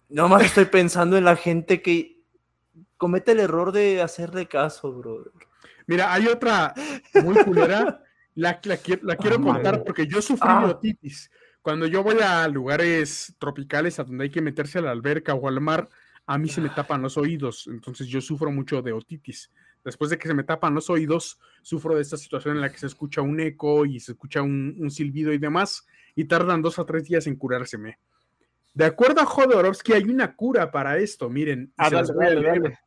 No más estoy pensando en la gente que comete el error de hacerle caso, brother. Mira, hay otra muy culera. La, la, quiero contar porque yo sufrí de ah. otitis. Cuando yo voy a lugares tropicales a donde hay que meterse a la alberca o al mar, a mí se me tapan los oídos. Entonces yo sufro mucho de otitis. Después de que se me tapan los oídos, sufro de esta situación en la que se escucha un eco y se escucha un, silbido y demás, y tardan dos a tres días en curárseme. De acuerdo a Jodorowsky, hay una cura para esto. Miren, ah, dale,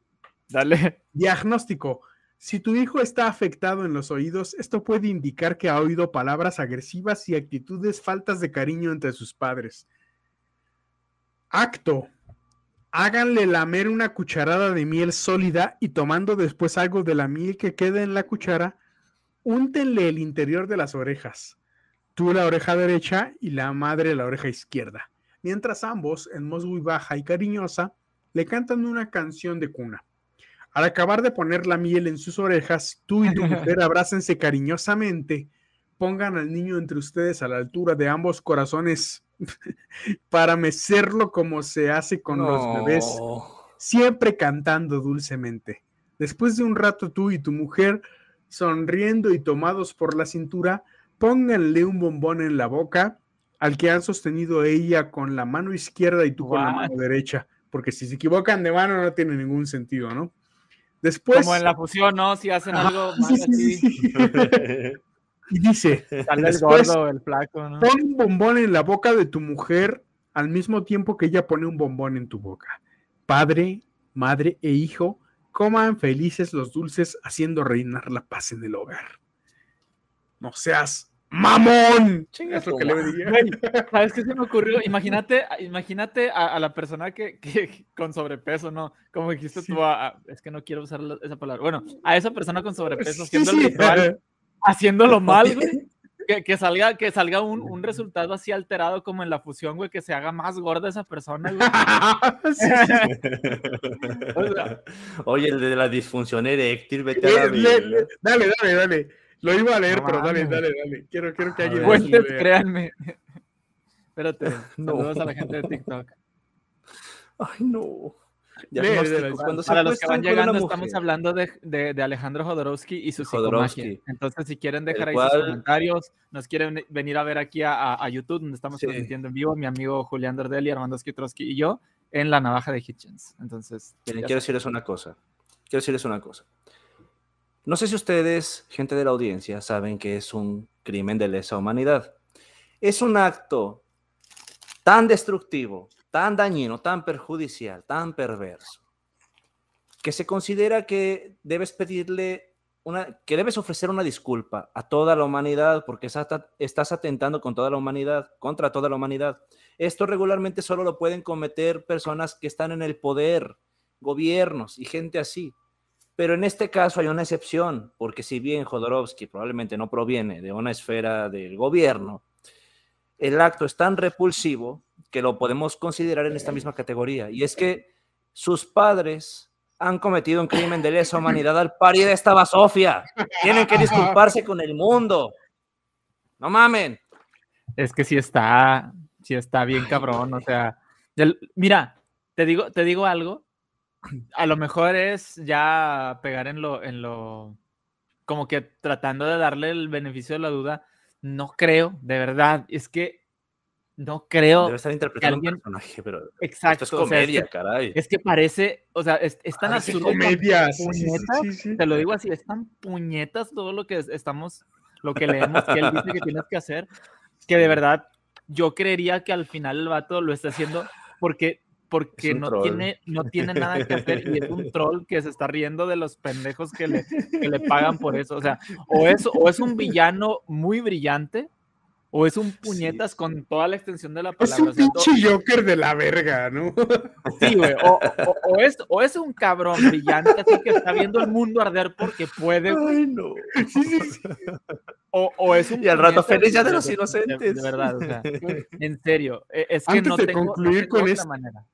dale. Diagnóstico. Si tu hijo está afectado en los oídos, esto puede indicar que ha oído palabras agresivas y actitudes faltas de cariño entre sus padres. Acto. Háganle lamer una cucharada de miel sólida y tomando después algo de la miel que quede en la cuchara, úntenle el interior de las orejas. Tú la oreja derecha y la madre la oreja izquierda. Mientras ambos, en voz muy baja y cariñosa, le cantan una canción de cuna. Al acabar de poner la miel en sus orejas, tú y tu mujer [LAUGHS] abrácense cariñosamente, pongan al niño entre ustedes a la altura de ambos corazones para mecerlo como se hace con los bebés, siempre cantando dulcemente. Después de un rato tú y tu mujer, sonriendo y tomados por la cintura, pónganle un bombón en la boca al que han sostenido ella con la mano izquierda y tú con la mano derecha, porque si se equivocan de mano no tiene ningún sentido, ¿no? Después. Como en la fusión, ¿no? Si hacen algo [LAUGHS] y dice: el gordo, el flaco, ¿no? Pon un bombón en la boca de tu mujer al mismo tiempo que ella pone un bombón en tu boca. Padre, madre e hijo coman felices los dulces haciendo reinar la paz en el hogar. No seas ¡Mamón! Es lo que le diría. ¿Sabes qué se me ocurrió? Imagínate, imagínate a, la persona que, con sobrepeso, ¿no? Como dijiste tú, es que no quiero usar esa palabra. Bueno, a esa persona con sobrepeso haciendo el ritual, [LAUGHS] haciéndolo mal, güey. Que, salga, que salga un, resultado así alterado como en la fusión, güey, que se haga más gorda esa persona, güey. [LAUGHS] [LAUGHS] Oye, el de la disfunción eréctil, vete a la vida. Dale, dale, dale. Lo iba a leer, pero dale, dale, dale. Quiero, quiero que alguien. Fuentes, créanme. [LAUGHS] Espérate, no. saludos a la gente de TikTok. Ay, no. Ya Cuando Para los que van llegando, estamos hablando de, de, de, Alejandro Jodorowsky y su psicomagia. Entonces, si quieren dejar ahí sus comentarios, nos quieren venir a ver aquí a, a, YouTube, donde estamos transmitiendo en vivo, mi amigo Julián Dordelli, Armando Skitrowski y yo, en la navaja de Hitchens. Entonces, quiero decirles una cosa. Quiero decirles una cosa. No sé si ustedes, gente de la audiencia, saben que es un crimen de lesa humanidad. Es un acto tan destructivo, tan dañino, tan perjudicial, tan perverso, que se considera que debes pedirle una, que debes ofrecer una disculpa a toda la humanidad porque estás atentando con toda la humanidad, contra toda la humanidad. Esto regularmente solo lo pueden cometer personas que están en el poder, gobiernos y gente así. Pero en este caso hay una excepción, porque si bien Jodorowsky probablemente no proviene de una esfera del gobierno, el acto es tan repulsivo que lo podemos considerar en esta misma categoría. Y es que sus padres han cometido un crimen de lesa humanidad al parir de esta basofia. Tienen que disculparse con el mundo. No mamen. Es que si está, si está bien cabrón, o sea, mira, te digo, te digo algo, a lo mejor es ya pegar en lo, en lo, como que tratando de darle el beneficio de la duda. No creo, de verdad, es que no creo. Debe estar interpretando un personaje, pero. Exacto. Esto es comedia, es que, caray. Es que parece, o sea, es, tan absurdo. Comedia, te lo digo así, es tan puñetas todo lo que estamos, lo que leemos que él dice que tienes que hacer, que de verdad yo creería que al final el vato lo está haciendo porque porque no tiene, no tiene nada que hacer y es un [LAUGHS] troll que se está riendo de los pendejos que le, que le pagan por eso. O sea, o es, o es un villano muy brillante o es un puñetas con toda la extensión de la palabra. Es un pinche Joker de la verga, ¿no? Sí, güey. O, o, es, o es un cabrón brillante así que está viendo el mundo arder porque puede. Ay, no. Sí, sí, sí. O, o, es un. Y al rato feliz ya de los inocentes. De, verdad, o sea, [LAUGHS] en serio. E, es que Antes no de tengo, concluir no tengo con esto, manera.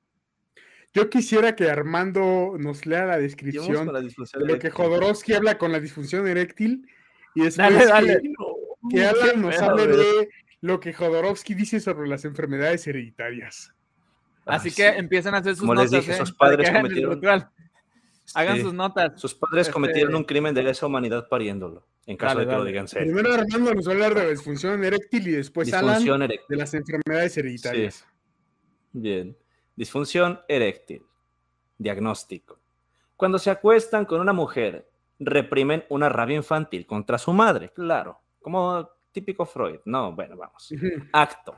Yo quisiera que Armando nos lea la descripción la de lo que. Jodorowsky habla con la disfunción eréctil y después Dale, que- dale. Que, Alan nos hable de lo que Jodorowsky dice sobre las enfermedades hereditarias. Así Ay, que sí. empiecen a hacer sus Como les notas. dije, ¿eh? sus padres cometieron-. Hagan Sí. sus notas. Sus padres Este- cometieron un crimen de lesa humanidad pariéndolo, en caso Dale, de que lo digan serio. Primero Armando nos va a hablar de la disfunción eréctil y después Alan Disfunción de eréctil. las enfermedades hereditarias. Bien. Disfunción eréctil. Diagnóstico. Cuando se acuestan con una mujer, reprimen una rabia infantil contra su madre, claro, como típico Freud. No, bueno, vamos. Acto.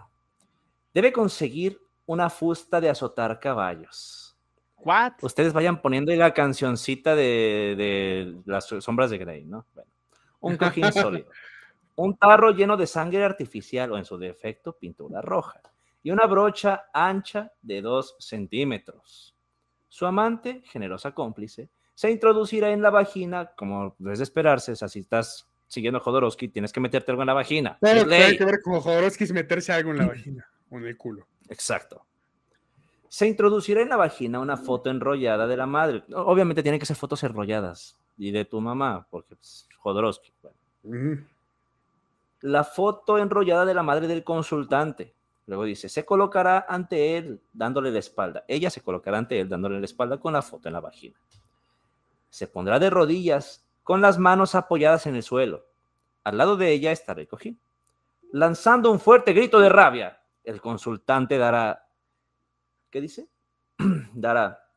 Debe conseguir una fusta de azotar caballos. ¿What? Ustedes vayan poniendo ahí la cancioncita de, de las sombras de Grey, ¿no? Bueno, un [LAUGHS] cojín sólido. Un tarro lleno de sangre artificial o en su defecto pintura roja. Y una brocha ancha de 2 centímetros. Su amante, generosa cómplice, se introducirá en la vagina, como debes de esperarse, o sea, si estás siguiendo a Jodorowsky, tienes que meterte algo en la vagina. Que tiene que ver con Jodorowsky es meterse algo en la [CLEARS THROAT] vagina o en el culo. Exacto. Se introducirá en la vagina una foto enrollada de la madre. Obviamente tienen que ser fotos enrolladas. Y de tu mamá, porque pues, Jodorowsky. bueno. Ujú. La foto enrollada de la madre del consultante. Luego dice, se colocará ante él dándole la espalda. Ella se colocará ante él dándole la espalda con la foto en la vagina. Se pondrá de rodillas con las manos apoyadas en el suelo. Al lado de ella estará el cojín. Lanzando un fuerte grito de rabia, el consultante dará... ¿Qué dice? [CLEARS THROAT] dará,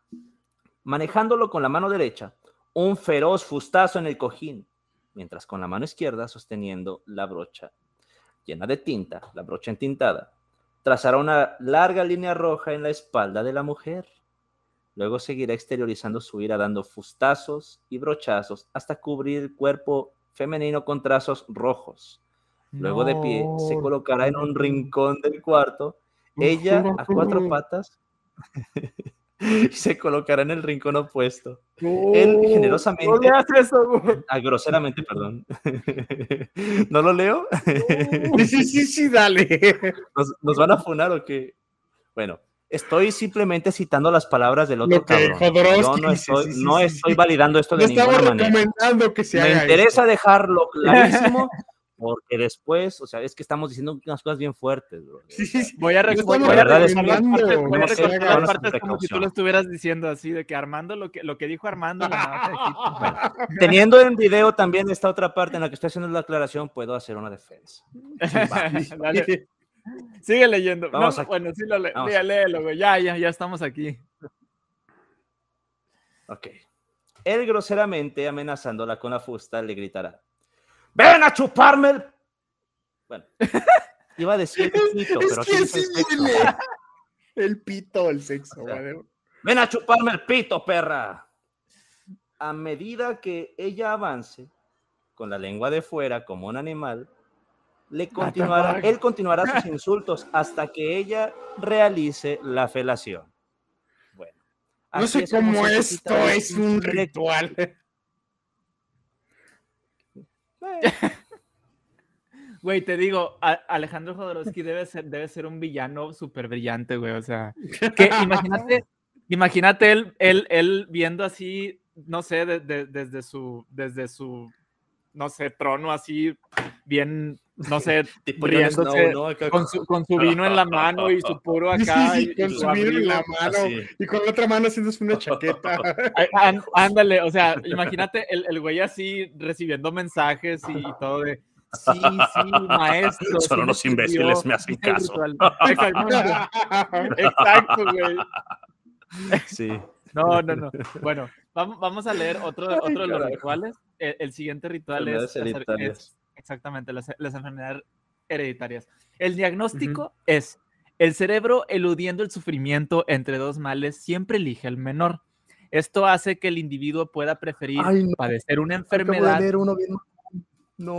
manejándolo con la mano derecha, un feroz fustazo en el cojín, mientras con la mano izquierda sosteniendo la brocha llena de tinta, la brocha entintada, trazará una larga línea roja en la espalda de la mujer. Luego seguirá exteriorizando su ira dando fustazos y brochazos hasta cubrir el cuerpo femenino con trazos rojos. Luego de pie se No. colocará en un rincón del cuarto, ella a cuatro patas [LAUGHS] y se colocará en el rincón opuesto. Él No generosamente, haces eso, güey. ah, groseramente, perdón. [LAUGHS] ¿No lo leo? Sí, sí, sí, sí, dale. ¿Nos, nos van a funar o qué? Bueno, estoy simplemente citando las palabras del otro que cabrón. Yo no estoy, sí, sí, no sí, estoy sí. validando esto No de ninguna estamos manera. recomendando que se Me haga interesa dejarlo [LAUGHS] clarísimo porque después, o sea, es que estamos diciendo unas cosas bien fuertes. bro. Sí, sí, sí. Voy a, No recordar que las partes, no partes como si tú lo estuvieras diciendo así, de que Armando lo que, lo que dijo Armando. la. [LAUGHS] Bueno, teniendo en video también esta otra parte en la que estoy haciendo la aclaración, puedo hacer una defensa. [LAUGHS] Dale, sigue leyendo. No, bueno, sí lo le Vamos lea- léelo, güey. Ya, ya, ya estamos aquí. [LAUGHS] Ok. Él groseramente amenazándola con la fusta le gritará: ¡Ven a chuparme el. Bueno, [LAUGHS] iba a decir el pito, pero Es aquí que sí. [LAUGHS] El pito, el sexo, O sea. Ven a chuparme el pito, perra. A medida que ella avance, con la lengua de fuera como un animal, le continuará, él continuará sus [LAUGHS] insultos hasta que ella realice la felación. Bueno. No sé es cómo esto es un ritual. [LAUGHS] Güey, te digo, Alejandro Jodorowsky debe ser, debe ser un villano súper brillante, güey. O sea, que imagínate, [LAUGHS] imagínate él, él, él viendo así, no sé, de- de- desde su, desde su, no sé, trono así, bien, no sé, [LAUGHS] riéndose Snow, ¿no? Acá- con su, con su [LAUGHS] vino en la mano y su puro Sí, sí, acá. sí, y- con su vino en la mano Así. y con la otra mano haciéndose una chaqueta. [LAUGHS] Ay, Ándale, o sea, imagínate el, el güey así recibiendo mensajes y todo de sí, sí, maestro. Son sí unos imbéciles, me hacen caso. ritual". Exacto, güey. Sí. No, no, no. Bueno, vamos, vamos a leer otro, Ay, otro de los rituales. El, el siguiente ritual es, es- exactamente las, las enfermedades hereditarias. El diagnóstico es el cerebro eludiendo el sufrimiento entre dos males siempre elige el menor. Esto hace que el individuo pueda preferir padecer una enfermedad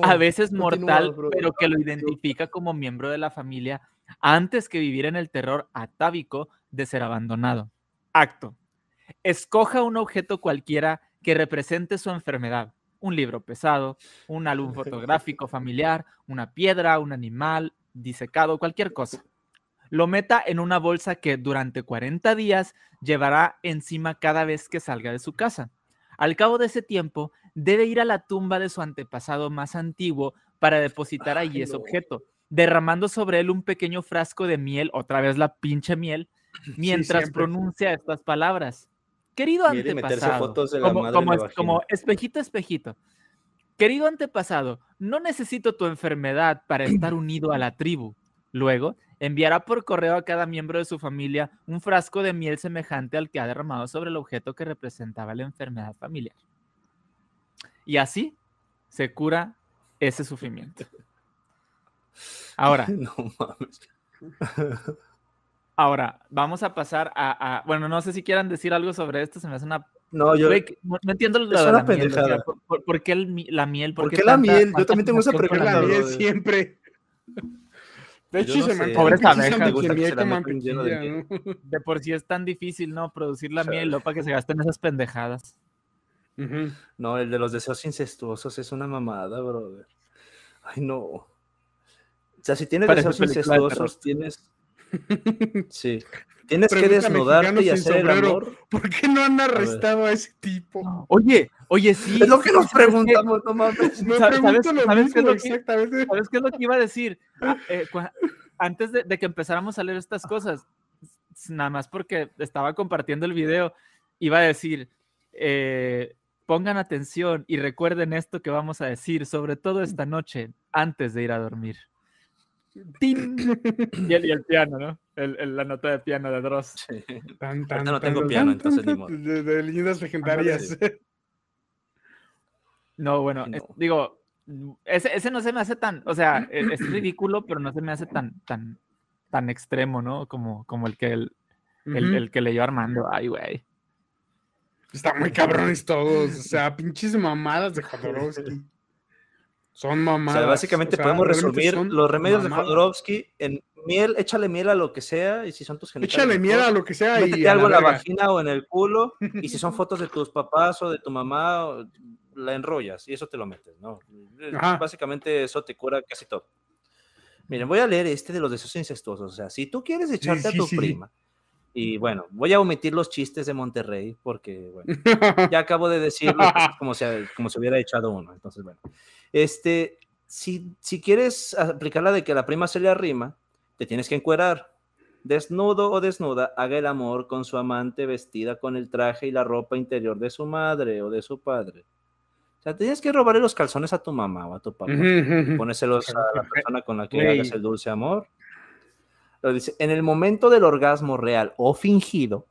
a veces mortal, pero que lo identifica como miembro de la familia antes que vivir en el terror atávico de ser abandonado. Acto. Escoja un objeto cualquiera que represente su enfermedad. Un libro pesado, un álbum [LAUGHS] fotográfico familiar, una piedra, un animal disecado, cualquier cosa lo meta en una bolsa que durante 40 días llevará encima cada vez que salga de su casa. Al cabo de ese tiempo, debe ir a la tumba de su antepasado más antiguo para depositar allí ese objeto, derramando sobre él un pequeño frasco de miel, otra vez la pinche miel, mientras pronuncia estas palabras. Querido antepasado, como, como espejito, espejito. Querido antepasado, no necesito tu enfermedad para estar unido a la tribu. Luego, enviará por correo a cada miembro de su familia un frasco de miel semejante al que ha derramado sobre el objeto que representaba la enfermedad familiar. Y así se cura ese sufrimiento. Ahora. [LAUGHS] No mames. [LAUGHS] Ahora, vamos a pasar a, Bueno, no sé si quieran decir algo sobre esto, se me hace una. No, yo. no, entiendo lo de la miel. ¿por, qué la miel? ¿Por, qué, la miel? Yo también tengo esa pregunta. siempre. [LAUGHS] De hecho, se me Pobres abejas. [LAUGHS] De por sí es tan difícil, ¿no? Producir la miel, ¿no? Para que se gasten esas pendejadas. No, el de los deseos incestuosos es una mamada, brother. Ay, no. O sea, si tienes deseos incestuosos, tienes. [LAUGHS] Sí. Tienes que desnudarte y hacer el amor. ¿Por qué no han arrestado a, ese tipo? Oye, oye, sí. Es lo que nos preguntamos, no mames. ¿Sabes, ¿sabes, qué es lo que, ¿Sabes qué es lo que iba a decir? Ah, eh, antes de, que empezáramos a leer estas cosas, nada más porque estaba compartiendo el video, iba a decir, eh, pongan atención y recuerden esto que vamos a decir, sobre todo esta noche, antes de ir a dormir. Y, el, piano, ¿no? la nota de piano de Dross. no tengo piano, entonces ni modo. De, leyendas legendarias. [LAUGHS] No, bueno, digo, ese, no se me hace tan, o sea, e, es, [CLEARS THROAT] ridículo, pero no se me hace tan, tan, tan extremo, ¿no? Como, como el que el, el, que leyó Armando. Ay, güey. Está muy cabrones todos, o sea, pinches mamadas de Jodorowsky. Son mamadas. O sea, básicamente podemos resumir los remedios de Jodorowsky en miel, échale miel a lo que sea, y si son tus genitales. Échale miel a lo que sea. y algo en la vagina o en el culo, y si son [LAUGHS] fotos de tus papás o de tu mamá, la enrollas y eso te lo metes, ¿no? Básicamente eso te cura casi todo. Miren, voy a leer este de los deseos incestuosos. O sea, si tú quieres echarte a tu prima, y bueno, voy a omitir los chistes de Monterrey, porque, [LAUGHS] bueno, ya acabo de decirlo como, se, como se hubiera echado uno. Entonces, bueno. Este, si, si quieres aplicar la de que la prima se le arrima, te tienes que encuerar. Desnudo o desnuda, haga el amor con su amante vestida con el traje y la ropa interior de su madre o de su padre. O sea, tienes que robarle los calzones a tu mamá o a tu papá. Póneselos a la [LAUGHS] persona con la que hagas el dulce amor. Dice, en el momento del orgasmo real o fingido,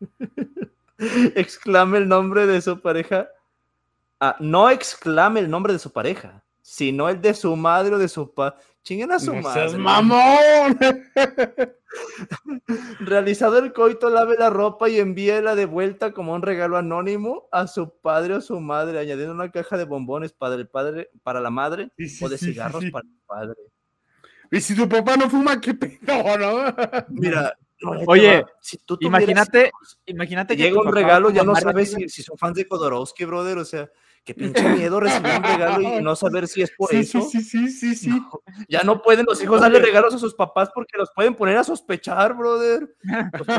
[LAUGHS] exclame el nombre de su pareja Ah, no exclame el nombre de su pareja, sino el de su madre o de su padre. Chinguen a su madre. mamón! [LAUGHS] Realizado el coito, lave la ropa y envíela de vuelta como un regalo anónimo a su padre o su madre, añadiendo una caja de bombones para el padre, para la madre o de cigarros para el padre. Y si tu papá no fuma, qué pedo, ¿no? Mira, Oye, si tú imagínate, imagínate que llega un regalo, ya no sabes si, si, son fans de Kodorowski, brother, o sea, qué [LAUGHS] pinche miedo recibir un regalo y no saber si es por eso. Sí, sí, sí, sí, ya no pueden los hijos darle regalos a sus papás porque los pueden poner a sospechar, brother.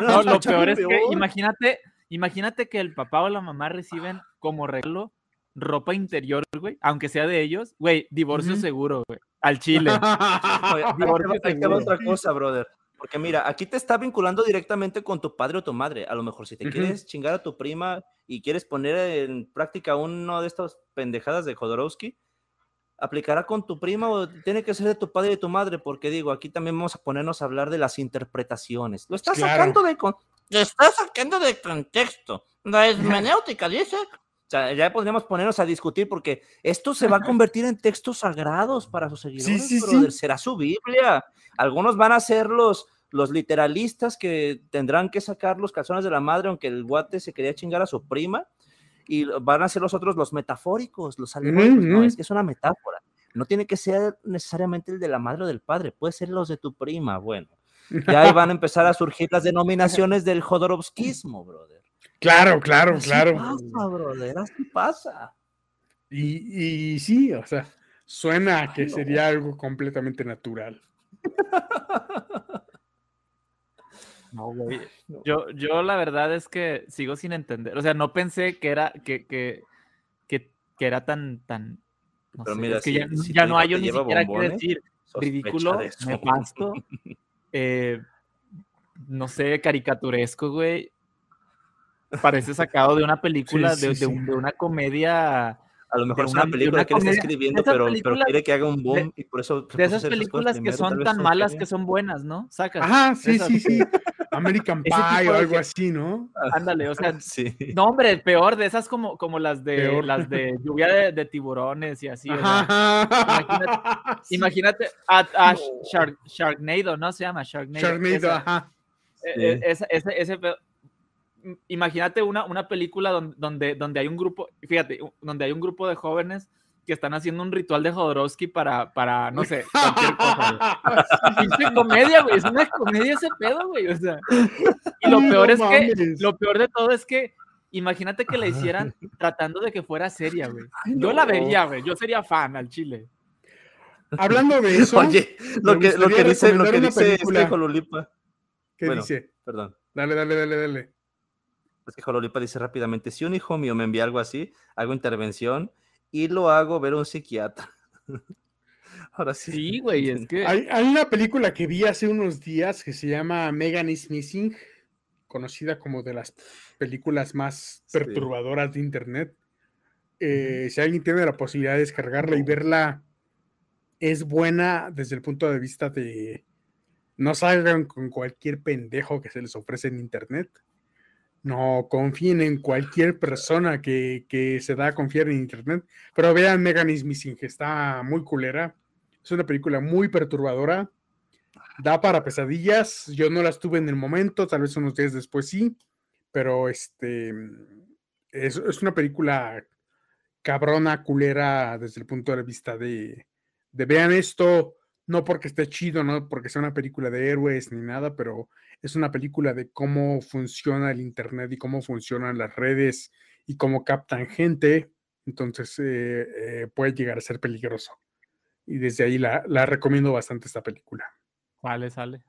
no, lo peor es que imagínate, imagínate que el papá o la mamá reciben como regalo ropa interior, güey, aunque sea de ellos, güey, divorcio seguro, güey, al chile. divorcio [LAUGHS] otra cosa, brother. Porque mira, aquí te está vinculando directamente con tu padre o tu madre. A lo mejor si te quieres chingar a tu prima y quieres poner en práctica uno de estas pendejadas de Jodorowsky, aplicará con tu prima o tiene que ser de tu padre y de tu madre, porque digo, aquí también vamos a ponernos a hablar de las interpretaciones. Lo estás sacando de Lo estás sacando de contexto. La hermenéutica dice O sea, ya podríamos ponernos a discutir porque esto se va a convertir en textos sagrados para sus seguidores, sí, sí, será su Biblia. Algunos van a ser los, los literalistas que tendrán que sacar los calzones de la madre, aunque el guate se quería chingar a su prima, y van a ser los otros los metafóricos, los alegóricos. No, es que es una metáfora. No tiene que ser necesariamente el de la madre o del padre, puede ser los de tu prima. Bueno, ya ahí [LAUGHS] van a empezar a surgir las denominaciones del [LAUGHS] Jodorowskismo, brother. Claro, claro, así claro. pasa, brother, así pasa. Y, y sí, o sea, suena a que sería algo completamente natural. [LAUGHS] No, güey. Yo, yo la verdad es que sigo sin entender. O sea, no pensé que era, que, que, que, que era tan, tan. No Pero sé, mira, es que si- ya, si ya tu no hay ni siquiera que bombones, decir ridículo, de nefasto, [LAUGHS] eh, no sé, caricaturesco, güey. Parece sacado de una película, Sí, de, sí, de sí. un- de una comedia. A lo mejor es una- película una que él está escribiendo, pero, quiere que haga un boom y por eso. De esas películas que son tan malas que son buenas, ¿no? Sacas. Ajá, sí, esas. sí, sí. American Pie o algo que- así, ¿no? Ándale, o sea, [LAUGHS] Sí. no, hombre, peor de esas como, como las de Peor. las de lluvia de, de tiburones y así. Ajá. [LAUGHS] Sí. Imagínate a, a Shark- Sharknado, ¿no? Se llama Sharknado. Charnado, Esa- ajá. eh, Sí. eh, esa- ese, ese Imagínate una, una película donde, donde, donde hay un grupo, fíjate, donde hay un grupo de jóvenes que están haciendo un ritual de Jodorowsky para, para no sé, cualquier cosa. güey. [LAUGHS] Pinche comedia, güey, es una comedia ese pedo, güey, o sea. Y lo peor no es que, lo peor de todo es que, imagínate que la hicieran tratando de que fuera seria, güey. Yo la vería, güey, yo sería fan al chile. Hablando de [LAUGHS] eso, Oye, lo que, lo que dice, lo que dice este Jololipa. ¿qué bueno. dice? Perdón. Dale, dale, dale, dale. Es que Jololipa dice rápidamente: si un hijo mío me envía algo así, hago intervención y lo hago ver a un psiquiatra. [LAUGHS] Ahora sí. Sí, güey, es que. Hay, hay una película que vi hace unos días que se llama Megan is Missing, conocida como de las películas más Sí. perturbadoras de internet. Eh, Si alguien tiene la posibilidad de descargarla y verla, es buena desde el punto de vista de no salgan con cualquier pendejo que se les ofrece en internet. No confíen en cualquier persona que, que se da a confiar en internet. Pero vean Megan is Missing, que está muy culera. Es una película muy perturbadora. Da para pesadillas. Yo no las tuve en el momento, tal vez unos días después sí. Pero este es, es una película cabrona, culera, desde el punto de vista de, de vean esto, no porque esté chido, no porque sea una película de héroes ni nada, pero es una película de cómo funciona el internet y cómo funcionan las redes y cómo captan gente. Entonces eh, eh, puede llegar a ser peligroso. Y desde ahí la, la recomiendo bastante esta película. Sale, sale.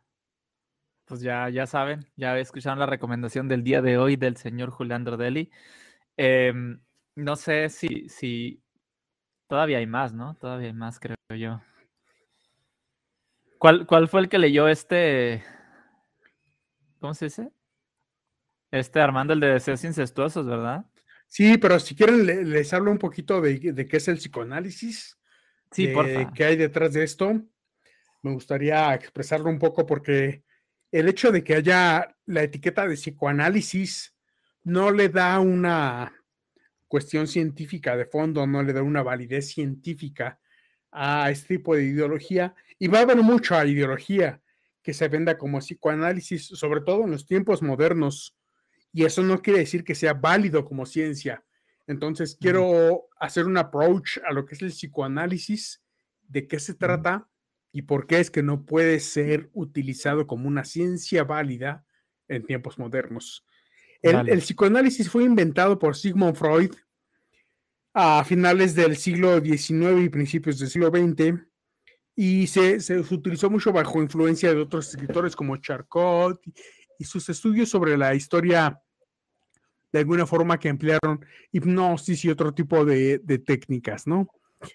Pues ya, ya saben, ya escucharon la recomendación del día de hoy del señor Julián Drodelli. Em, no sé si, si todavía hay más, ¿no? Todavía hay más, creo yo. ¿Cuál, cuál fue el que leyó este? ¿Cómo se dice? Este Armando, el de deseos incestuosos, ¿verdad? Sí, pero si quieren le- les hablo un poquito de, de qué es el psicoanálisis. Sí, de porfa. qué hay detrás de esto. Me gustaría expresarlo un poco porque el hecho de que haya la etiqueta de psicoanálisis no le da una cuestión científica de fondo, no le da una validez científica a este tipo de ideología. Y va a haber mucha ideología que se venda como psicoanálisis, sobre todo en los tiempos modernos. Y eso no quiere decir que sea válido como ciencia. Entonces, quiero hacer un approach a lo que es el psicoanálisis, de qué se trata y por qué es que no puede ser utilizado como una ciencia válida en tiempos modernos. El, Vale. el psicoanálisis fue inventado por Sigmund Freud a finales del siglo XIX y principios del siglo XX y se, se utilizó mucho bajo influencia de otros escritores como Charcot y, y sus estudios sobre la historia de alguna forma que emplearon hipnosis y otro tipo de, de técnicas, ¿no?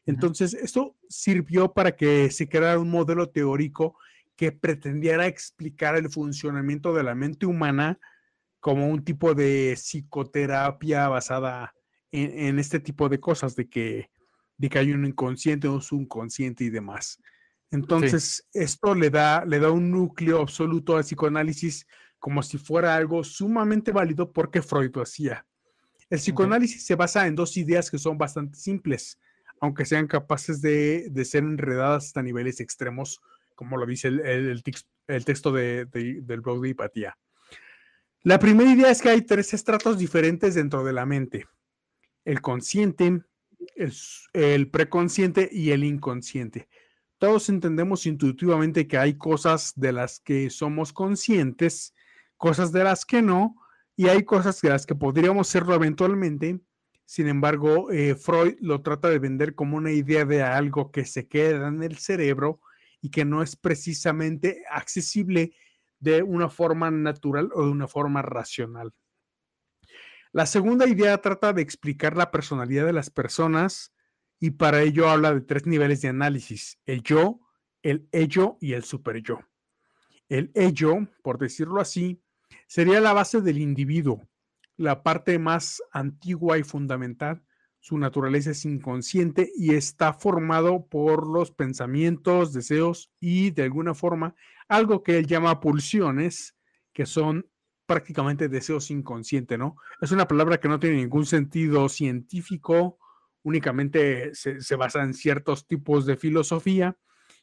Entonces, esto sirvió para que se creara un modelo teórico que pretendiera explicar el funcionamiento de la mente humana como un tipo de psicoterapia basada en, en este tipo de cosas, de que, de que hay un inconsciente, un subconsciente y demás. Entonces, esto le da, le da un núcleo absoluto al psicoanálisis como si fuera algo sumamente válido porque Freud lo hacía. El psicoanálisis se basa en dos ideas que son bastante simples, aunque sean capaces de, ser enredadas hasta niveles extremos, como lo dice el, texto de, del blog de Hipatía. La primera idea es que hay tres estratos diferentes dentro de la mente. El consciente, el, preconsciente y el inconsciente. Todos entendemos intuitivamente que hay cosas de las que somos conscientes, cosas de las que no, y hay cosas de las que podríamos serlo eventualmente. Sin embargo, eh, Freud lo trata de vender como una idea de algo que se queda en el cerebro y que no es precisamente accesible de una forma natural o de una forma racional. La segunda idea trata de explicar la personalidad de las personas y para ello habla de tres niveles de análisis, el yo, el ello y el superyo. El ello, por decirlo así, sería la base del individuo, la parte más antigua y fundamental. Su naturaleza es inconsciente y está formado por los pensamientos, deseos y de alguna forma algo que él llama pulsiones, que son prácticamente deseos inconscientes, ¿no? Es una palabra que no tiene ningún sentido científico, únicamente se, basa en ciertos tipos de filosofía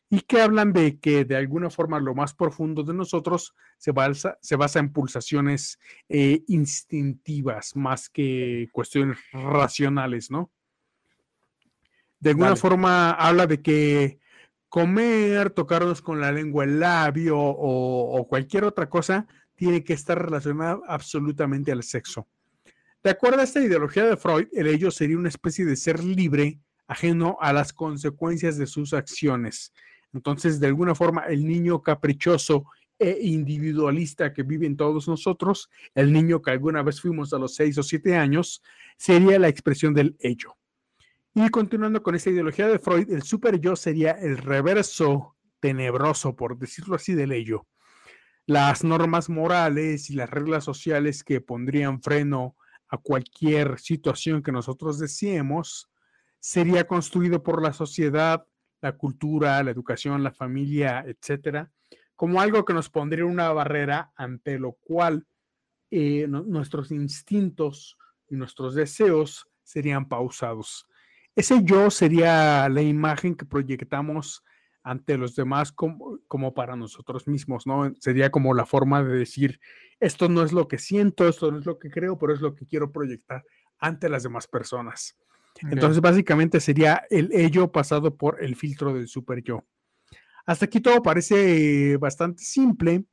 y que hablan de que de alguna forma lo más profundo de nosotros se basa, se basa en pulsaciones eh, instintivas más que cuestiones racionales, ¿no? De alguna forma habla de que comer, tocarnos con la lengua el labio o, cualquier otra cosa tiene que estar relacionada absolutamente al sexo. De acuerdo a esta ideología de Freud, el ello sería una especie de ser libre, ajeno a las consecuencias de sus acciones. Entonces, de alguna forma, el niño caprichoso e individualista que vive en todos nosotros, el niño que alguna vez fuimos a los seis o siete años, sería la expresión del ello. Y continuando con esta ideología de Freud, el super yo sería el reverso tenebroso, por decirlo así, del ello. Las normas morales y las reglas sociales que pondrían freno a cualquier situación que nosotros deseemos sería construido por la sociedad, la cultura, la educación, la familia, etcétera, como algo que nos pondría una barrera ante lo cual eh, nuestros instintos y nuestros deseos serían pausados. Ese yo sería la imagen que proyectamos ante los demás como, como, para nosotros mismos, ¿no? Sería como la forma de decir, esto no es lo que siento, esto no es lo que creo, pero es lo que quiero proyectar ante las demás personas. Entonces, básicamente sería el ello pasado por el filtro del super yo. Hasta aquí todo parece bastante simple.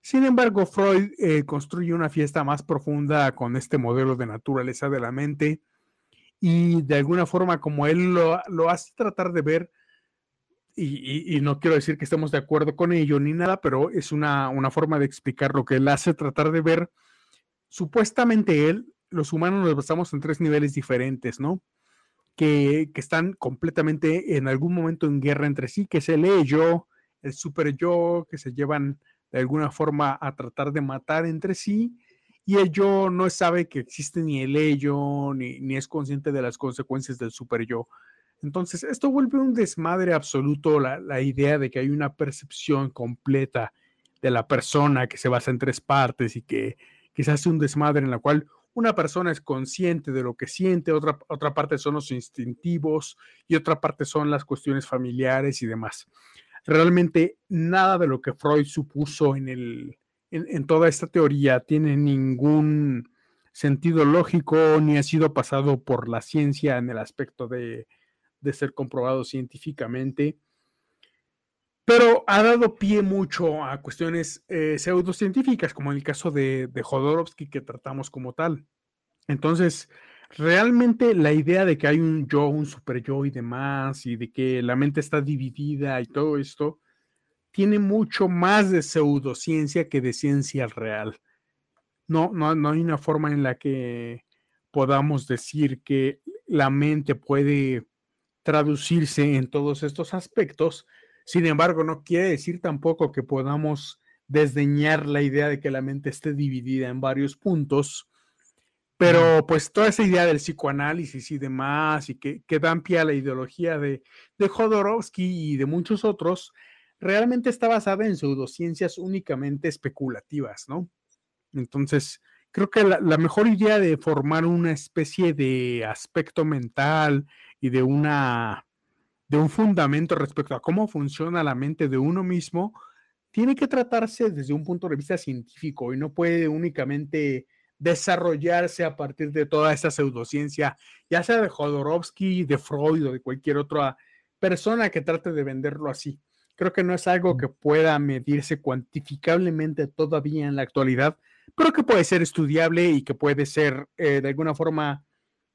Sin embargo, Freud eh, construye una fiesta más profunda con este modelo de naturaleza de la mente y de alguna forma como él lo, hace tratar de ver, y, no quiero decir que estemos de acuerdo con ello ni nada, pero es una, forma de explicar lo que él hace tratar de ver. Supuestamente él, los humanos nos basamos en tres niveles diferentes, ¿no? Que, que, están completamente en algún momento en guerra entre sí, que es el ello, el super yo, que se llevan de alguna forma a tratar de matar entre sí, y el yo no sabe que existe ni el ello, ni, ni es consciente de las consecuencias del super yo. Entonces, esto vuelve un desmadre absoluto la, la, idea de que hay una percepción completa de la persona que se basa en tres partes y que, que se hace un desmadre en la cual una persona es consciente de lo que siente, otra, otra parte son los instintivos y otra parte son las cuestiones familiares y demás. Realmente nada de lo que Freud supuso en el, en, toda esta teoría tiene ningún sentido lógico ni ha sido pasado por la ciencia en el aspecto de, ser comprobado científicamente, pero ha dado pie mucho a cuestiones eh, pseudocientíficas, como en el caso de, de Jodorowsky que tratamos como tal. Entonces, realmente la idea de que hay un yo, un super yo y demás, y de que la mente está dividida y todo esto, tiene mucho más de pseudociencia que de ciencia real. No, no, no hay una forma en la que podamos decir que la mente puede traducirse en todos estos aspectos. Sin embargo, no quiere decir tampoco que podamos desdeñar la idea de que la mente esté dividida en varios puntos. Pero pues toda esa idea del psicoanálisis y demás, y que, que dan pie a la ideología de, de Jodorowsky y de muchos otros, realmente está basada en pseudociencias únicamente especulativas, ¿no? Entonces, creo que la, mejor idea de formar una especie de aspecto mental y de una de un fundamento respecto a cómo funciona la mente de uno mismo tiene que tratarse desde un punto de vista científico y no puede únicamente desarrollarse a partir de toda esa pseudociencia, ya sea de Jodorowsky, de Freud o de cualquier otra persona que trate de venderlo así. Creo que no es algo que pueda medirse cuantificablemente todavía en la actualidad, pero que puede ser estudiable y que puede ser eh, de alguna forma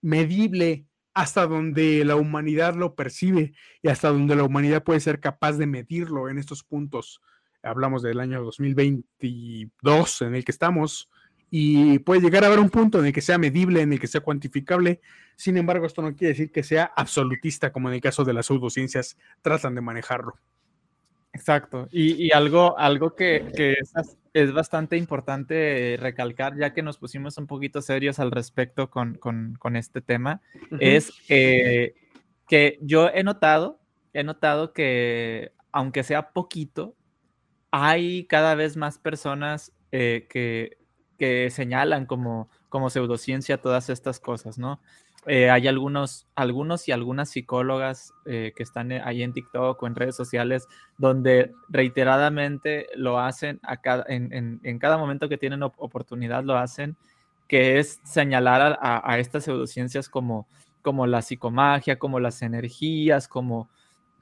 medible hasta donde la humanidad lo percibe y hasta donde la humanidad puede ser capaz de medirlo en estos puntos. Hablamos del año 2022 en el que estamos y puede llegar a haber un punto en el que sea medible, en el que sea cuantificable. Sin embargo, esto no quiere decir que sea absolutista, como en el caso de las pseudociencias tratan de manejarlo. Exacto. Y, algo, algo que, es, bastante importante recalcar, ya que nos pusimos un poquito serios al respecto con, este tema, es que yo he notado, he notado que aunque sea poquito, hay cada vez más personas eh, que, que, señalan como, como pseudociencia todas estas cosas, ¿no? Eh, hay algunos, algunos y algunas psicólogas eh, que están eh, ahí en TikTok o en redes sociales donde reiteradamente lo hacen en, cada momento que tienen oportunidad lo hacen, que es señalar a, estas pseudociencias como, como la psicomagia, como las energías, como,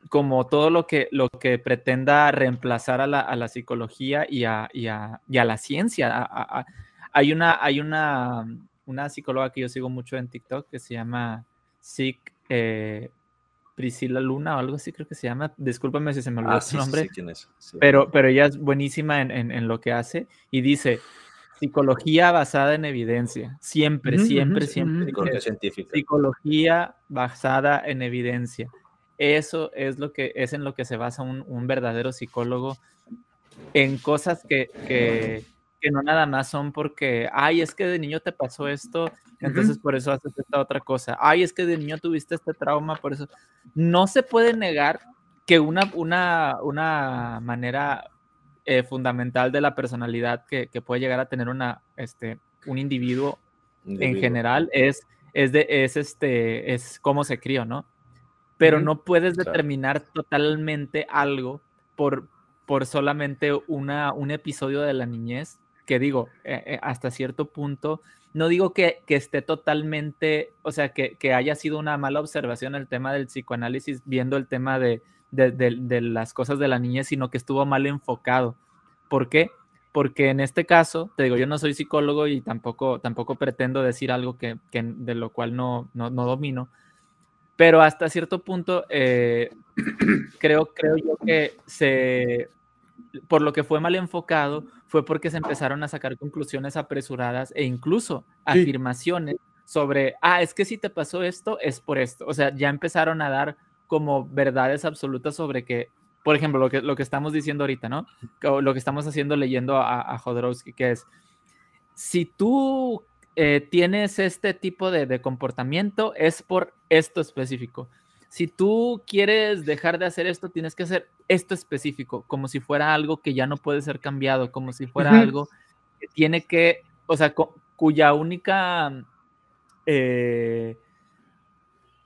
como todo lo que, lo que pretenda reemplazar a la, psicología y a, la ciencia. hay una... Hay una una psicóloga que yo sigo mucho en TikTok que se llama Sick eh, Priscila Luna o algo así creo que se llama. Discúlpame si se me olvidó ah, su nombre. Pero, pero ella es buenísima en, lo que hace y dice psicología basada en evidencia. Siempre, siempre, siempre. Psicología científica. Psicología basada en evidencia. Eso es lo que es en lo que se basa un, un verdadero psicólogo en cosas que, que que no nada más son porque, ay, es que de niño te pasó esto, entonces por eso haces esta otra cosa. Ay, es que de niño tuviste este trauma, por eso. No se puede negar que una, una, una manera eh, fundamental de la personalidad que, que, puede llegar a tener una, este, un individuo, en general es, es, de, es, este, es cómo se crió, ¿no? Pero no puedes determinar totalmente algo por, por solamente una, un episodio de la niñez que digo, eh, eh, hasta cierto punto, no digo que, esté totalmente, o sea, que, haya sido una mala observación el tema del psicoanálisis, viendo el tema de, las cosas de la niñez, sino que estuvo mal enfocado. ¿Por qué? Porque en este caso, te digo, yo no soy psicólogo y tampoco, tampoco pretendo decir algo que, de lo cual no, no, domino, pero hasta cierto punto eh, [CLEARS THROAT] creo, creo yo que se, por lo que fue mal enfocado, fue porque se empezaron a sacar conclusiones apresuradas e incluso afirmaciones sobre, ah, es que si te pasó esto, es por esto. O sea, ya empezaron a dar como verdades absolutas sobre que, por ejemplo, lo que, lo que estamos diciendo ahorita, ¿no? lo que estamos haciendo leyendo a, a Jodorowsky, que es, si tú eh, tienes este tipo de, de comportamiento, es por esto específico si tú quieres dejar de hacer esto, tienes que hacer esto específico, como si fuera algo que ya no puede ser cambiado, como si fuera algo que tiene que, o sea, cuya única eh,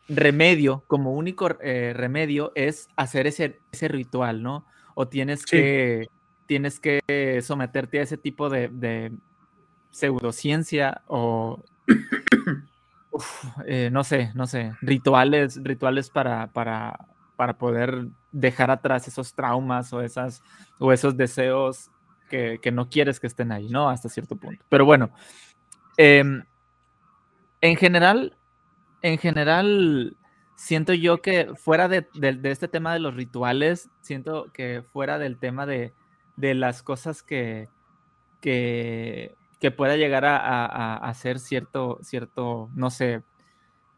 remedio, como único eh, remedio es hacer ese, ese, ritual, ¿no? O tienes que, tienes que someterte a ese tipo de, de pseudociencia o eh, no sé, no sé, rituales, rituales para, para, para poder dejar atrás esos traumas o, esas, o esos deseos que, no quieres que estén ahí, ¿no? Hasta cierto punto. Pero bueno, em, en general, en general, siento yo que fuera de, este tema de los rituales, siento que fuera del tema de, las cosas que, que, que pueda llegar a, a, ser cierto, cierto, no sé,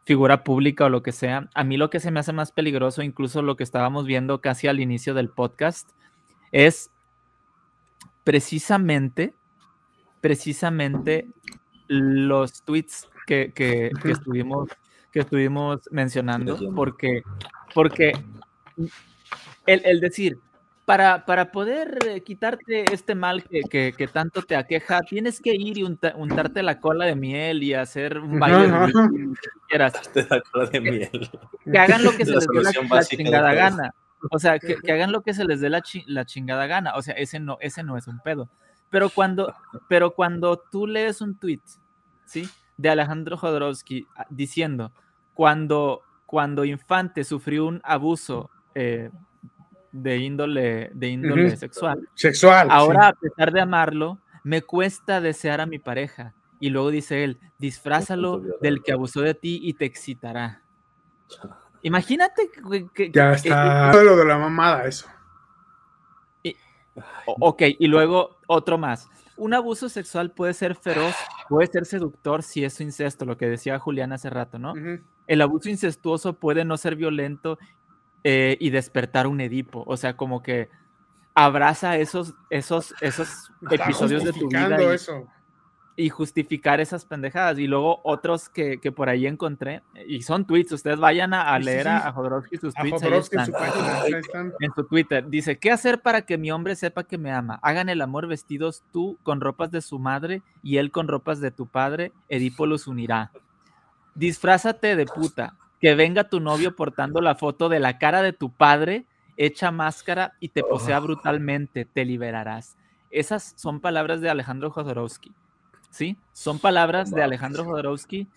figura pública o lo que sea. A mí lo que se me hace más peligroso, incluso lo que estábamos viendo casi al inicio del podcast, es precisamente, precisamente los tweets que, que, estuvimos, que estuvimos mencionando, porque, porque el, el decir, para, para poder eh, quitarte este mal que, que, tanto te aqueja, tienes que ir y untarte la cola de miel y hacer un baile de quieras. [LAUGHS] La cola de miel. Que hagan lo que [LAUGHS] se les dé la, chingada gana. O sea, que, que, hagan lo que se les dé la, la chingada gana. O sea, ese no, ese no es un pedo. Pero cuando, pero cuando tú lees un tweet, ¿sí? De Alejandro Jodorowsky ah, diciendo, cuando, cuando Infante sufrió un abuso eh, de índole, de índole sexual. Sexual. Ahora, a pesar de amarlo, me cuesta desear a mi pareja. Y luego dice él, disfrázalo del que abusó de ti y te excitará. [LAUGHS] Imagínate que... ya está. lo de la mamada, eso. ok, y luego otro más. Un abuso sexual puede ser feroz, puede ser seductor si es incesto, lo que decía Julián hace rato, ¿no? El abuso incestuoso puede no ser violento eh, y despertar un Edipo. O sea, como que abraza esos, esos, esos episodios de tu vida. Y, justificar esas pendejadas. Y luego otros que, por ahí encontré, y son tweets, ustedes vayan a, leer A, Jodorowsky sus tweets. En, su Twitter. Dice, ¿qué hacer para que mi hombre sepa que me ama? Hagan el amor vestidos tú con ropas de su madre y él con ropas de tu padre. Edipo los unirá. Disfrázate de puta que venga tu novio portando la foto de la cara de tu padre, echa máscara y te posea brutalmente, te liberarás. Esas son palabras de Alejandro Jodorowsky. ¿Sí? Son palabras de Alejandro Jodorowsky.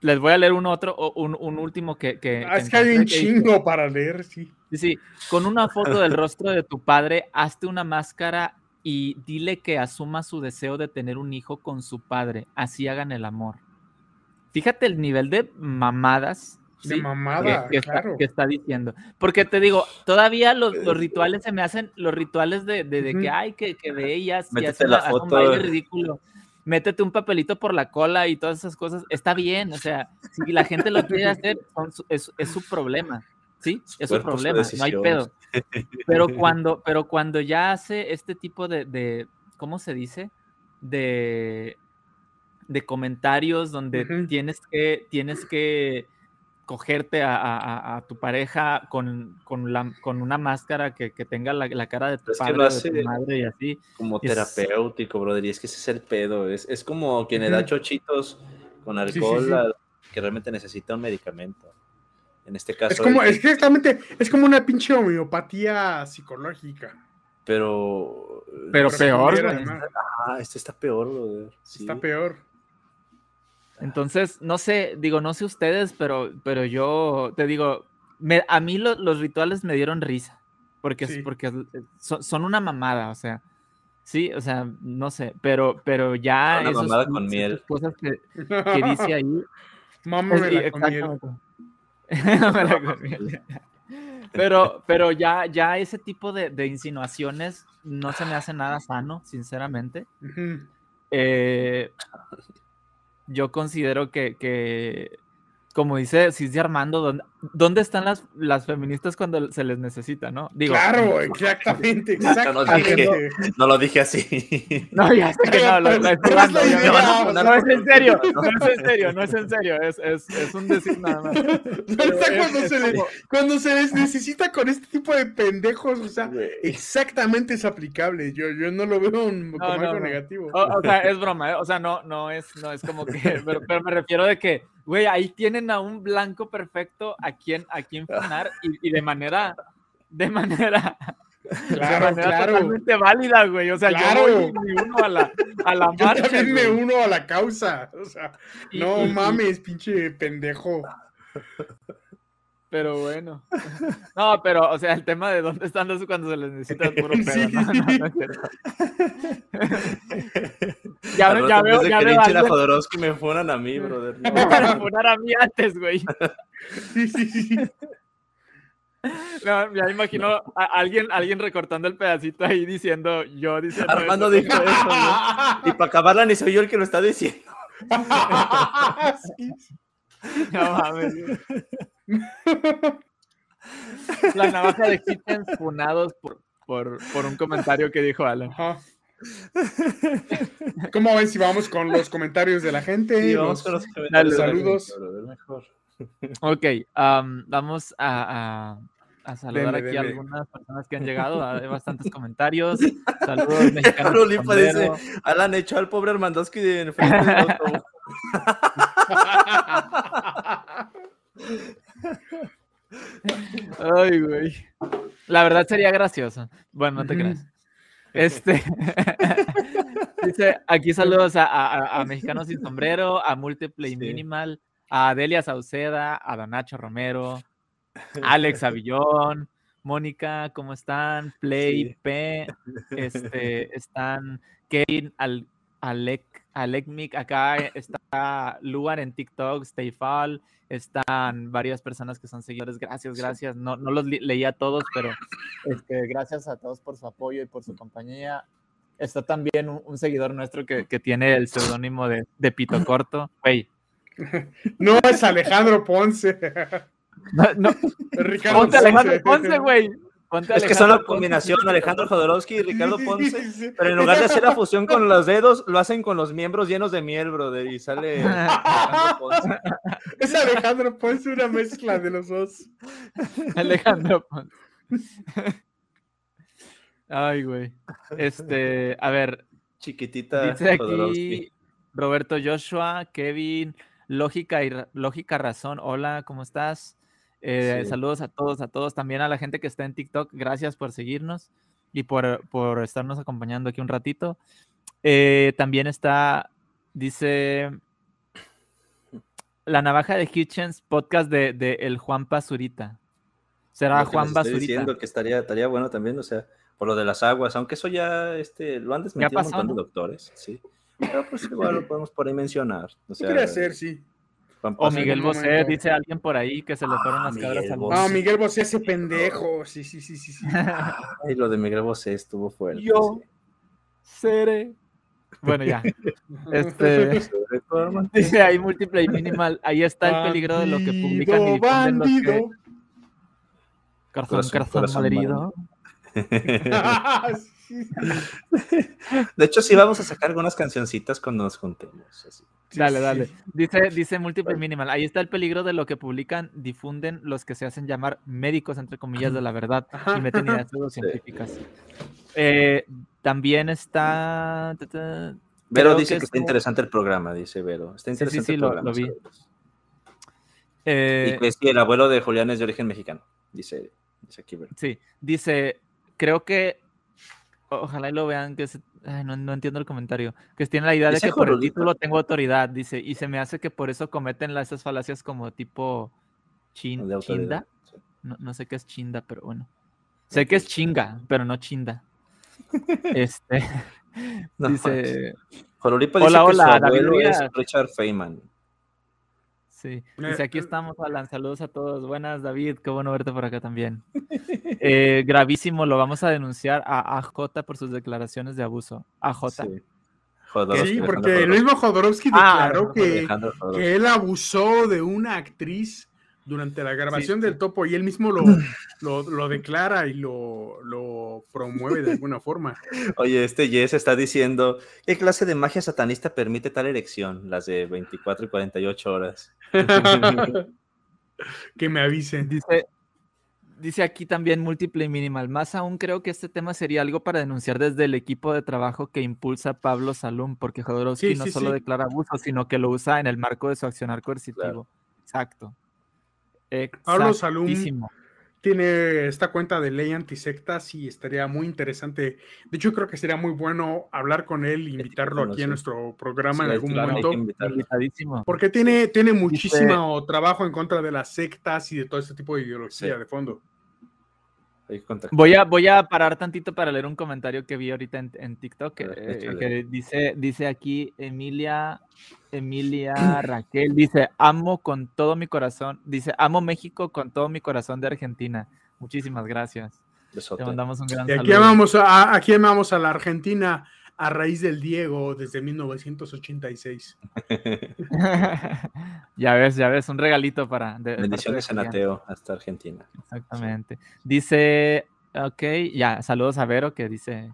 Les voy a leer un otro, un, un último que. que ah, es que hay un chingo para leer, sí. Sí, sí. Con una foto del [LAUGHS] rostro de tu padre, hazte una máscara y dile que asuma su deseo de tener un hijo con su padre. Así hagan el amor. Fíjate el nivel de mamadas. De mamada, que, está, diciendo. Porque te digo, todavía los, rituales se me hacen, los rituales de, que, ay, que, que veías y haces un baile ridículo. Métete un papelito por la cola y todas esas cosas. Está bien, o sea, si la gente lo quiere hacer, es, su problema. ¿sí? Es su problema, no hay pedo. Pero [LAUGHS] cuando, pero cuando ya hace este tipo de, de ¿cómo se dice? De, de comentarios donde tienes, que, tienes que cogerte a, tu pareja con, con, la, con, una máscara que, tenga la, cara de tu padre o de tu madre y así. Como terapéutico, brother, y es que ese es el pedo. Es, es como quien le da chochitos con alcohol que realmente necesita un medicamento. En este caso. Es como, es exactamente, es como una pinche homeopatía psicológica. Pero. Pero peor. Ah, este está peor, brother. Está peor. Entonces, no sé, digo, no sé ustedes, pero, pero yo te digo, a mí los rituales me dieron risa, porque, porque son, una mamada, o sea, sí, o sea, no sé, pero, pero ya... Una mamada con miel. Cosas que, [LAUGHS] que dice ahí. Mámamela con miel. [LAUGHS] con miel. [LAUGHS] Pero, pero ya, ya ese tipo de, de, insinuaciones no se me hace nada sano, sinceramente. eh, yo considero que, que como dice dice Armando, ¿dónde, ¿dónde están las, las, feministas cuando se les necesita, no? Digo, claro, exactamente, [LAUGHS] exactamente. No, lo dije así. No, ya sé que no, lo, estoy no, no, es en serio, no es en serio, no es en serio, es, es, es un decir nada más. [LAUGHS] cuando, se les, cuando se les necesita con este tipo de pendejos, o sea, exactamente es aplicable. Yo, yo no lo veo como algo negativo. O, sea, es broma, ¿eh? o sea, no, no, es, no es como que, [LAUGHS] pero, pero me refiero de que güey, ahí tienen a un blanco perfecto a quien, a quien [LAUGHS] funar y, de manera, de manera, claro, claro. totalmente válida, güey. O sea, yo voy me uno a la, a la [LAUGHS] marcha. Yo también me uno a la causa. O sea, no mames, pinche pendejo. Pero bueno. No, pero, o sea, el tema de dónde están los cuando se les necesita puro [LAUGHS] pedo. Sí. [LAUGHS] No, no, no, [LAUGHS] ya, veo, ya veo, ya veo. Jodorowsky me fueran a mí, brother. No. Me fueran a mí antes, güey. Sí, sí, sí. No, ya imagino a alguien, alguien recortando el pedacito ahí diciendo, yo diciendo. Armando dijo eso, ¿no? Y para acabarla ni soy yo el que lo está diciendo. sí. No mames. [LAUGHS] La navaja de Kittens funados por, por, por, un comentario que dijo Alan. ¿Cómo ven si vamos con los comentarios de la gente? Sí, vamos con los comentarios. Saludos. Ok, um, vamos a, a, a saludar aquí a algunas personas que han llegado. Hay bastantes comentarios. [LAUGHS] Saludos, mexicanos. Dice. Alan echó al pobre Armandowski de del autobús. [LAUGHS] Ay, güey. La verdad sería gracioso. Bueno, no te creas. Este. [LAUGHS] Dice, aquí saludos a, a- a- Mexicanos sin Sombrero, a Multiplay Sí. Minimal, a Delia Sauceda, a Don Nacho Romero, Alex Avillón, Mónica, ¿cómo están? Play Sí. P, este, están Kevin, Al, Alec, Alecmic, acá está Luan en TikTok, Stayfall, están varias personas que son seguidores, gracias, gracias, no, no los li- leí a todos, pero este, gracias a todos por su apoyo y por su compañía. Está también un, un seguidor nuestro que, que tiene el seudónimo de, de Pito Corto, güey. [LAUGHS] No es Alejandro Ponce. No, no, [LAUGHS] Ricardo ponte Alejandro Ponce, güey. Ponte Es que son la combinación Alejandro Jodorowsky y Ricardo Ponce. sí, sí. Pero en lugar de hacer la fusión con los dedos, lo hacen con los miembros llenos de miel, brother. Y sale Alejandro Ponce. [LAUGHS] Es Alejandro Ponce, una mezcla de los dos. Alejandro Ponce. [LAUGHS] Ay, güey. Este, a ver, Chiquitita dice Jodorowsky. aquí Roberto Joshua, Kevin, Lógica y Lógica Razón. Hola, ¿cómo estás? Eh, Sí. Saludos a todos, a todos, también a la gente que está en TikTok. Gracias por seguirnos y por, por estarnos acompañando aquí un ratito. Eh, también está, dice La Navaja de Hitchens, podcast de, de el Juan Pazurita. Será Lo Juan les estoy Basurita. diciendo que estaría, estaría bueno también, o sea, por lo de las aguas, aunque eso ya este, lo han desmentido un montón de doctores, sí. Pero pues igual lo podemos por ahí mencionar. O sea, Podría ser, sí. O. Miguel Bosé, momento. dice alguien por ahí que se le fueron Ah, las cabras al Bosé. No. Miguel Bosé, ese pendejo. Sí, sí, sí, sí. sí. [LAUGHS] Ay, lo de Miguel Bosé estuvo fuerte. Yo. sí. Seré. Bueno, ya. [LAUGHS] Este, [LAUGHS] dice ahí Multiplay Minimal. Ahí está el peligro de lo que publican y difunden los que. Bandido, Corazón, Corazón, corazón. De hecho, sí vamos a sacar algunas cancioncitas cuando nos juntemos. así. Sí, Dale, dale. sí. Dice, dice Multiplay Minimal. Ahí está el peligro de lo que publican, difunden los que se hacen llamar médicos, entre comillas, de la verdad y meten ideas [LAUGHS] pseudocientíficas. Eh, también está. ta, ta, Vero dice que que, está interesante el programa, dice Vero. Está Sí, sí, interesante sí, el lo- programa. lo vi. eh, Y que sí, el abuelo de Julián es de origen mexicano, dice, dice aquí Vero. Sí, dice, creo que, ojalá y lo vean, que se- ay, no, no entiendo el comentario, que tiene la idea de que por el título tengo autoridad, dice, y se me hace que por eso cometen la- esas falacias como tipo chin- chinda, sí. no, no sé qué es chinda, pero bueno, sé que es chinga, pero no chinda. Este, [LAUGHS] No, dice, Jorolipa Hola, dice que hola, su David abuelo es. Richard Feynman. Sí, Eh, dice aquí eh. estamos, Alan. Saludos a todos. Buenas, David. Qué bueno verte por acá también. [LAUGHS] Eh, gravísimo, lo vamos a denunciar a AJ por sus declaraciones de abuso. AJ. Sí. Sí, Alejandro porque el mismo Jodorowsky Ah, declaró que, Alejandro Jodorowsky. que él abusó de una actriz durante la grabación sí. del topo y él mismo lo, lo, lo declara y lo, lo promueve de alguna forma. [LAUGHS] Oye, este Jess está diciendo, ¿qué clase de magia satanista permite tal erección? Las de 24 y 48 horas. [LAUGHS] que me avisen. Dice, dice aquí también Multiplay Minimal. Más aún creo que este tema sería algo para denunciar desde el equipo de trabajo que impulsa Pablo Salum, porque Jodorowsky Sí, no sí, solo sí. declara abuso, sino que lo usa en el marco de su accionar coercitivo. Claro. Exacto. Pablo Salum. Tiene esta cuenta de ley antisectas y estaría muy interesante. De hecho, creo que sería muy bueno hablar con él e invitarlo aquí a nuestro programa en algún momento. Porque tiene, tiene muchísimo trabajo en contra de las sectas y de todo este tipo de ideología Sí. de fondo. Hay que contactar. Voy a, voy a parar tantito para leer un comentario que vi ahorita en, en TikTok que, A ver, eh, que dice, dice aquí Emilia, Emilia Raquel, dice, amo con todo mi corazón, dice, amo México con todo mi corazón de Argentina. Muchísimas gracias. Besote. Te mandamos un gran Y aquí saludo. amamos a, aquí amamos a la Argentina a raíz del Diego desde 1986. [LAUGHS] ya ves, ya ves, un regalito para... de- Bendiciones en Julián. ateo hasta Argentina. Exactamente. Dice, ok, ya, saludos a Vero que dice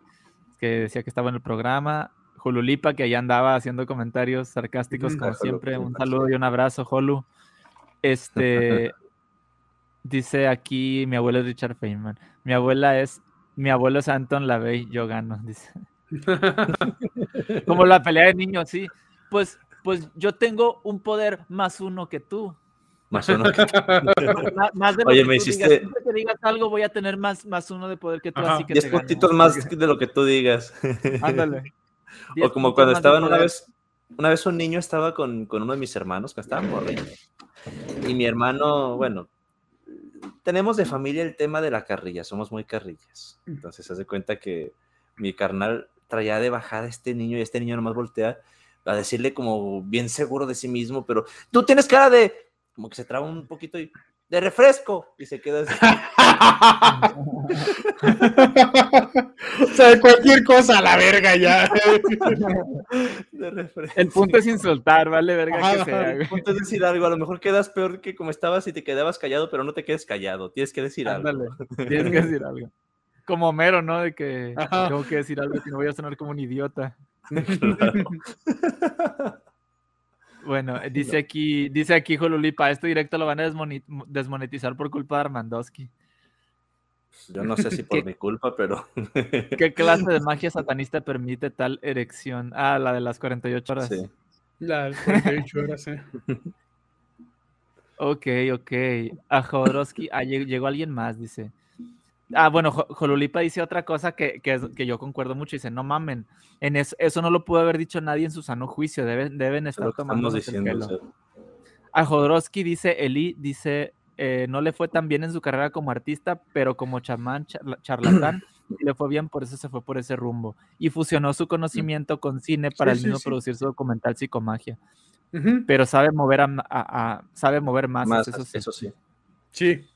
que decía que estaba en el programa. Jululipa, que allá andaba haciendo comentarios sarcásticos como siempre. Un saludo y un abrazo, Jolu. Este. [LAUGHS] Dice aquí, mi abuelo es Richard Feynman. Mi abuela es, mi abuelo es Anton LaVey, yo gano, [LAUGHS] dice. [LAUGHS] Como la pelea de niños, sí. Pues, pues yo tengo un poder más uno que tú. Más uno que tú. [LAUGHS] más, de lo Oye, que me tú hiciste- digas. Siempre que digas algo, voy a tener más, más uno de poder que tú, Ajá. así que Diez te gano. puntitos más de lo que tú digas. [LAUGHS] Ándale. O como cuando estaban una vez, una vez un niño estaba con, con uno de mis hermanos, que estaba morriendo. Y mi hermano, bueno, tenemos de familia el tema de la carrilla, somos muy carrillas. Entonces se hace cuenta que mi carnal traía de bajada a este niño y este niño nomás voltea a decirle como bien seguro de sí mismo, pero tú tienes cara de, como que se traba un poquito y de refresco y se queda así. [LAUGHS] o sea, cualquier cosa a la verga ya. [LAUGHS] de refresco. El punto es insultar, vale, verga que sea. El punto es decir algo, a lo mejor quedas peor que como estabas y te quedabas callado, pero no te quedes callado, tienes que decir algo. Ándale, tienes que decir algo. Como Homero, ¿no? De que Ajá. tengo que decir algo que no voy a sonar como un idiota. Claro. [LAUGHS] Bueno, dice aquí, dice aquí Jolulipa, este directo lo van a desmonetizar por culpa de Armandowski. Yo no sé si [LAUGHS] por mi culpa, pero [LAUGHS] ¿Qué clase de magia satanista permite tal erección? Ah, la de las 48 horas. sí. La 48 horas, eh. Ok, ok. A Jodorowsky, ah, lle- llegó alguien más, dice. Ah, bueno, Jo- Jolulipa dice otra cosa que, que, es- que yo concuerdo mucho. Dice, no mamen, en eso, eso no lo pudo haber dicho nadie en su sano juicio. Deben, deben Es estar tomando estamos diciendo. A Jodorowsky dice, Eli dice, eh, no le fue tan bien en su carrera como artista, pero como chamán, charla- charlatán, sí [CLEARS THROAT] le fue bien, por eso se fue por ese rumbo. Y fusionó su conocimiento con cine para Sí, el sí, mismo sí. producir su documental Psicomagia. Ujú. Pero sabe mover, a, a- a- sabe mover masas, más, eso sí. eso sí. Sí.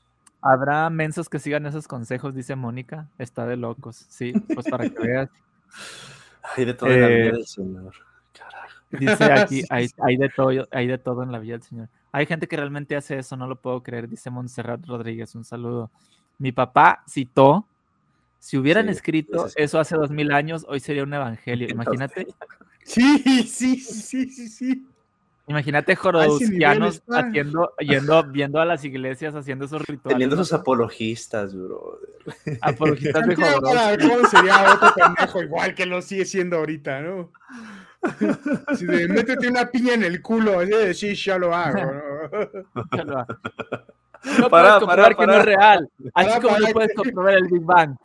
Habrá mensos que sigan esos consejos, dice Mónica. Está de locos. Sí, pues para que veas. [LAUGHS] Hay de todo en la Eh, vida del Señor. Carajo. Dice aquí, [LAUGHS] hay, de todo, hay de todo en la vida del Señor. Hay gente que realmente hace eso, no lo puedo creer, dice Montserrat Rodríguez. Un saludo. Mi papá citó, si hubieran Sí, escrito eso hace dos mil años, hoy sería un evangelio. [LAUGHS] Imagínate, Sí, sí, sí, sí, sí. Imagínate está. haciendo, yendo, viendo a las iglesias haciendo esos rituales. Teniendo sus apologistas, bro. apologistas de Jodorowsky. Sería otro pendejo igual que lo sigue siendo ahorita, ¿no? De, métete una piña en el culo, de, sí, ya lo hago. ¿no? [LAUGHS] No Pará, puedes comprobar que no es real. Así Pará, como no puedes comprobar el Big Bang.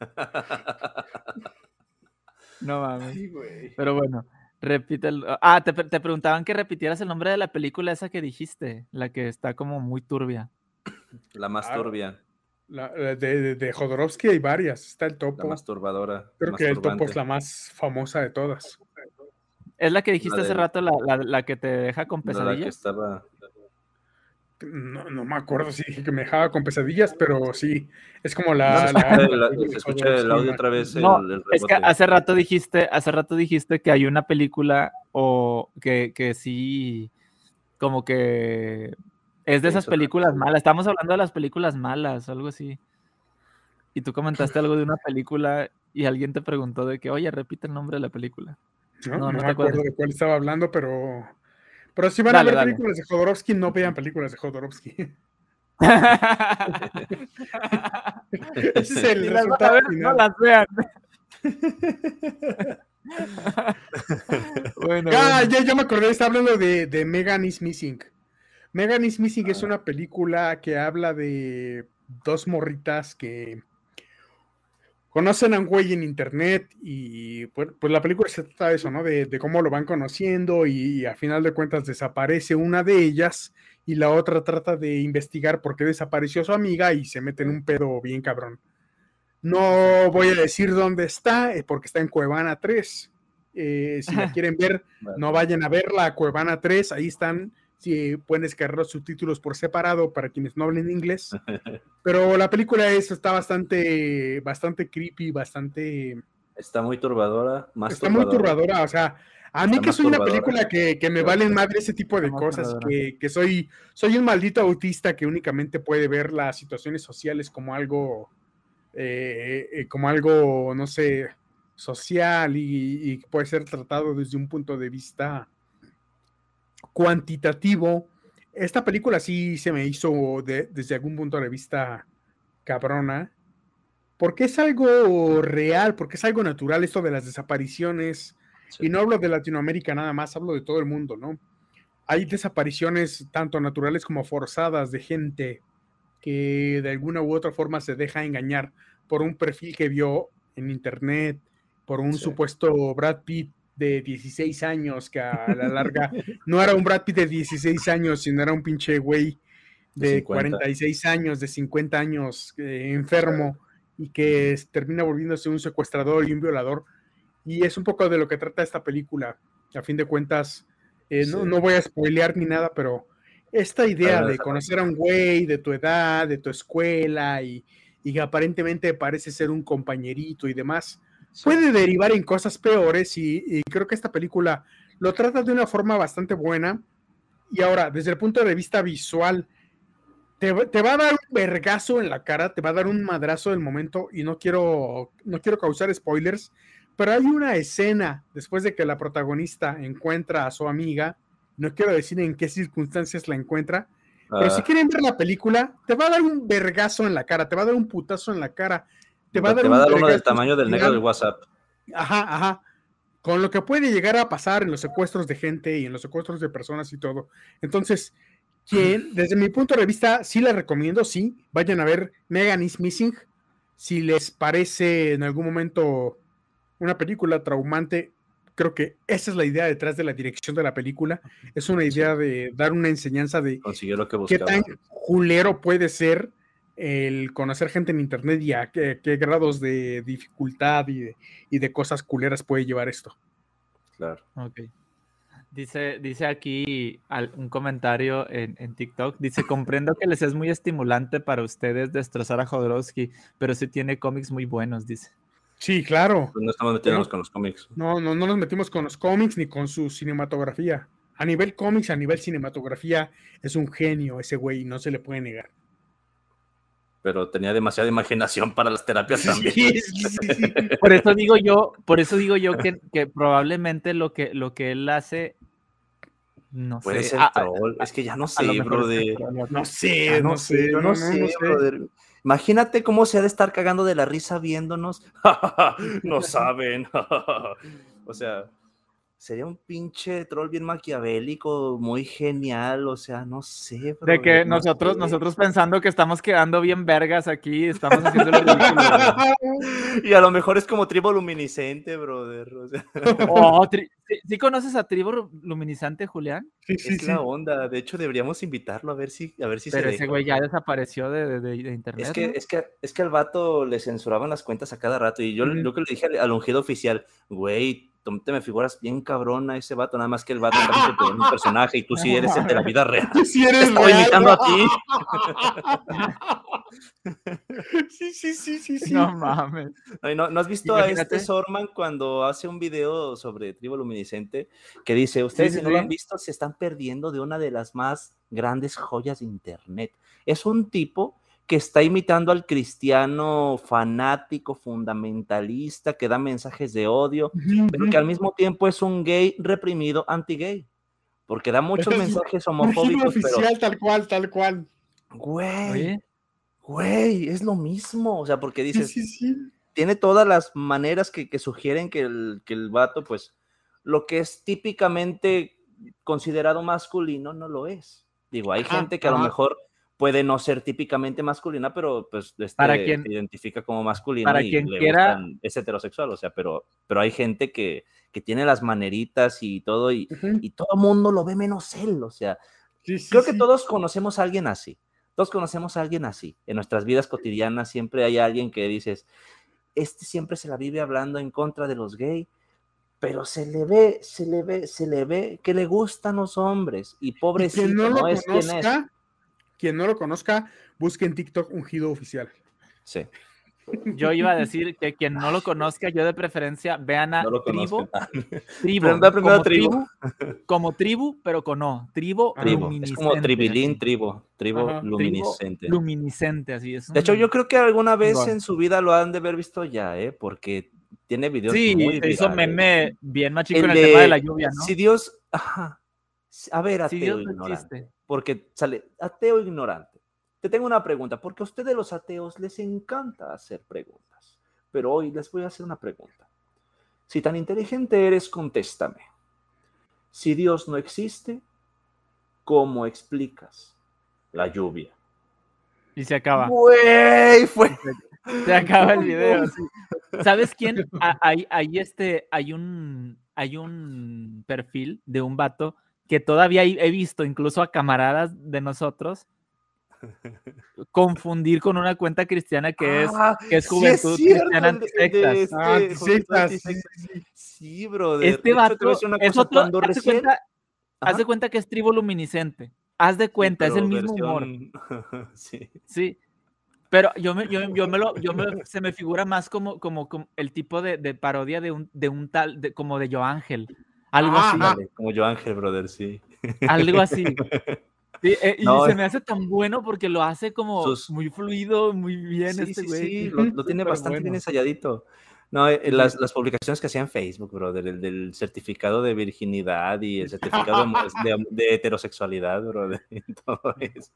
[LAUGHS] No mames. Pero bueno, repite el... Ah, te, te preguntaban que repitieras el nombre de la película esa que dijiste, la que está como muy turbia. La más Ah, turbia, La- la de, de, de Jodorowsky hay varias. Está el la topo. masturbadora. Creo que el topo es la más famosa de todas. Es la que dijiste hace rato, la, la- la que te deja con No, la que pesadillas. estaba. No, no me acuerdo si dije que me dejaba con pesadillas, pero sí. Es como No, la. se la- escucha el- la- [LAUGHS] se escucha el audio otra vez. No, el, el Es que hace rato dijiste, hace rato dijiste que hay una película o que, que sí, como que es de esas películas malas. Estamos hablando de las películas malas, algo así. Y tú comentaste algo de una película y alguien te preguntó de que, oye, repite el nombre de la película. No, No, no no me acuerdo acuerdas. de cuál estaba hablando, pero. Pero si van Dale, a ver dale. películas de Jodorowsky, no vean películas de Jodorowsky. [LAUGHS] Ese es el resultado ver, no las vean. [LAUGHS] bueno, Ah, bueno. ya, ya me acordé, está hablando de, de Megan is Missing. Megan is Missing es Ah. una película que habla de dos morritas que conocen a un güey en internet y pues, pues la película se trata de eso, ¿no? De, de cómo lo van conociendo y, a final de cuentas desaparece una de ellas y la otra trata de investigar por qué desapareció su amiga y se mete en un pedo bien cabrón. No voy a decir dónde está, eh, porque está en Cuevana 3. Eh, si la [LAUGHS] quieren ver, no vayan a verla, Cuevana 3, ahí están, si pueden descargar los subtítulos por separado para quienes no hablen inglés. [LAUGHS] Pero la película es, está bastante, bastante creepy, bastante... Está muy turbadora. Más está muy turbadora, o sea, a mí Está que soy una turbadora. película que, que me valen madre ese tipo de Está cosas, turbadora. que, que soy, soy un maldito autista que únicamente puede ver las situaciones sociales como algo, eh, eh, como algo, no sé, social y, y puede ser tratado desde un punto de vista cuantitativo esta película sí se me hizo desde algún punto de vista cabrona, porque es algo real, porque es algo natural esto de las desapariciones. Y no hablo de Latinoamérica nada más, hablo de todo el mundo, ¿no? Hay desapariciones tanto naturales como forzadas de gente que de alguna u otra forma se deja engañar por un perfil que vio en internet, por un supuesto Brad Pitt de 16 años que a la larga no era un Brad Pitt de 16 años, sino era un pinche güey de, 46 años, de 50 años, eh, enfermo y que termina volviéndose un secuestrador y un violador. Y es un poco de lo que trata esta película. A fin de cuentas, eh, no, no, voy a spoilear ni nada, pero esta idea de conocer a un güey de tu edad, de tu escuela y, y que aparentemente parece ser un compañerito y demás, puede derivar en cosas peores y, creo que esta película lo trata de una forma bastante buena. Y ahora, desde el punto de vista visual, te, va a dar un vergazo en la cara, te va a dar un madrazo del momento y no quiero, no quiero causar spoilers, pero hay una escena después de que la protagonista encuentra a su amiga, no quiero decir en qué circunstancias la encuentra, pero si ah. quieren ver la película, te va a dar un vergazo en la cara, te va a dar un putazo en la cara te va a dar, uno del tamaño del negro del WhatsApp. Ajá, ajá. Con lo que puede llegar a pasar en los secuestros de gente y en los secuestros de personas y todo. Entonces, quien, desde mi punto de vista, sí la recomiendo, sí. Vayan a ver Megan is Missing. Si les parece en algún momento una película traumante, creo que esa es la idea detrás de la dirección de la película. Es una idea de dar una enseñanza de lo que qué tan culero puede ser el conocer gente en internet y a qué, grados de dificultad y de, cosas culeras puede llevar esto. Claro. Ok. Dice, dice aquí un comentario en, en, TikTok. Dice: Comprendo que les es muy estimulante para ustedes destrozar a Jodorowsky, pero sí tiene cómics muy buenos, dice. Sí, claro. Pues no estamos metiéndonos con los cómics. No, no, no nos metimos con los cómics ni con su cinematografía. A nivel cómics, a nivel cinematografía, es un genio ese güey, no se le puede negar pero tenía demasiada imaginación para las terapias también. por eso digo yo, por eso digo yo que, que, probablemente lo que, lo que él hace no Puede sé. ser ah, ah, es que ya no sé, brother. No sé, no, sé, no, sé, brother. Imagínate cómo se ha de estar cagando de la risa viéndonos. [LAUGHS] no saben. [LAUGHS] o sea, sería un pinche troll bien maquiavélico, muy genial, o sea, no sé. de que nosotros, nosotros pensando que estamos quedando bien vergas aquí, estamos haciendo lo ridículo. [LAUGHS] y a lo mejor es como tribo luminiscente, brother. oh, [LAUGHS] ¿sí, conoces a tribo luminiscente, Julián? Sí, sí, es la onda. De hecho, deberíamos invitarlo a ver si, a ver si Pero ese güey ya desapareció de, de, internet. Es que, es que, es que al vato le censuraban las cuentas a cada rato. Y yo, lo que le dije al, al ungido oficial, güey, te me figuras bien cabrón a ese vato, nada más que el vato también es un personaje y tú sí eres el de la vida real. Tú [LAUGHS] sí eres Estoy imitando a ti. [LAUGHS] sí, sí, sí, sí, sí. No mames. ¿no, ¿no, has visto a este Sorman cuando hace un video sobre tribo luminiscente que dice, ustedes si no lo han visto se están perdiendo de una de las más grandes joyas de internet. Es un tipo que está imitando al cristiano fanático, fundamentalista, que da mensajes de odio, pero que al mismo tiempo es un gay reprimido anti-gay, porque da muchos mensajes homofóbicos. oficial, tal cual, tal cual. Güey, güey, es lo mismo, o sea, porque dices, tiene todas las maneras que, sugieren que el, que el vato, pues, lo que es típicamente considerado masculino no lo es. Digo, hay gente que a lo mejor puede no ser típicamente masculina, pero pues este, para quien, se identifica como masculina para y quien le quiera, es heterosexual, o sea, pero, pero hay gente que, que tiene las maneritas y todo, y, y todo el mundo lo ve menos él, o sea, creo que todos conocemos a alguien así, todos conocemos a alguien así, en nuestras vidas cotidianas siempre hay alguien que dices, este siempre se la vive hablando en contra de los gays, pero se le ve, se le ve, se le ve que le gustan los hombres, y pobrecito, no, no es quien es quien no lo conozca, busque en TikTok Ungido Oficial. Sí. Yo iba a decir que quien no lo conozca, yo de preferencia vean a Tribu. Tribu, como tribu. Como tribu, pero con no. Tribu luminiscente. Es como tribilín, tribu. Tribu luminiscente. luminiscente, así es. De hecho, yo creo que alguna vez en su vida lo han de haber visto ya, ¿eh? Porque tiene videos sí, muy hizo meme bien más chico en el tema de la lluvia, ¿no? Si Dios, ajá, A ver, Si ateo no ignorante. existe. Porque sale, ateo ignorante. Te tengo una pregunta, porque a ustedes los ateos les encanta hacer preguntas. Pero hoy les voy a hacer una pregunta. Si tan inteligente eres, contéstame. Si Dios no existe, ¿cómo explicas la lluvia? Y se acaba. Güey, fue. Se acaba el video. sí. ¿Sabes quién? Hay, hay este, hay un, hay un perfil de un vato que todavía he visto, incluso a camaradas de nosotros, [LAUGHS] confundir con una cuenta cristiana que es Ah, que es sí juventud cierto, cristiana el de- de antisectas. este, Ah, antisectas, sí, Antisectas. sí, sí. Sí, brother. Este De hecho, vato decir una es cosa, otro, cuando haz de recién- cuenta, haz de cuenta que es tribu luminiscente. Haz de cuenta, es el mismo humor. versión- [LAUGHS] sí. Sí. Pero yo me, yo, yo me lo, yo me, se me figura más como, como, como el tipo de, de parodia de un, de un tal, de, como de Yo Ángel. Algo Ah, así. Ándale, como yo Ángel, brother, sí. Algo así. [LAUGHS] Sí, eh, y No, se es- me hace tan bueno porque lo hace como Sus- muy fluido, muy bien Sí, este sí, güey. sí, lo, lo [LAUGHS] tiene bastante bien ensayadito. No, eh, las, las publicaciones que hacía en Facebook, brother, el del certificado de virginidad y el certificado de, mo- de- de heterosexualidad, brother, [LAUGHS] y todo eso.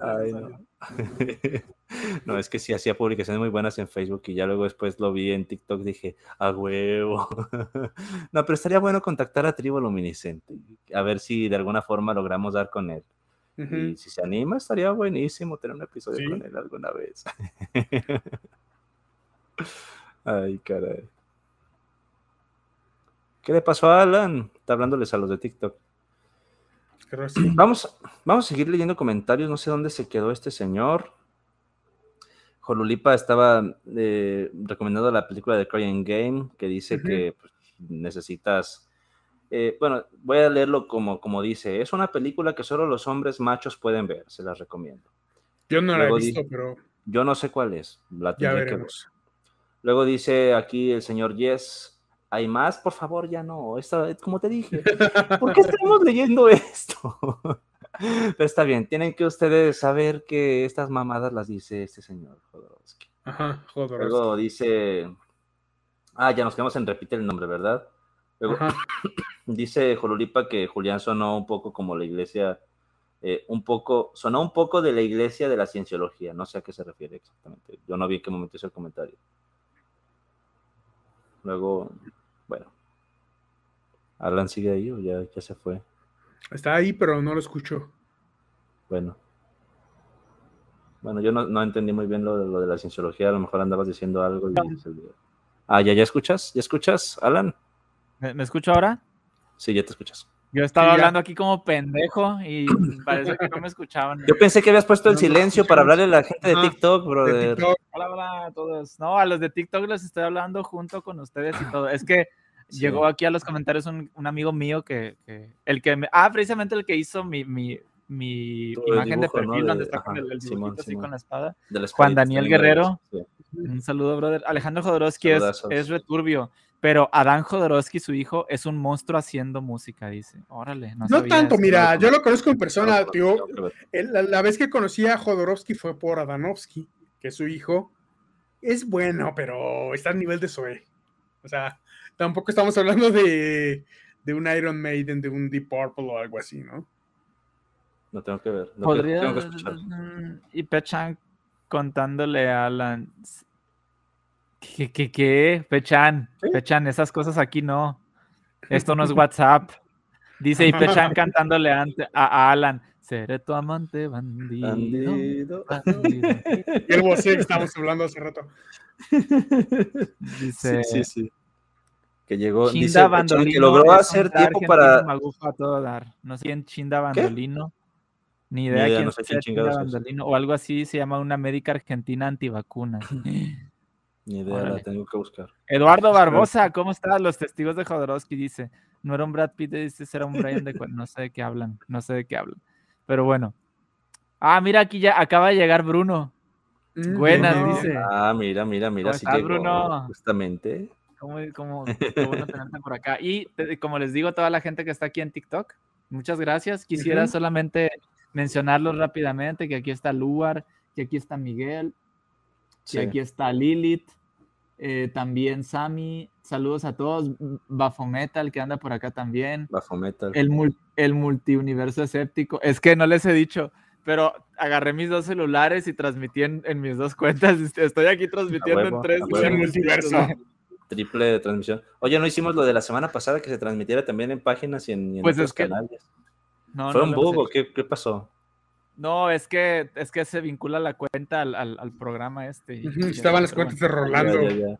Ay, no. [LAUGHS] No, es que sí hacía publicaciones muy buenas en Facebook y ya luego después lo vi en TikTok, dije, a huevo. [LAUGHS] No, pero estaría bueno contactar a Tribu Luminiscente, a ver si de alguna forma logramos dar con él. Y si se anima, estaría buenísimo tener un episodio Sí. con él alguna vez. Ay, caray. ¿Qué le pasó a Alan? Está hablándoles a los de TikTok. Sí. Vamos, vamos a seguir leyendo comentarios. No sé dónde se quedó este señor. Jolulipa estaba eh, recomendando la película de Crying Game, que dice que pues, necesitas. eh, bueno, voy a leerlo como, como dice. Es una película que solo los hombres machos pueden ver. Se las recomiendo. Yo no la he visto, pero Yo no sé cuál es. La ya veremos. Luego dice aquí el señor Yes. ¿Hay más? Por favor, ya no. Esta, como te dije. [LAUGHS] ¿Por qué estamos leyendo esto? [LAUGHS] Pero está bien. Tienen que ustedes saber que estas mamadas las dice este señor Jodorowsky. Ajá. Luego dice. Ah, ya nos quedamos en repite el nombre, ¿verdad? Luego Ajá. [COUGHS] dice Jolulipa que Julián sonó un poco como la iglesia. eh, un poco, sonó un poco de la iglesia de la cienciología. No sé a qué se refiere exactamente. Yo no vi en qué momento hizo el comentario. Luego, bueno. Alan sigue ahí o ya, ya se fue. Está ahí, pero no lo escucho. Bueno. Bueno, yo no, no entendí muy bien lo de, lo de la cienciología. A lo mejor andabas diciendo algo y se olvidó. Ah, ¿ya, ya escuchas? ¿Ya escuchas, Alan? ¿Me, me escucho ahora? Sí, ya te escuchas. Yo estaba hablando aquí como pendejo y parece que no me escuchaban. Yo pensé que habías puesto el No, no silencio para hablarle a la gente de TikTok, De brother. TikTok. Hola, hola a todos. No, a los de TikTok les estoy hablando junto con ustedes y todo. Es que [LAUGHS] Sí. llegó aquí a los comentarios un, un amigo mío que, que- el que me, ah, precisamente el que hizo mi, mi, imagen dibujo, de ¿no? perfil De- donde está con el, el Simón, así Simón. con la espada. De la Juan Daniel Guerrero. Sí. Un saludo, brother. Alejandro Jodorowsky es, es returbio, pero Adán Jodorowsky, su hijo, es un monstruo haciendo música, dice. Órale, no, No sabía tanto, eso. mira, yo lo conozco en persona, No, tío. no, La, la vez que conocí a Jodorowsky fue por Adanovsky, que es su hijo. Es bueno, pero está a nivel de Zoe. O sea, tampoco estamos hablando de, de un Iron Maiden, de un Deep Purple o algo así, ¿no? No tengo que ver. no Podría. tengo que escuchar. mm, Y Pechan contándole a Alan. ¿Qué, qué, qué? Pechan, Pechan, esas cosas aquí no. [LAUGHS] Esto no es WhatsApp. Dice, y Pechan [LAUGHS] cantándole ante- a, a Alan. Seré tu amante bandido. Bandido. bandido". Y el voceo que estábamos hablando hace rato. Dice, Sí, sí, sí. Que llegó. Chinda Dice Pechan que logró hacer tiempo para. magufa todo dar. No sé quién Chinda ¿Qué? Bandolino. Ni idea, idea, quién no sé sea quién Chinda. Bandolino. O algo así se llama una médica argentina antivacunas. [LAUGHS] Ni idea, la tengo que buscar. Eduardo Barbosa, ¿cómo estás? Los testigos de Jodorowsky dice, no era un Brad Pitt, dice, era un Brian de... Cuen-". No sé de qué hablan, no sé de qué hablan. Pero bueno. Ah, mira, aquí ya acaba de llegar Bruno. Mm, Buenas, dice. Ah, mira, mira, mira. ¿Cómo Sí llegó, Bruno? Justamente. ¿Cómo, cómo, qué bueno tenerte por acá. Y te- como les digo a toda la gente que está aquí en TikTok, muchas gracias. Quisiera solamente mencionarlos rápidamente, que aquí está Luar, que aquí está Miguel, que Sí. aquí está Lilith, Eh, también Sammy, saludos a todos. Bafometal, que anda por acá también. Bafometal. El, el multiuniverso escéptico. Es que no les he dicho, pero agarré mis dos celulares y transmití en, mis dos cuentas. Estoy aquí transmitiendo en tres. multiverso. Triple transmisión. Oye, no hicimos lo de la semana pasada que se transmitiera también en páginas y en, pues otros canales. No, ¿Fue un bug o qué, qué pasó? No, es que, es que se vincula la cuenta al, al, programa este. estaban las cuentas de Rolando.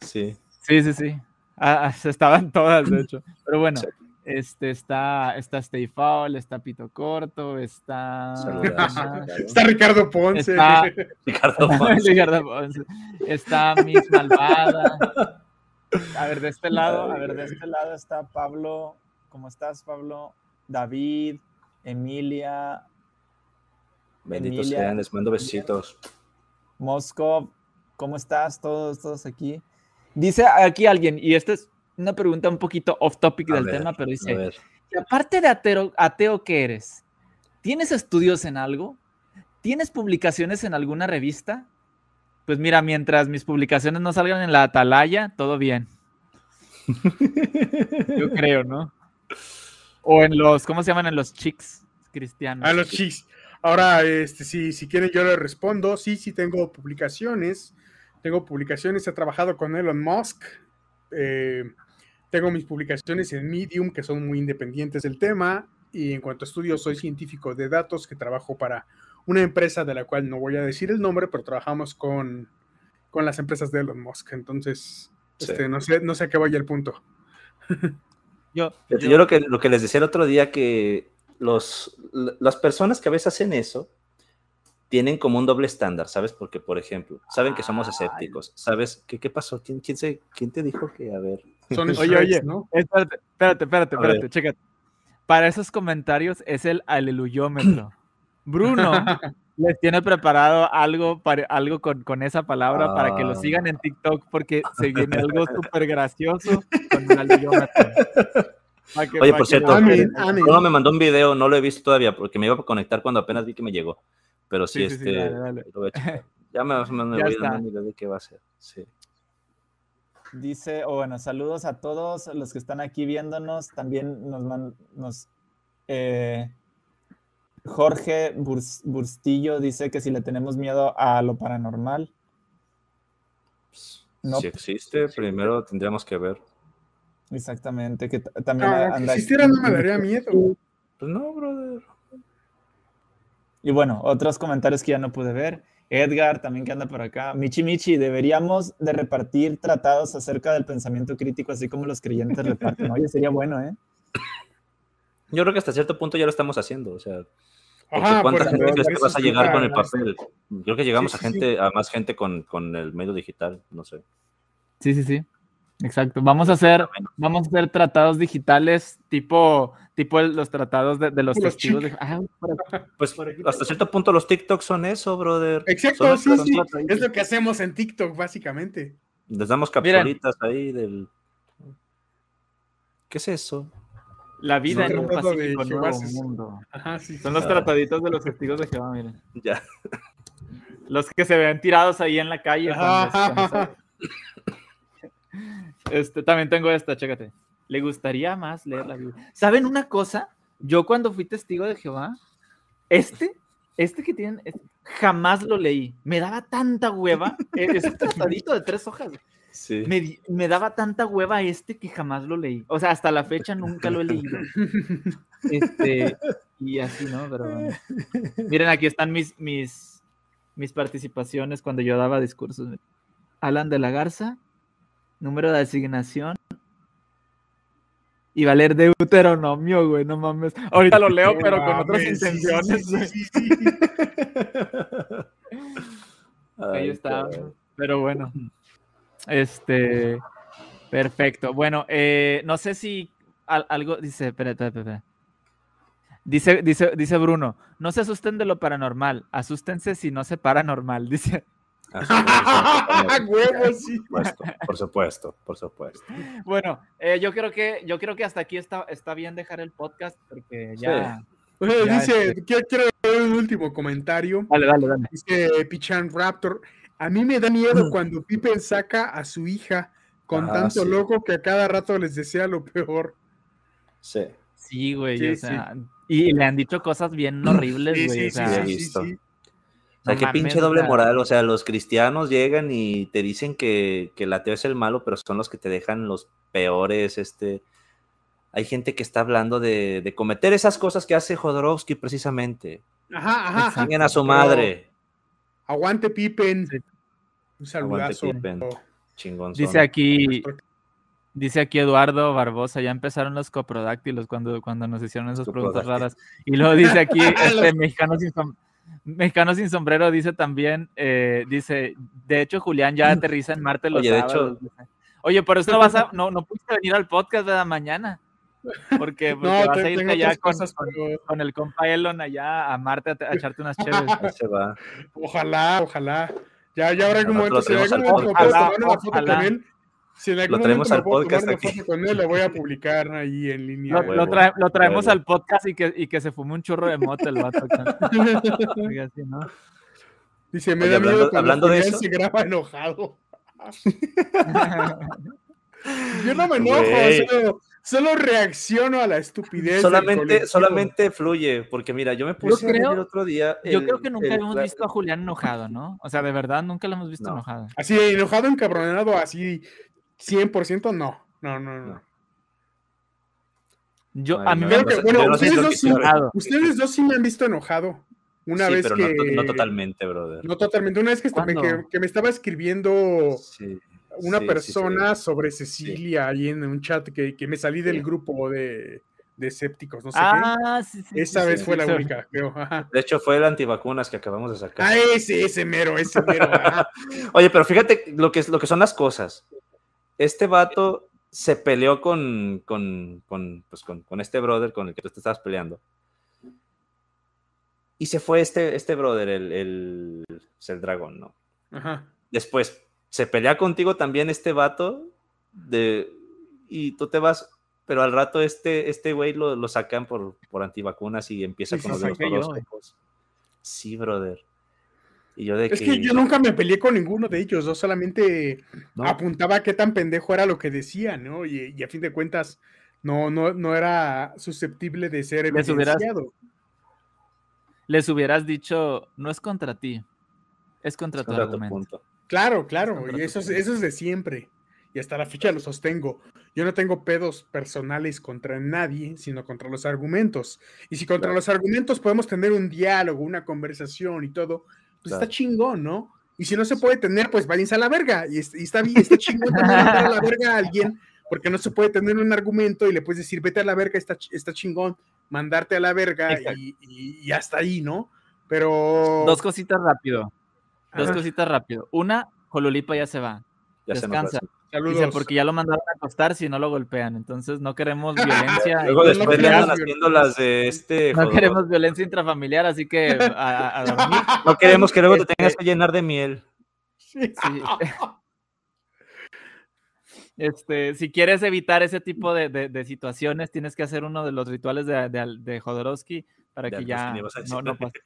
sí. Sí, sí, sí. Ah, ah estaban [LAUGHS] todas, de hecho. Pero bueno, este está, está Stay Foul, está Pito Corto, está. está Ricardo Ponce. Está... [LAUGHS] Ricardo Ponce. Ricardo Ponce. Está Miss Malvada. A ver, de este lado, a ver, de este lado está Pablo. ¿Cómo estás, Pablo? David, Emilia, Benditos sean, les mando besitos. Moscov, ¿cómo estás? Todos, todos aquí. Dice aquí alguien, y esta es una pregunta un poquito off topic del tema, pero dice, aparte de ateo, ateo que eres, ¿tienes estudios en algo? ¿Tienes publicaciones en alguna revista? Pues mira, mientras mis publicaciones no salgan en la atalaya, todo bien. [LAUGHS] Yo creo, ¿no? O en los, ¿cómo se llaman? En los chicks cristianos. A los chicks. Ahora, este, si, si quieren, yo le respondo. Sí, sí, tengo publicaciones. Tengo publicaciones, he trabajado con Elon Musk. Eh, tengo mis publicaciones en Medium, que son muy independientes del tema. Y en cuanto a estudios, soy científico de datos que trabajo para una empresa de la cual no voy a decir el nombre, pero trabajamos con, con las empresas de Elon Musk. Entonces, este, no, sé, no sé a qué vaya el punto. [LAUGHS] yo, yo, yo, lo, que, lo que les decía el otro día, que los, las personas que a veces hacen eso tienen como un doble estándar, ¿sabes? Porque, por ejemplo, saben que somos escépticos, ¿sabes? ¿Qué, qué pasó? ¿Quién, quién, se, ¿Quién te dijo que, a ver? [LAUGHS] oye, oye, ¿no? espérate, espérate, espérate, espérate, chécate. Para esos comentarios es el aleluyómetro. Bruno [LAUGHS] les tiene preparado algo, para, algo con, con esa palabra para que lo sigan en TikTok porque se viene algo súper gracioso con el aleluyómetro. [LAUGHS] Oye, por cierto, no me mandó un video, no lo he visto todavía porque me iba a conectar cuando apenas vi que me llegó. Pero sí, este. [LAUGHS] Ya me vas a mandar un video de qué va a ser. Sí. Dice, o bueno, saludos a todos los que están aquí viéndonos. También nos nos eh, Jorge Burstillo dice que si le tenemos miedo a lo paranormal. No. Si existe, primero tendríamos que ver. Exactamente, que también ah, anda si existiera no me daría miedo. Pues no, brother. Y bueno, otros comentarios que ya no pude ver. Edgar, también que anda por acá. Michi Michi, deberíamos de repartir tratados acerca del pensamiento crítico, así como los creyentes reparten. Oye, sería bueno, ¿eh? Yo creo que hasta cierto punto ya lo estamos haciendo, o sea, ¿cuánta gente crees que vas a llegar con el papel? Creo que llegamos a gente, a más gente con, con el medio digital, no sé. Sí, sí, sí. Exacto. Vamos a hacer, vamos a hacer tratados digitales tipo, tipo los tratados de, los testigos. Ah, [LAUGHS] pues hasta cierto punto los TikToks son eso, brother. Exacto, sí, sí. Es lo que hacemos en TikTok, básicamente. Les damos capsulitas ahí del. ¿Qué es eso? La vida en un pacífico nuevo mundo. Ajá, sí, son los trataditos de los testigos de Jehová, miren. Ya. Los que se ven tirados ahí en la calle. Este, también tengo esta, chécate. ¿Le gustaría más leer la Biblia? ¿Saben una cosa? Yo cuando fui testigo de Jehová, este, este que tienen, jamás lo leí. Me daba tanta hueva. E, es un tratadito de tres hojas. Sí. Me, daba tanta hueva este que jamás lo leí. O sea, hasta la fecha nunca lo he leído. Este, y así, ¿no? Pero Miren, aquí están mis, mis, mis participaciones cuando yo daba discursos. Alan de la Garza, número de asignación y valer Deuteronomio, güey, no mames. Ahorita lo leo, [LAUGHS] pero con otras intenciones. [LAUGHS] Ahí está. Pero bueno. Este. Perfecto. Bueno, eh, no sé si algo. Dice, espérate, espérate, Dice, dice, dice Bruno, no se asusten de lo paranormal, asústense si no se paranormal, [LAUGHS] dice. [LAUGHS] por supuesto, por supuesto, Bueno, eh, yo creo que yo creo que hasta aquí está, está bien dejar el podcast porque ya. dice, este quiero, dar un último comentario. Dale, dale, dale. Dice Pichan Raptor. A mí me da miedo cuando Pippen saca a su hija con Ah, tanto sí. loco que a cada rato les desea lo peor. Sí. Sí, güey. Sí, o sea, y le han dicho cosas bien [CLEARS THROAT] horribles, Sí, güey. sí, o sí, sea, he sí, sí, visto. O sea, No qué mames, pinche doble moral. O sea, los cristianos llegan y te dicen que, que el ateo es el malo, pero son los que te dejan los peores. Este. Hay gente que está hablando de, de cometer esas cosas que hace Jodorowsky precisamente. Ajá, ajá. ajá. Siguen a su Pero madre. Aguante Pippen. Un saludazo. Pippen. Chingón. Dice aquí, dice aquí Eduardo Barbosa, ya empezaron los coprodáctilos cuando, cuando nos hicieron esas preguntas raras. Y luego dice aquí, [LAUGHS] este Los- mexicano sin, som- mexicano sin sombrero dice también, eh, dice, de hecho Julián ya aterriza en Marte los Oye, de hecho- sábados". Oye, por eso no vas a, [LAUGHS] no, no pudiste venir al podcast de la mañana. Porque, porque No, vas te- a irte allá con, cosas, con- pero con el compa Elon allá a Marte a, a echarte unas [LAUGHS] chéves. Se va. ojalá, ojalá. Ya, ya habrá algún momento, al puedo podcast. tomar una foto Ojalá. Si en algún Lo traemos al puedo tomar podcast una aquí. foto con él, la voy a publicar ahí en línea. Lo, lo trae- lo traemos huevo. al podcast y que, y que se fume un churro de mota el vato. [LAUGHS] Dice, me Oye, da miedo hablando- cuando hablando de Julián eso. se graba enojado. [LAUGHS] Yo no me enojo, solo, solo reacciono a la estupidez. Solamente, solamente fluye, porque mira, yo me puse a el otro día. Yo creo que nunca el- hemos la- visto a Julián enojado, ¿no? O sea, de verdad, nunca lo hemos visto No. enojado. Así, enojado, encabronado, así 100%, no. No, no, no. No. Yo, Ay, a mí no, me no que, bueno, ustedes, dos sí, quiero ver. enojado. ustedes dos sí me han visto enojado. Una sí, vez pero que. no, no totalmente, brother. No totalmente. Una vez que, me, que, que me estaba escribiendo Sí, una sí, persona sí. sobre Cecilia ahí en un chat que, que me salí del grupo de, de escépticos, no sé Ah, sí, sí. qué. Esa sí, vez sí, fue la sí. única, creo. Ajá. De hecho, fue el antivacunas que acabamos de sacar. Ah, ese, ese mero, ese mero. [LAUGHS] Oye, pero fíjate lo que, es, lo que son las cosas. Este vato se peleó con, con, con, pues, con, con este brother con el que tú te estabas peleando. Y se fue este, este brother, el, el, pues, el dragón, ¿no? Ajá. Después se pelea contigo también este vato de, y tú te vas, pero al rato este este güey lo, lo sacan por, por antivacunas y empieza con los de los yo. Sí, brother. Y yo de Es que yo nunca me peleé con ninguno de ellos, yo solamente No, apuntaba qué tan pendejo era lo que decía, ¿no? Y, y a fin de cuentas, no, no, no era susceptible de ser Les hubieras- evidenciado. Les hubieras dicho, no es contra ti, es contra tu contra tu argumento. punto. Claro, claro, y eso es, eso es de siempre. Y hasta la fecha lo sostengo. Yo no tengo pedos personales contra nadie, sino contra los argumentos. Y si contra Claro. los argumentos podemos tener un diálogo, una conversación y todo, pues Claro. está chingón, ¿no? Y si no se puede tener, pues váyanse a la verga. Y, es- y está bien, está chingón también mandar a la verga a alguien, porque no se puede tener un argumento y le puedes decir, vete a la verga, está, está chingón, mandarte a la verga y, y- y hasta ahí, ¿no? Pero... Dos cositas rápido, dos Ajá. cositas rápido. Una, Jolulipa ya se va, Ya descansa. va. Saludos. Dice, porque ya lo mandaron a acostar si no lo golpean. Entonces no queremos [LAUGHS] violencia. [LAUGHS] Luego no después le queremos andan haciendo las de este. No Jodor. queremos violencia intrafamiliar, así que a, dormir. [LAUGHS] No queremos que luego te Este- tengas que llenar de miel. Sí. Este, si quieres evitar ese tipo de, de- de situaciones, tienes que hacer uno de los rituales de, de, Jodorowsky para De que ya no, no pase.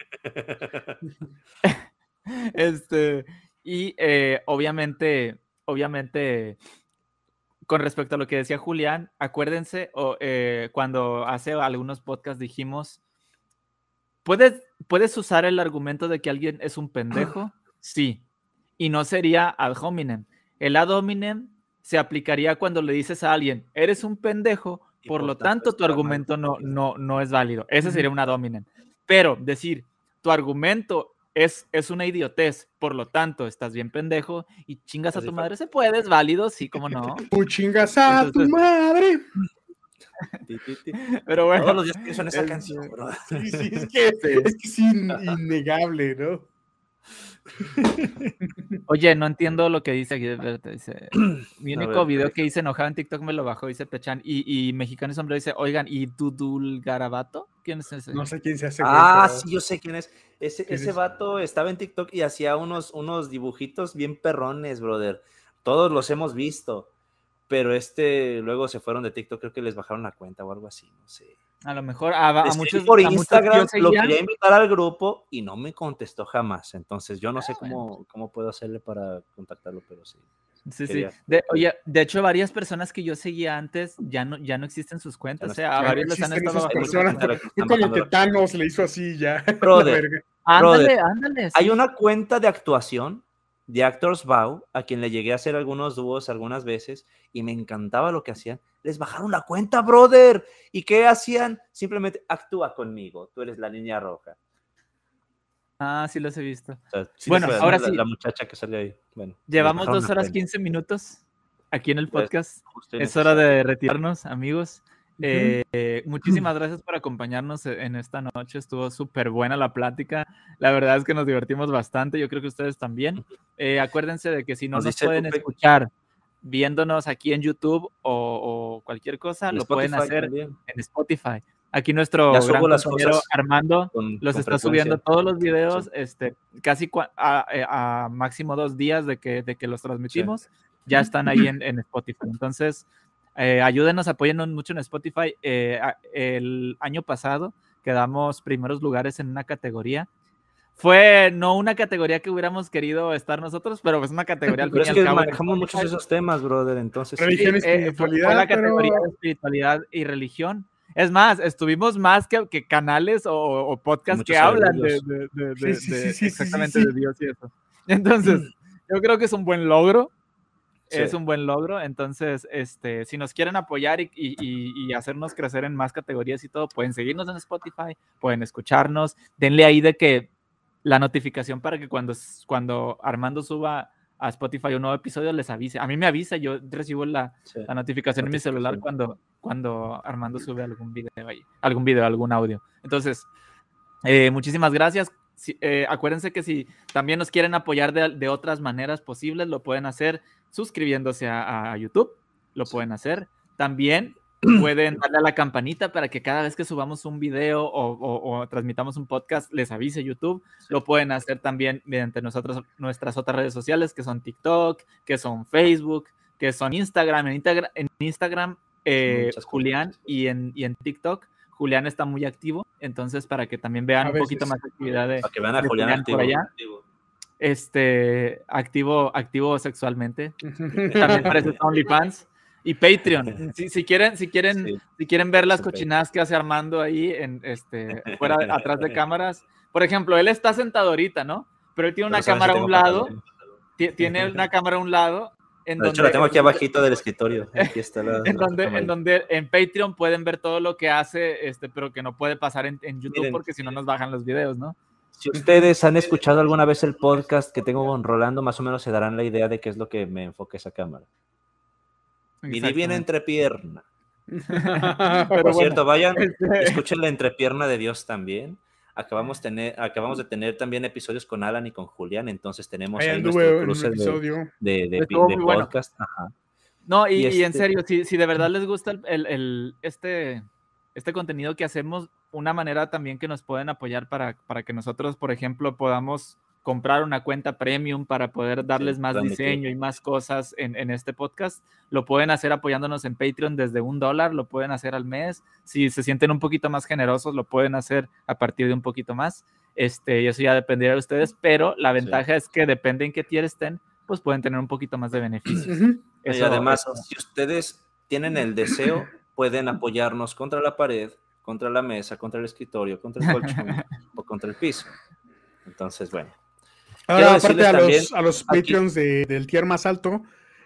Este, y eh, obviamente, obviamente, con respecto a lo que decía Julián, acuérdense, o, eh, cuando hace algunos podcasts dijimos, ¿puedes, ¿puedes usar el argumento de que alguien es un pendejo? [CLEARS THROAT] Sí. Y no sería ad hominem. El ad hominem se aplicaría cuando le dices a alguien, eres un pendejo, por por lo tanto tanto tu argumento no, no, no es válido. Ese sería un ad hominem. Pero decir, tu argumento es, es una idiotez, por lo tanto estás bien pendejo y chingas a tu madre, se puede, es válido, sí, como no. [LAUGHS] Tú chingas a tu madre. Pero bueno, Todos los días pienso en esa canción, bro. [LAUGHS] Sí, sí, es [LAUGHS] que, es que es in- innegable, ¿no? oye, no entiendo lo que dice aquí. Dice, [CLEARS THROAT] mi único ver, video que hice enojado en TikTok me lo bajó, dice Pechan. Y, y Mexicano y Sombrero dice, oigan, ¿y Dudul Garabato? ¿Quién es ese? No sé quién se hace. Ah, sí, yo sé quién es. Ese, ¿Quién ese es? vato estaba en TikTok y hacía unos, unos dibujitos bien perrones, brother. Todos los hemos visto. Pero este luego se fueron de TikTok, creo que les bajaron la cuenta o algo así, no sé. A lo mejor a, muchos por a muchos que yo Instagram, lo quería invitar al grupo y no me contestó jamás. Entonces yo no sé Ah, bueno. cómo, cómo puedo hacerle para contactarlo, pero sí. Sí, sí. De, oye, de hecho, varias personas que yo seguía antes ya no, ya no existen sus cuentas. no o sea, a Ya no varios les han estado a bajando le hizo así ya. [LAUGHS] Brother. Ándale, Brother, ándale. Hay una cuenta de actuación de Actors Bow, a quien le llegué a hacer algunos dúos algunas veces y me encantaba lo que hacían. Les bajaron la cuenta, brother. ¿Y qué hacían? Simplemente actúa conmigo. Tú eres la niña roja. Ah, sí los he visto. O sea, sí te Bueno, ahora sí. La, muchacha que sale ahí. Bueno, Llevamos dos horas cuenta. 15 minutos aquí en el Pues, podcast. Es hora de retirarnos, amigos. Eh, muchísimas gracias por acompañarnos en esta noche. Estuvo súper buena la plática. La verdad es que nos divertimos bastante. Yo creo que ustedes también. Eh, acuérdense de que si no Nos pueden escuchar viéndonos aquí en YouTube o, o cualquier cosa, En lo pueden hacer también, en Spotify. Aquí nuestro gran compañero Armando con- los con está subiendo todos los videos, este, casi a, eh, a máximo dos días de que, de que los transmitimos, ya están ahí en, en Spotify. Entonces, eh, ayúdenos, apóyennos mucho en Spotify. Eh, a- el año pasado quedamos primeros lugares en una categoría. Fue no una categoría que hubiéramos querido estar nosotros, pero es una categoría [LAUGHS] al Pero fin es y al que cabo en manejamos muchos esos temas, brother. Entonces, sí. Religión y Eh, fue- fue espiritualidad, la categoría pero- de espiritualidad y religión. Es más, estuvimos más que, que canales o, o podcasts que hablan de, sí, sí, exactamente de Dios y eso. Entonces, yo creo que es un buen logro. Sí. Es un buen logro. Entonces, este, si nos quieren apoyar y, y- y- hacernos crecer en más categorías y todo, pueden seguirnos en Spotify, pueden escucharnos. Denle ahí de que la notificación para que cuando, cuando Armando suba a Spotify un nuevo episodio les avise. A mí me avisa, yo recibo la, Sí. la notificación en mi celular cuando, cuando Armando sube algún video ahí, algún video, algún audio. Entonces, eh, muchísimas gracias. Si- eh, acuérdense que si también nos quieren apoyar de, de otras maneras posibles, lo pueden hacer suscribiéndose a, a YouTube, lo pueden hacer. También [CLEARS THROAT] pueden darle a la campanita para que cada vez que subamos un video o, o- o transmitamos un podcast les avise YouTube. Lo pueden hacer también mediante nosotros, nuestras otras redes sociales, que son TikTok, que son Facebook, que son Instagram. En, Integra- en Instagram, eh. Julián, y en, y en TikTok, Julián está muy activo. Entonces, para que también vean A un poquito más actividad de, Para que vean a Julián Julián activo. por allá. activo. este, activo, activo sexualmente. [LAUGHS] También parece OnlyFans. Y Patreon. [LAUGHS] Si, si quieren, si quieren, Sí. si quieren ver las cochinadas que hace Armando ahí en este [LAUGHS] fuera atrás de cámaras. Por ejemplo, él está sentado ahorita, ¿no? Pero él tiene una Pero cámara a un lado, tiene [LAUGHS] una cámara a un lado en De donde hecho, la tengo aquí abajito del escritorio. Aquí está la. en donde, en donde en Patreon pueden ver todo lo que hace, este, pero que no puede pasar en, en YouTube Miren, porque si no nos bajan los videos, ¿no? Si ustedes han escuchado alguna vez el podcast que tengo con Rolando, más o menos se darán la idea de qué es lo que me enfoca esa cámara. Bien Exactamente. entrepierna. [LAUGHS] Pero Por bueno, cierto, vayan, este- escuchen la entrepierna de Dios también. Acabamos, tener, acabamos de tener también episodios con Alan y con Julián, entonces tenemos Ahí nuestro cruce de, de, de- Estuvo de muy bueno. podcast. Ajá. No, y, Y y en este- serio, si, si de verdad les gusta el, el- el- este, este contenido que hacemos, una manera también que nos pueden apoyar para, para que nosotros, por ejemplo, podamos comprar una cuenta premium para poder darles más diseño y más cosas en, en este podcast, lo pueden hacer apoyándonos en Patreon desde un dólar, lo pueden hacer al mes. Si se sienten un poquito más generosos, lo pueden hacer a partir de un poquito más. Este, y eso ya dependerá de ustedes, pero la ventaja es que depende en qué tier estén, pues pueden tener un poquito más de beneficios. Y Eso- además, eso- si ustedes tienen el deseo, pueden apoyarnos contra la pared, contra la mesa, contra el escritorio, contra el colchón [LAUGHS] o contra el piso. Entonces, bueno. Ah, Quiero aparte a los, a los Patreons de- del tier más alto,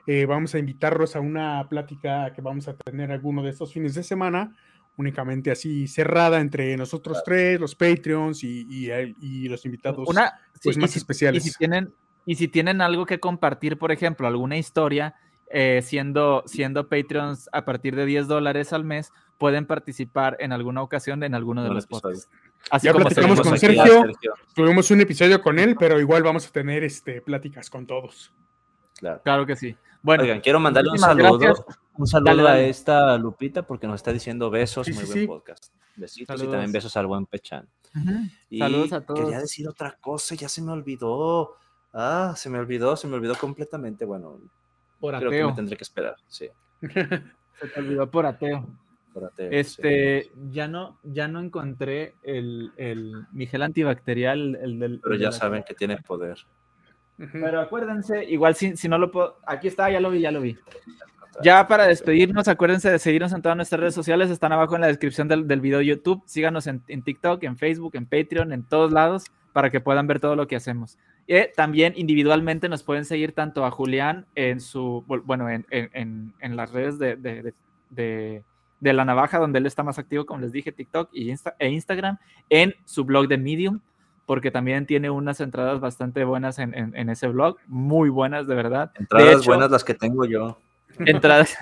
eh, vamos a invitarlos a una plática que vamos a tener alguno de estos fines de semana, únicamente así cerrada entre nosotros tres, los Patreons y, y y los invitados Una, pues, sí, y más si- especiales. Y si tienen, y si tienen algo que compartir, por ejemplo, alguna historia, eh, siendo, siendo Patreons a partir de 10 dólares al mes, pueden participar en alguna ocasión en alguno de los podcasts. Así Ya como platicamos con. Sergio. Tuvimos un episodio con él, pero igual vamos a tener este, pláticas con todos. Claro. Claro que sí. Bueno, Oigan, quiero mandarle un saludo, gracias. un saludo Dale, dale. a esta Lupita porque nos está diciendo besos, Sí, muy sí, buen sí. podcast. Besitos y también besos al buen Pechan. Y Saludos a todos. Quería decir otra cosa, ya se me olvidó. Ah, se me olvidó, se me olvidó completamente. Bueno, por creo que me tendré que esperar. Sí. [LAUGHS] Se te olvidó por ateo. Este, ya no, ya no encontré el, el Miguel antibacterial, el del. Pero ya saben que tiene poder. Pero acuérdense, igual si, si no lo puedo. Aquí está, ya lo vi, ya lo vi. Ya para despedirnos, acuérdense de seguirnos en todas nuestras redes sociales, están abajo en la descripción del, del video de YouTube. Síganos en, en, TikTok, en Facebook, en Patreon, en todos lados, para que puedan ver todo lo que hacemos. Y también individualmente nos pueden seguir tanto a Julián en su, bueno, en, en, en las redes de, de, de, de, la navaja, donde él está más activo, como les dije, TikTok y Insta, e Instagram, en su blog de Medium, porque también tiene unas entradas bastante buenas en, en ese blog, muy buenas, de verdad. Entradas hecho, buenas las que tengo yo. Entradas,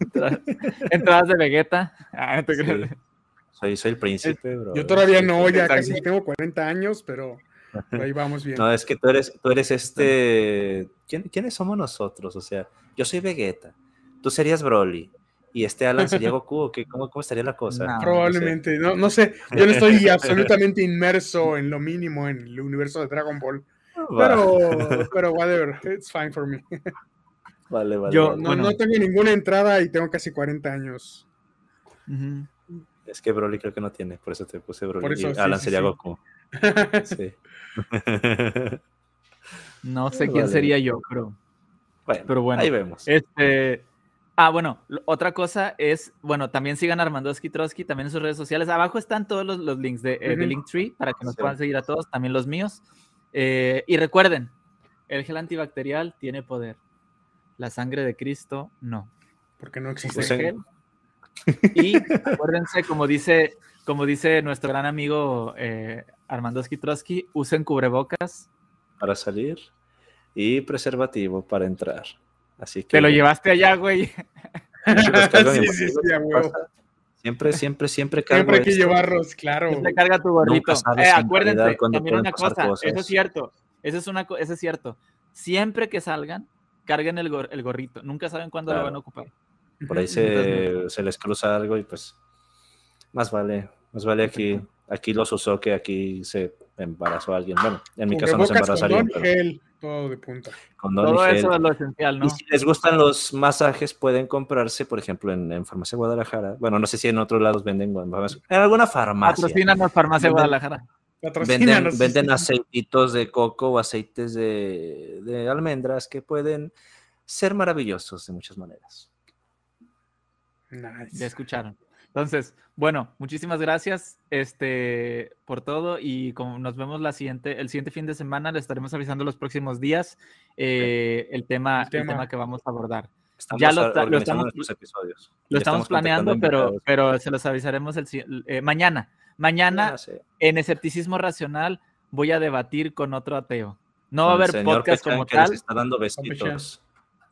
[LAUGHS] entradas, de Vegeta. Ah, sí. soy, soy el príncipe, bro. Yo todavía no, ya casi tengo 40 años, pero ahí vamos bien. No, es que tú eres, tú eres este. ¿Quién, ¿Quiénes somos nosotros? O sea, yo soy Vegeta, tú serías Broly. Y este Alan sería Goku, ¿o qué? ¿Cómo, ¿Cómo estaría la cosa? No, Probablemente, no, no sé. Yo no estoy [LAUGHS] absolutamente inmerso en lo mínimo en el universo de Dragon Ball. Pero, [LAUGHS] pero whatever, it's fine for me. Vale, vale. Yo vale. No, bueno. no, tengo ninguna entrada y tengo casi 40 años. Uh -huh. Es que Broly creo que no tiene, por eso te puse Broly. Por eso, y Alan sí, sería sí. Goku. [LAUGHS] sí. no sé quién vale. sería yo, pero bueno, pero bueno. Ahí vemos. Este. Ah, bueno, otra cosa es, bueno, también sigan a Armandoski Trotsky también en sus redes sociales. Abajo están todos los, los links de, uh -huh. de Linktree para que nos sí. puedan seguir a todos, también los míos. Eh, y recuerden, el gel antibacterial tiene poder. La sangre de Cristo, no. Porque no existe. Gel. [LAUGHS] Y acuérdense, como dice, como dice nuestro gran amigo eh, Armando Trotsky, usen cubrebocas. Para salir y preservativo para entrar. Así que. Te lo llevaste allá, güey. [LAUGHS] [LAUGHS] sí, sí, sí, Siempre, siempre, siempre cargo Siempre hay que esto. llevarlos, claro. Siempre carga tu gorrito. Eh, acuérdense, también una cosa, cosas. eso es cierto. Eso es, una, eso es cierto. Siempre que salgan, carguen el, gor el gorrito. Nunca saben cuándo claro. lo van a ocupar. Por ahí se, se, les cruza algo y pues más vale, más vale aquí, aquí los usó que aquí se embarazó a alguien. Bueno, en mi caso no se embarazó a alguien. Con gel, todo de punta. Con todo gel. eso es lo esencial, ¿no? Y si les gustan los masajes, pueden comprarse, por ejemplo, en, en Farmacia Guadalajara. Bueno, no sé si en otros lados venden, en alguna farmacia. Patrocínanos Farmacia Venden- Guadalajara. Venden, aceititos de coco o aceites de, de almendras que pueden ser maravillosos de muchas maneras. Ya Nice. escucharon. Entonces, bueno, muchísimas gracias este, por todo y como nos vemos la siguiente, el siguiente fin de semana, les estaremos avisando los próximos días eh, el, tema, El el, tema. que vamos a abordar. Estamos Ya lo- lo estamos- episodios. Lo estamos planeando, pero, pero se los avisaremos el, eh, mañana. Mañana Ah, sí. en Escepticismo Racional voy a debatir con otro ateo. No va a haber señor podcast Pechan como que les tal. está dando besitos.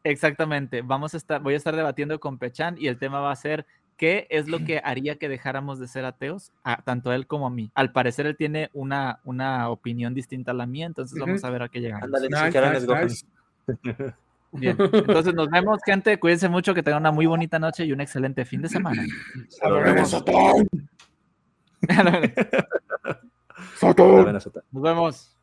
Exactamente. Vamos a estar, voy a estar debatiendo con Pechan y el tema va a ser qué es lo que haría que dejáramos de ser ateos, a, tanto a él como a mí. Al parecer él tiene una, una opinión distinta a la mía, entonces vamos a ver a qué llegamos. Ándale, Nice, nice. [LAUGHS] Bien. Entonces nos vemos, gente. Cuídense mucho, que tengan una muy bonita noche y un excelente fin de semana. [LAUGHS] Nos vemos.